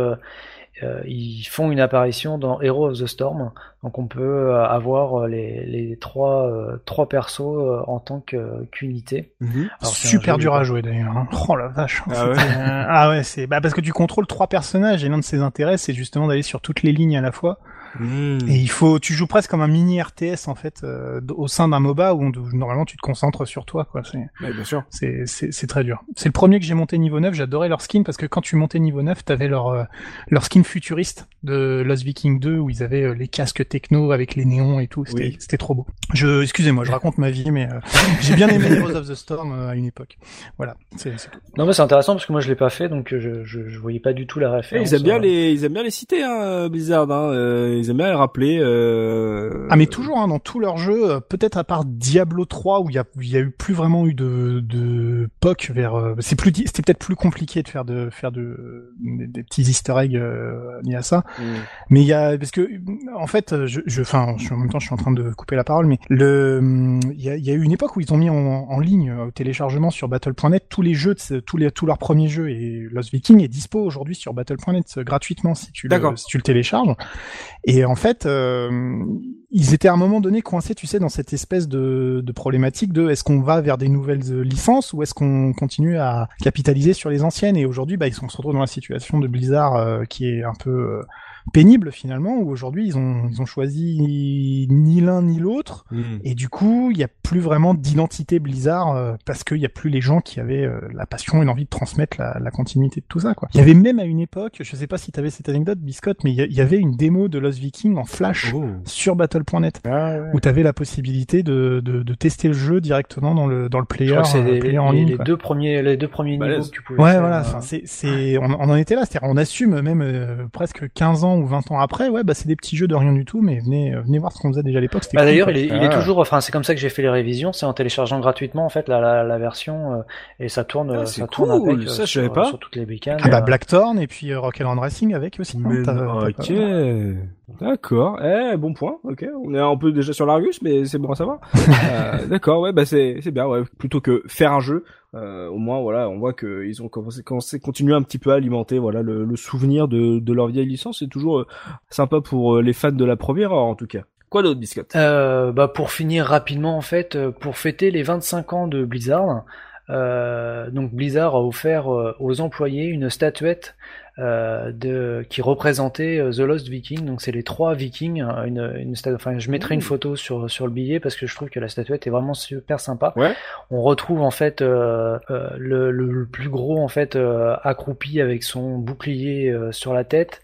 euh, ils font une apparition dans Hero of the Storm. Donc on peut euh, avoir euh, les, les trois, euh, trois persos euh, en tant que- qu'unité. Mhm. Super dur à jouer d'ailleurs. hein. [laughs] Oh la vache. Ah ouais. Euh, ah ouais, c'est bah parce que tu contrôles trois personnages et l'un de ses intérêts c'est justement d'aller sur toutes les lignes à la fois. Hmm. Et il faut, tu joues presque comme un mini RTS en fait euh, au sein d'un MOBA où, où normalement tu te concentres sur toi quoi. C'est Ouais, bien sûr. c'est c'est c'est très dur. C'est le premier que j'ai monté niveau 9, j'adorais leur skin parce que quand tu montais niveau 9, t'avais leur euh, leur skin futuriste de Lost Viking 2 où ils avaient euh, les casques techno avec les néons et tout, c'était Oui. c'était trop beau. Je excusez-moi, je raconte ma vie mais euh, j'ai bien aimé [laughs] Heroes of the Storm euh, à une époque. Voilà, c'est c'est tout. Non mais c'est intéressant parce que moi je l'ai pas fait donc je, je, je voyais pas du tout la Eh, référence. ils aiment bien euh. les, ils aiment bien les citer, hein, Blizzard. Hein. Ils aiment bien les rappeler. Euh... Ah mais toujours hein, dans tous leurs jeux, euh, peut-être à part Diablo 3 où il y a, y a eu plus vraiment eu de, de POC vers. euh, c'est plus, c'était peut-être plus compliqué de faire de faire de des, des petits Easter eggs euh, liés à ça. Hmm. Mais il y a parce que en fait, je, je, enfin, je- en même temps, je suis en train de couper la parole, mais le, il y a, y a eu une époque où ils ont mis en, en ligne au téléchargement sur Battle.net tous les jeux, de tous les tous leurs premiers jeux et Lost Viking est dispo aujourd'hui sur Battle.net gratuitement si tu le, si tu le télécharges. Et en fait, euh, ils étaient à un moment donné coincés, tu sais, dans cette espèce de, problématique de est-ce qu'on va vers des nouvelles euh, licences ou est-ce qu'on continue à capitaliser sur les anciennes? Et aujourd'hui, bah, ils se retrouvent dans la situation de Blizzard euh, qui est un peu pénible finalement, où aujourd'hui ils ont ils ont choisi ni l'un ni l'autre. Hmm. Et du coup, il n'y a plus vraiment d'identité Blizzard euh, parce qu'il n'y a plus les gens qui avaient euh, la passion et l'envie de transmettre la, la continuité de tout ça. Quoi. Il y avait même à une époque, je sais pas si tu avais cette anecdote, Biscotte, mais il y, avait une démo de Lost Viking en flash Oh. sur Battle.net Ah, ouais. où tu avais la possibilité de, de, de tester le jeu directement dans le dans le Je player, crois que c'est euh, les, player en ligne. les quoi. deux premiers les deux premiers Balèze. niveaux que tu pouvais Ouais, faire, voilà. euh, c'est, c'est, on, on en était là. C'est-à-dire, on assume même euh, presque 15 ans ou 20 ans après. Ouais, bah c'est des petits jeux de rien du tout, mais venez, euh, venez voir ce qu'on faisait déjà à l'époque. C'était Bah, cool, d'ailleurs, il est, il est Ah. toujours, enfin, c'est comme ça que j'ai fait les révisions, c'est en téléchargeant gratuitement en fait la, la, la version euh, et ça tourne, Ah, euh, ça tourne avec, euh, ça, je sur, savais pas. sur toutes les bécanes. Ah bah euh, Blackthorn et puis euh, Rock'n'Roll Racing avec aussi. hein, Mais non, ok, d'accord. Eh, bon point. Ok, on est un peu déjà sur l'Argus, mais c'est bon à savoir. [laughs] Euh, d'accord, ouais, bah c'est c'est bien, ouais. Plutôt que faire un jeu, euh, au moins voilà, on voit que ils ont commencé, commencé continuer un petit peu à alimenter, voilà, le, le souvenir de de leur vieille licence. C'est toujours euh, sympa pour euh, les fans de la première heure, en tout cas. Quoi d'autre, Biscotte? Euh, bah pour finir rapidement en fait, pour fêter les 25 ans de Blizzard, euh, donc Blizzard a offert aux employés une statuette euh, de qui représentait euh, The Lost Viking. Donc c'est les trois Vikings. euh, Une, une sta- enfin je mettrai une photo sur sur le billet parce que je trouve que la statuette est vraiment super sympa. Ouais. On retrouve en fait euh, euh, le, le, le plus gros en fait euh, accroupi avec son bouclier euh, sur la tête.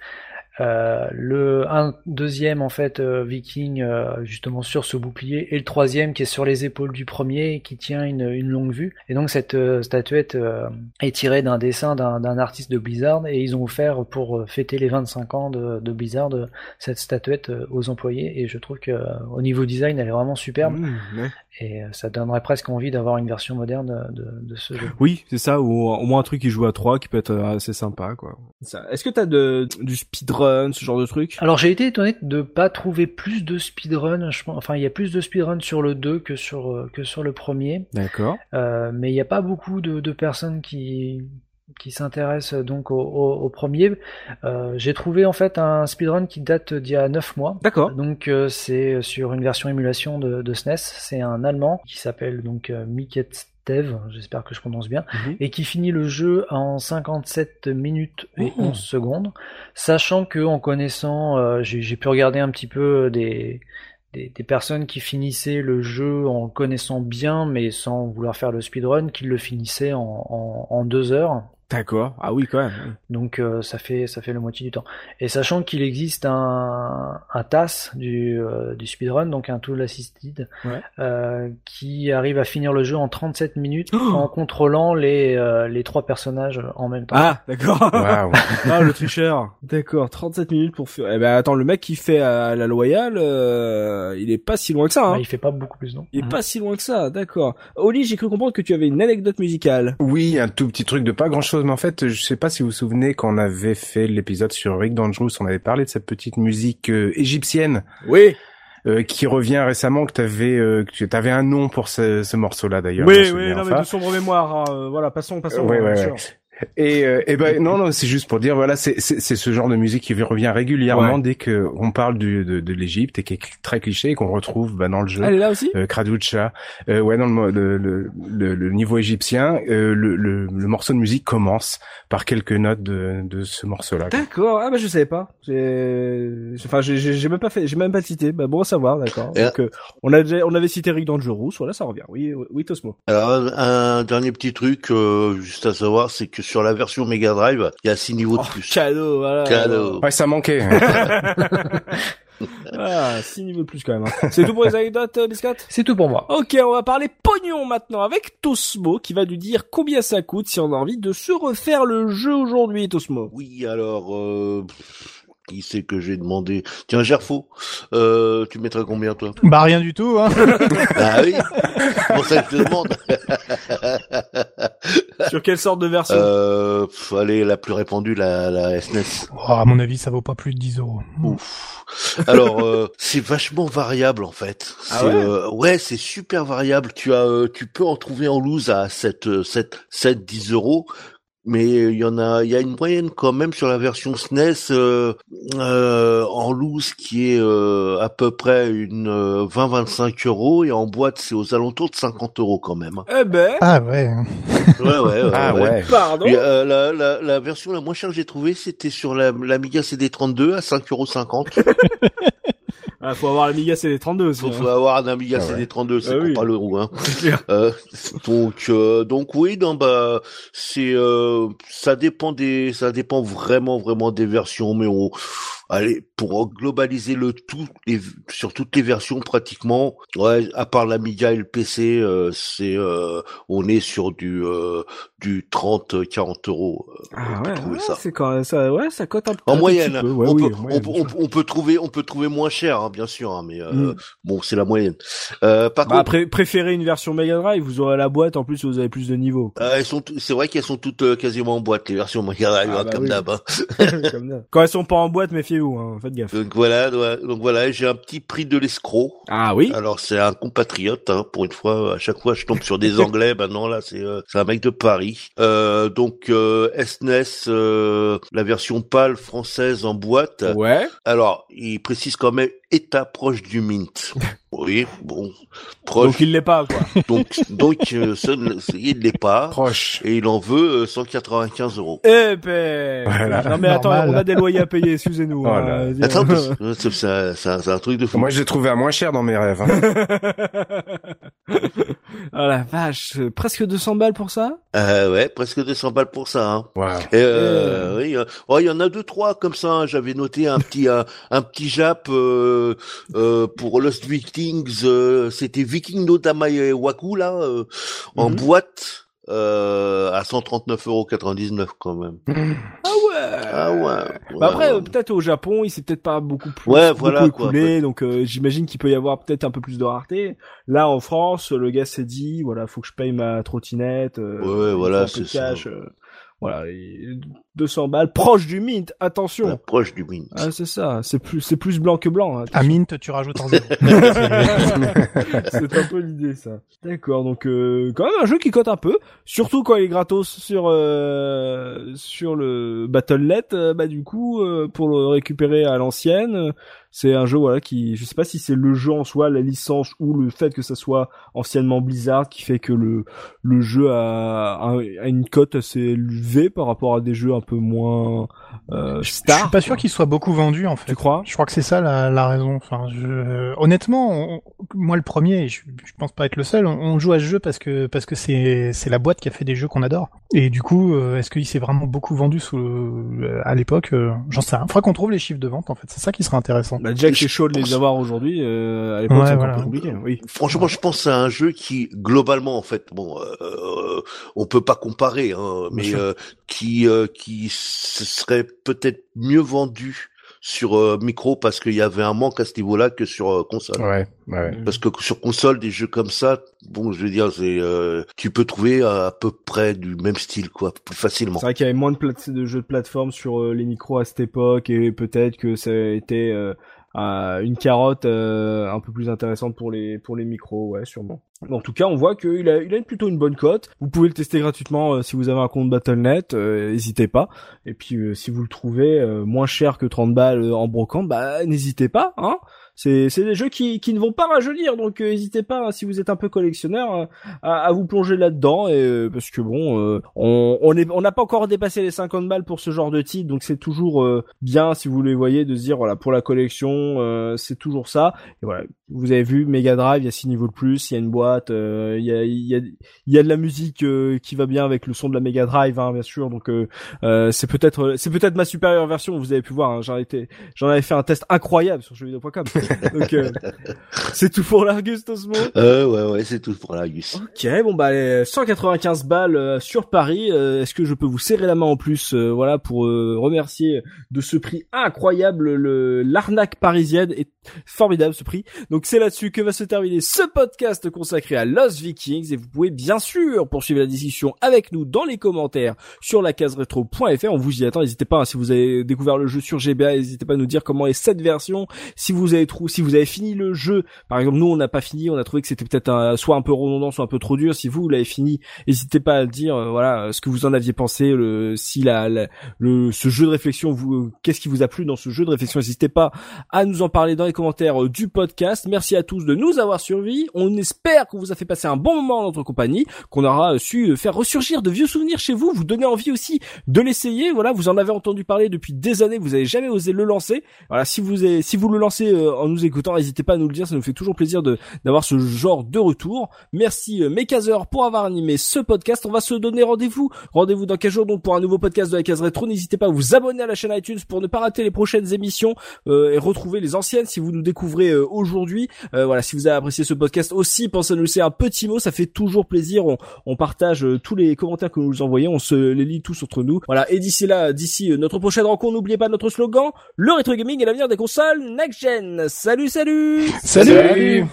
Euh, le un deuxième en fait euh, viking euh, justement sur ce bouclier et le troisième qui est sur les épaules du premier et qui tient une, une longue vue et donc cette euh, statuette euh, est tirée d'un dessin d'un artiste de Blizzard et ils ont offert pour fêter les 25 ans de, de Blizzard cette statuette euh, aux employés et je trouve que euh, au niveau design elle est vraiment superbe Mmh, ouais. et euh, ça donnerait presque envie d'avoir une version moderne de, de ce jeu. Oui, c'est ça, ou au moins un truc qui joue à 3 qui peut être assez sympa, quoi. Est-ce que t'as de, du speedrun, ce genre de truc Alors j'ai été étonné de pas trouver plus de speedrun. Je pense, enfin il y a plus de speedrun sur le 2 que sur euh, que sur le premier, D'accord. Euh, mais il n'y a pas beaucoup de, de personnes qui qui s'intéressent donc au, au, au premier. Euh, j'ai trouvé en fait un speedrun qui date d'il y a 9 mois. D'accord. Donc euh, c'est sur une version émulation de, de SNES. C'est un Allemand qui s'appelle donc euh, Miket Stev, j'espère que je prononce bien, Mhm. et qui finit le jeu en 57 minutes et Oh. 11 secondes, sachant que en connaissant, euh, j'ai pu regarder un petit peu des, des, des personnes qui finissaient le jeu en le connaissant bien, mais sans vouloir faire le speedrun, qui le finissaient en, en, en deux heures. D'accord. Ah oui, quand même. Donc euh, ça fait ça fait la moitié du temps. Et sachant qu'il existe un, un TAS du, euh, du speedrun, donc un tool assisted, Ouais. euh, qui arrive à finir le jeu en 37 minutes Oh en contrôlant les euh, les trois personnages en même temps. Ah, d'accord. [laughs] Ah, le tricheur. D'accord, 37 minutes pour faire... Eh ben, attends, le mec qui fait à la loyale, euh, il est pas si loin que ça, hein. Bah, il fait pas beaucoup plus non. Il est pas si loin que ça, d'accord. Oli, j'ai cru comprendre que tu avais une anecdote musicale. Oui, un tout petit truc de pas grand chose, mais en fait, je sais pas si vous vous souvenez quand on avait fait l'épisode sur Rick Dangerous, on avait parlé de cette petite musique euh, égyptienne Oui. euh, qui revient récemment, que t'avais euh, que t'avais un nom pour ce, ce morceau-là d'ailleurs. je Oui, oui, non, mais de sombre mémoire, hein, voilà, passons, passons. Ouais, ouais, ouais. Et, euh, et ben non non c'est juste pour dire voilà c'est c'est c'est ce genre de musique qui revient régulièrement Ouais. dès que on parle du, de de l'Égypte et qui est très cliché et qu'on retrouve bah, dans le jeu. Elle est là aussi? Euh, Kraducha, euh, ouais dans le, le, le, le, niveau égyptien, euh, le, le, le morceau de musique commence par quelques notes de, de ce morceau-là. D'accord. Ah bah je savais pas. J'ai, enfin j'ai, j'ai j'ai même pas fait, j'ai même pas cité. Bah bon à savoir, d'accord. Donc euh, on a déjà, on avait cité Rick Dangerous. Voilà, ça revient. Oui, oui, Tosmo. Alors un, un dernier petit truc euh, juste à savoir, c'est que sur la version Mega Drive, il y a six niveaux de Oh, plus. cadeau, voilà. Cadeau. Ouais ça manquait. [laughs] [laughs] Ah, 6 niveaux de plus quand même. hein. C'est tout pour les anecdotes, euh, Biscotte? C'est tout pour moi. Ok, on va parler pognon maintenant avec Tosmo qui va nous dire combien ça coûte si on a envie de se refaire le jeu aujourd'hui, Tosmo? Oui, alors euh, qui c'est que j'ai demandé Tiens, Gerfo, euh, tu mettrais combien toi? Bah rien du tout. Hein. [laughs] Ah oui, c'est pour ça que je te demande. [laughs] [laughs] Sur quelle sorte de version? Euh, pff, allez, la plus répandue, la, la SNES. Oh, à mon avis, ça vaut pas plus de 10 euros. Ouf. Alors, euh, c'est vachement variable en fait. Ah C'est, ouais? euh, ouais, c'est super variable. Tu as, euh, tu peux en trouver en loose à 7, euh, 7, 7, 10 euros. Mais il y en a, il y a une moyenne quand même sur la version SNES euh, euh, en loose qui est euh, à peu près une euh, 20-25 euros et en boîte c'est aux alentours de 50 euros quand même. Eh ben, Ah ouais. Ouais, ouais, ouais. ah ouais. pardon? Et, euh, la, la, la version la moins chère que j'ai trouvée, c'était sur la l'Amiga CD32 à 5,50€. [laughs] Ah, faut avoir l'Amiga CD32 aussi. Faut, hein. faut avoir un Amiga Ah ouais. CD32, c'est Ah oui. pas l'euro. Hein. [laughs] clair. Euh, donc, euh, donc oui, non, bah, c'est, euh, ça dépend des, ça dépend vraiment, vraiment des versions, mais on, allez, pour globaliser le tout, les- sur toutes les versions pratiquement, ouais, à part l'Amiga et le PC, euh, c'est, euh, on est sur du, euh, du 30, 40 euros. Ah on peut ouais, trouver ouais, ça. c'est quand même ça, ouais, ça cote un, En un moyenne, petit peu. Ouais, on, oui, peut, en moyenne, on, peut trouver, on peut trouver moins cher, hein, bien sûr, hein, mais euh, Mm. bon, c'est la moyenne. Euh, par Bah, contre, après, préférez une version Mega Drive, vous aurez la boîte, en plus vous avez plus de niveaux. elles sont, c'est vrai qu'elles sont toutes quasiment en boîte, les versions Mega Drive, Ah, hein, bah comme oui. hein. [laughs] D'hab. Quand elles sont pas en boîte, méfiez-vous, hein, faites gaffe. Donc voilà, donc voilà, j'ai un petit prix de l'escroc. Ah oui Alors c'est un compatriote, hein, pour une fois. À chaque fois, je tombe sur des Anglais. [laughs] Maintenant là, c'est euh, c'est un mec de Paris. Euh, donc euh, SNES, euh, la version PAL française en boîte. Ouais. Alors, il précise quand même état proche du mint. [laughs] Oui, bon, proche. Donc il l'est pas, quoi. [laughs] Donc, donc, euh, ce il l'est pas. Proche. Et il en veut euh, 195 euros. Eh ben. Voilà. Non mais attends, on a des loyers à payer, excusez-nous. Voilà. [laughs] hein. Attends, c'est c'est un, c'est un- c'est un truc de fou. Moi je l'ai trouvé à moins cher dans mes rêves. hein. ah la vache, euh, presque 200 balles pour ça? Euh, ouais, presque 200 balles pour ça. Hein. Wow. Et, euh, oui, euh, oh, il y en a deux trois comme ça. hein. J'avais noté un petit un, un petit Jap euh, euh, pour Lost Vikings. euh, C'était Viking no Damae Waku là euh, en Mhm. boîte euh, à 139,99 quand même. Ah ouais Ah ouais. Bah après, euh, peut-être au Japon, il s'est peut-être pas beaucoup plus Ouais, beaucoup voilà, quoi, écoulé, donc euh, j'imagine qu'il peut y avoir peut-être un peu plus de rareté. Là, en France, le gars s'est dit, voilà, faut que je paye ma trottinette. euh, Ouais, voilà, c'est ça. Voilà, et 200 balles, proche du mint. Attention. Ouais, proche du mint. Ah, c'est ça. C'est plus, c'est plus blanc que blanc. hein, À Mint, tu rajoutes un zéro. [laughs] [laughs] c'est un peu l'idée ça. D'accord, donc euh, quand même un jeu qui cote un peu, surtout quand il est gratos sur euh, sur le Battle.net. euh, bah du coup, euh, pour le récupérer à l'ancienne, euh, c'est un jeu voilà qui, je sais pas si c'est le jeu en soi, la licence ou le fait que ça soit anciennement Blizzard qui fait que le le jeu a, a, a une cote assez élevée par rapport à des jeux un peu moins euh, Je stars. suis pas sûr qu'il soit beaucoup vendu en fait. Tu crois? Je crois que c'est ça la, la raison. Enfin, je... honnêtement, on- moi le premier, je, je pense pas être le seul. On, joue à ce jeu parce que parce que c'est c'est la boîte qui a fait des jeux qu'on adore. Et du coup, euh, est-ce qu'il s'est vraiment beaucoup vendu sous le- à l'époque? Euh, J'en sais rien. Faudra qu'on trouve les chiffres de vente en fait. C'est ça qui serait intéressant. Bah, déjà que c'est Je chaud de les pense- avoir aujourd'hui, euh, à l'époque Ouais, c'est voilà. un peu compliqué. Oui. Franchement, je pense que c'est un jeu qui, globalement, en fait, bon, euh, on peut pas comparer, hein, mais euh, qui, euh, qui serait peut-être mieux vendu sur euh, micro parce qu'il y avait un manque à ce niveau-là que sur euh, console. Ouais, ouais, ouais. Parce que sur console, des jeux comme ça, bon, je veux dire, c'est, euh, tu peux trouver à, à peu près du même style, quoi, plus facilement. C'est vrai qu'il y avait moins de, jeux de plateforme sur euh, les micros à cette époque et peut-être que ça a été une carotte euh, un peu plus intéressante pour les pour les micros, ouais, sûrement. en tout cas, on voit qu'il a, il a plutôt une bonne cote. Vous pouvez le tester gratuitement euh, si vous avez un compte Battle.net, euh, n'hésitez pas. Et puis euh, si vous le trouvez moins cher que 30 balles en brocante, bah n'hésitez pas, hein. C'est des jeux qui qui ne vont pas rajeunir, donc n'hésitez pas hein, si vous êtes un peu collectionneur à, à vous plonger là-dedans et parce que bon, on on est on n'a pas encore dépassé les 50 balles pour ce genre de titre, donc c'est toujours bien si vous les voyez de se dire voilà pour la collection c'est toujours ça. Et voilà, vous avez vu Mega Drive, il y a 6 niveaux de plus, il y a une boîte euh, il y, a, y, a, y a de la musique euh, qui va bien avec le son de la Mega Drive, hein, bien sûr. Donc euh, c'est peut-être c'est peut-être ma supérieure version. Vous avez pu voir, hein, j'en avais fait un test incroyable sur jeuxvideo.com. [laughs] [laughs] Donc c'est tout pour l'Argus, Tosmo? Euh, ouais ouais, c'est tout pour l'Argus. Ok, bon bah 195 balles sur Paris. Est-ce que je peux vous serrer la main en plus, voilà, pour remercier de ce prix incroyable. Le l'arnaque parisienne est formidable ce prix. Donc c'est là-dessus que va se terminer ce podcast consacré à Lost Vikings et vous pouvez bien sûr poursuivre la discussion avec nous dans les commentaires sur la case. On vous y attend. N'hésitez pas, hein, si vous avez découvert le jeu sur GBA, n'hésitez pas à nous dire comment est cette version. Si vous avez trouvé, si vous avez fini le jeu, par exemple, nous on n'a pas fini, on a trouvé que c'était peut-être soit un peu redondant, soit un peu trop dur. Si vous, l'avez fini, n'hésitez pas à dire. Euh, voilà, ce que vous en aviez pensé, le, si ce jeu de réflexion, vous, qu'est-ce qui vous a plu dans ce jeu de réflexion N'hésitez pas à nous en parler dans les commentaires euh, du podcast. Merci à tous de nous avoir suivis. On espère qu'on vous a fait passer un bon moment dans notre compagnie, qu'on aura su faire ressurgir de vieux souvenirs chez vous, vous donner envie aussi de l'essayer. Voilà, vous en avez entendu parler depuis des années, vous avez jamais osé le lancer. Voilà, si vous avez, si vous le lancez euh, en nous écoutant, n'hésitez pas à nous le dire, ça nous fait toujours plaisir de d'avoir ce genre de retour. Merci euh, pour avoir animé ce podcast. On va se donner rendez-vous, rendez-vous dans 15 jours donc pour un nouveau podcast de la case rétro. N'hésitez pas à vous abonner à la chaîne iTunes pour ne pas rater les prochaines émissions euh, et retrouver les anciennes si vous nous découvrez euh, aujourd'hui. voilà, si vous avez apprécié ce podcast aussi, pensez à nous laisser un petit mot, ça fait toujours plaisir. On, on partage euh, tous les commentaires que vous nous envoyez, on se les lit tous entre nous. Voilà, et d'ici là, d'ici euh, notre prochaine rencontre, n'oubliez pas notre slogan, le rétro gaming est l'avenir des consoles next gen. Salut, salut Salut, salut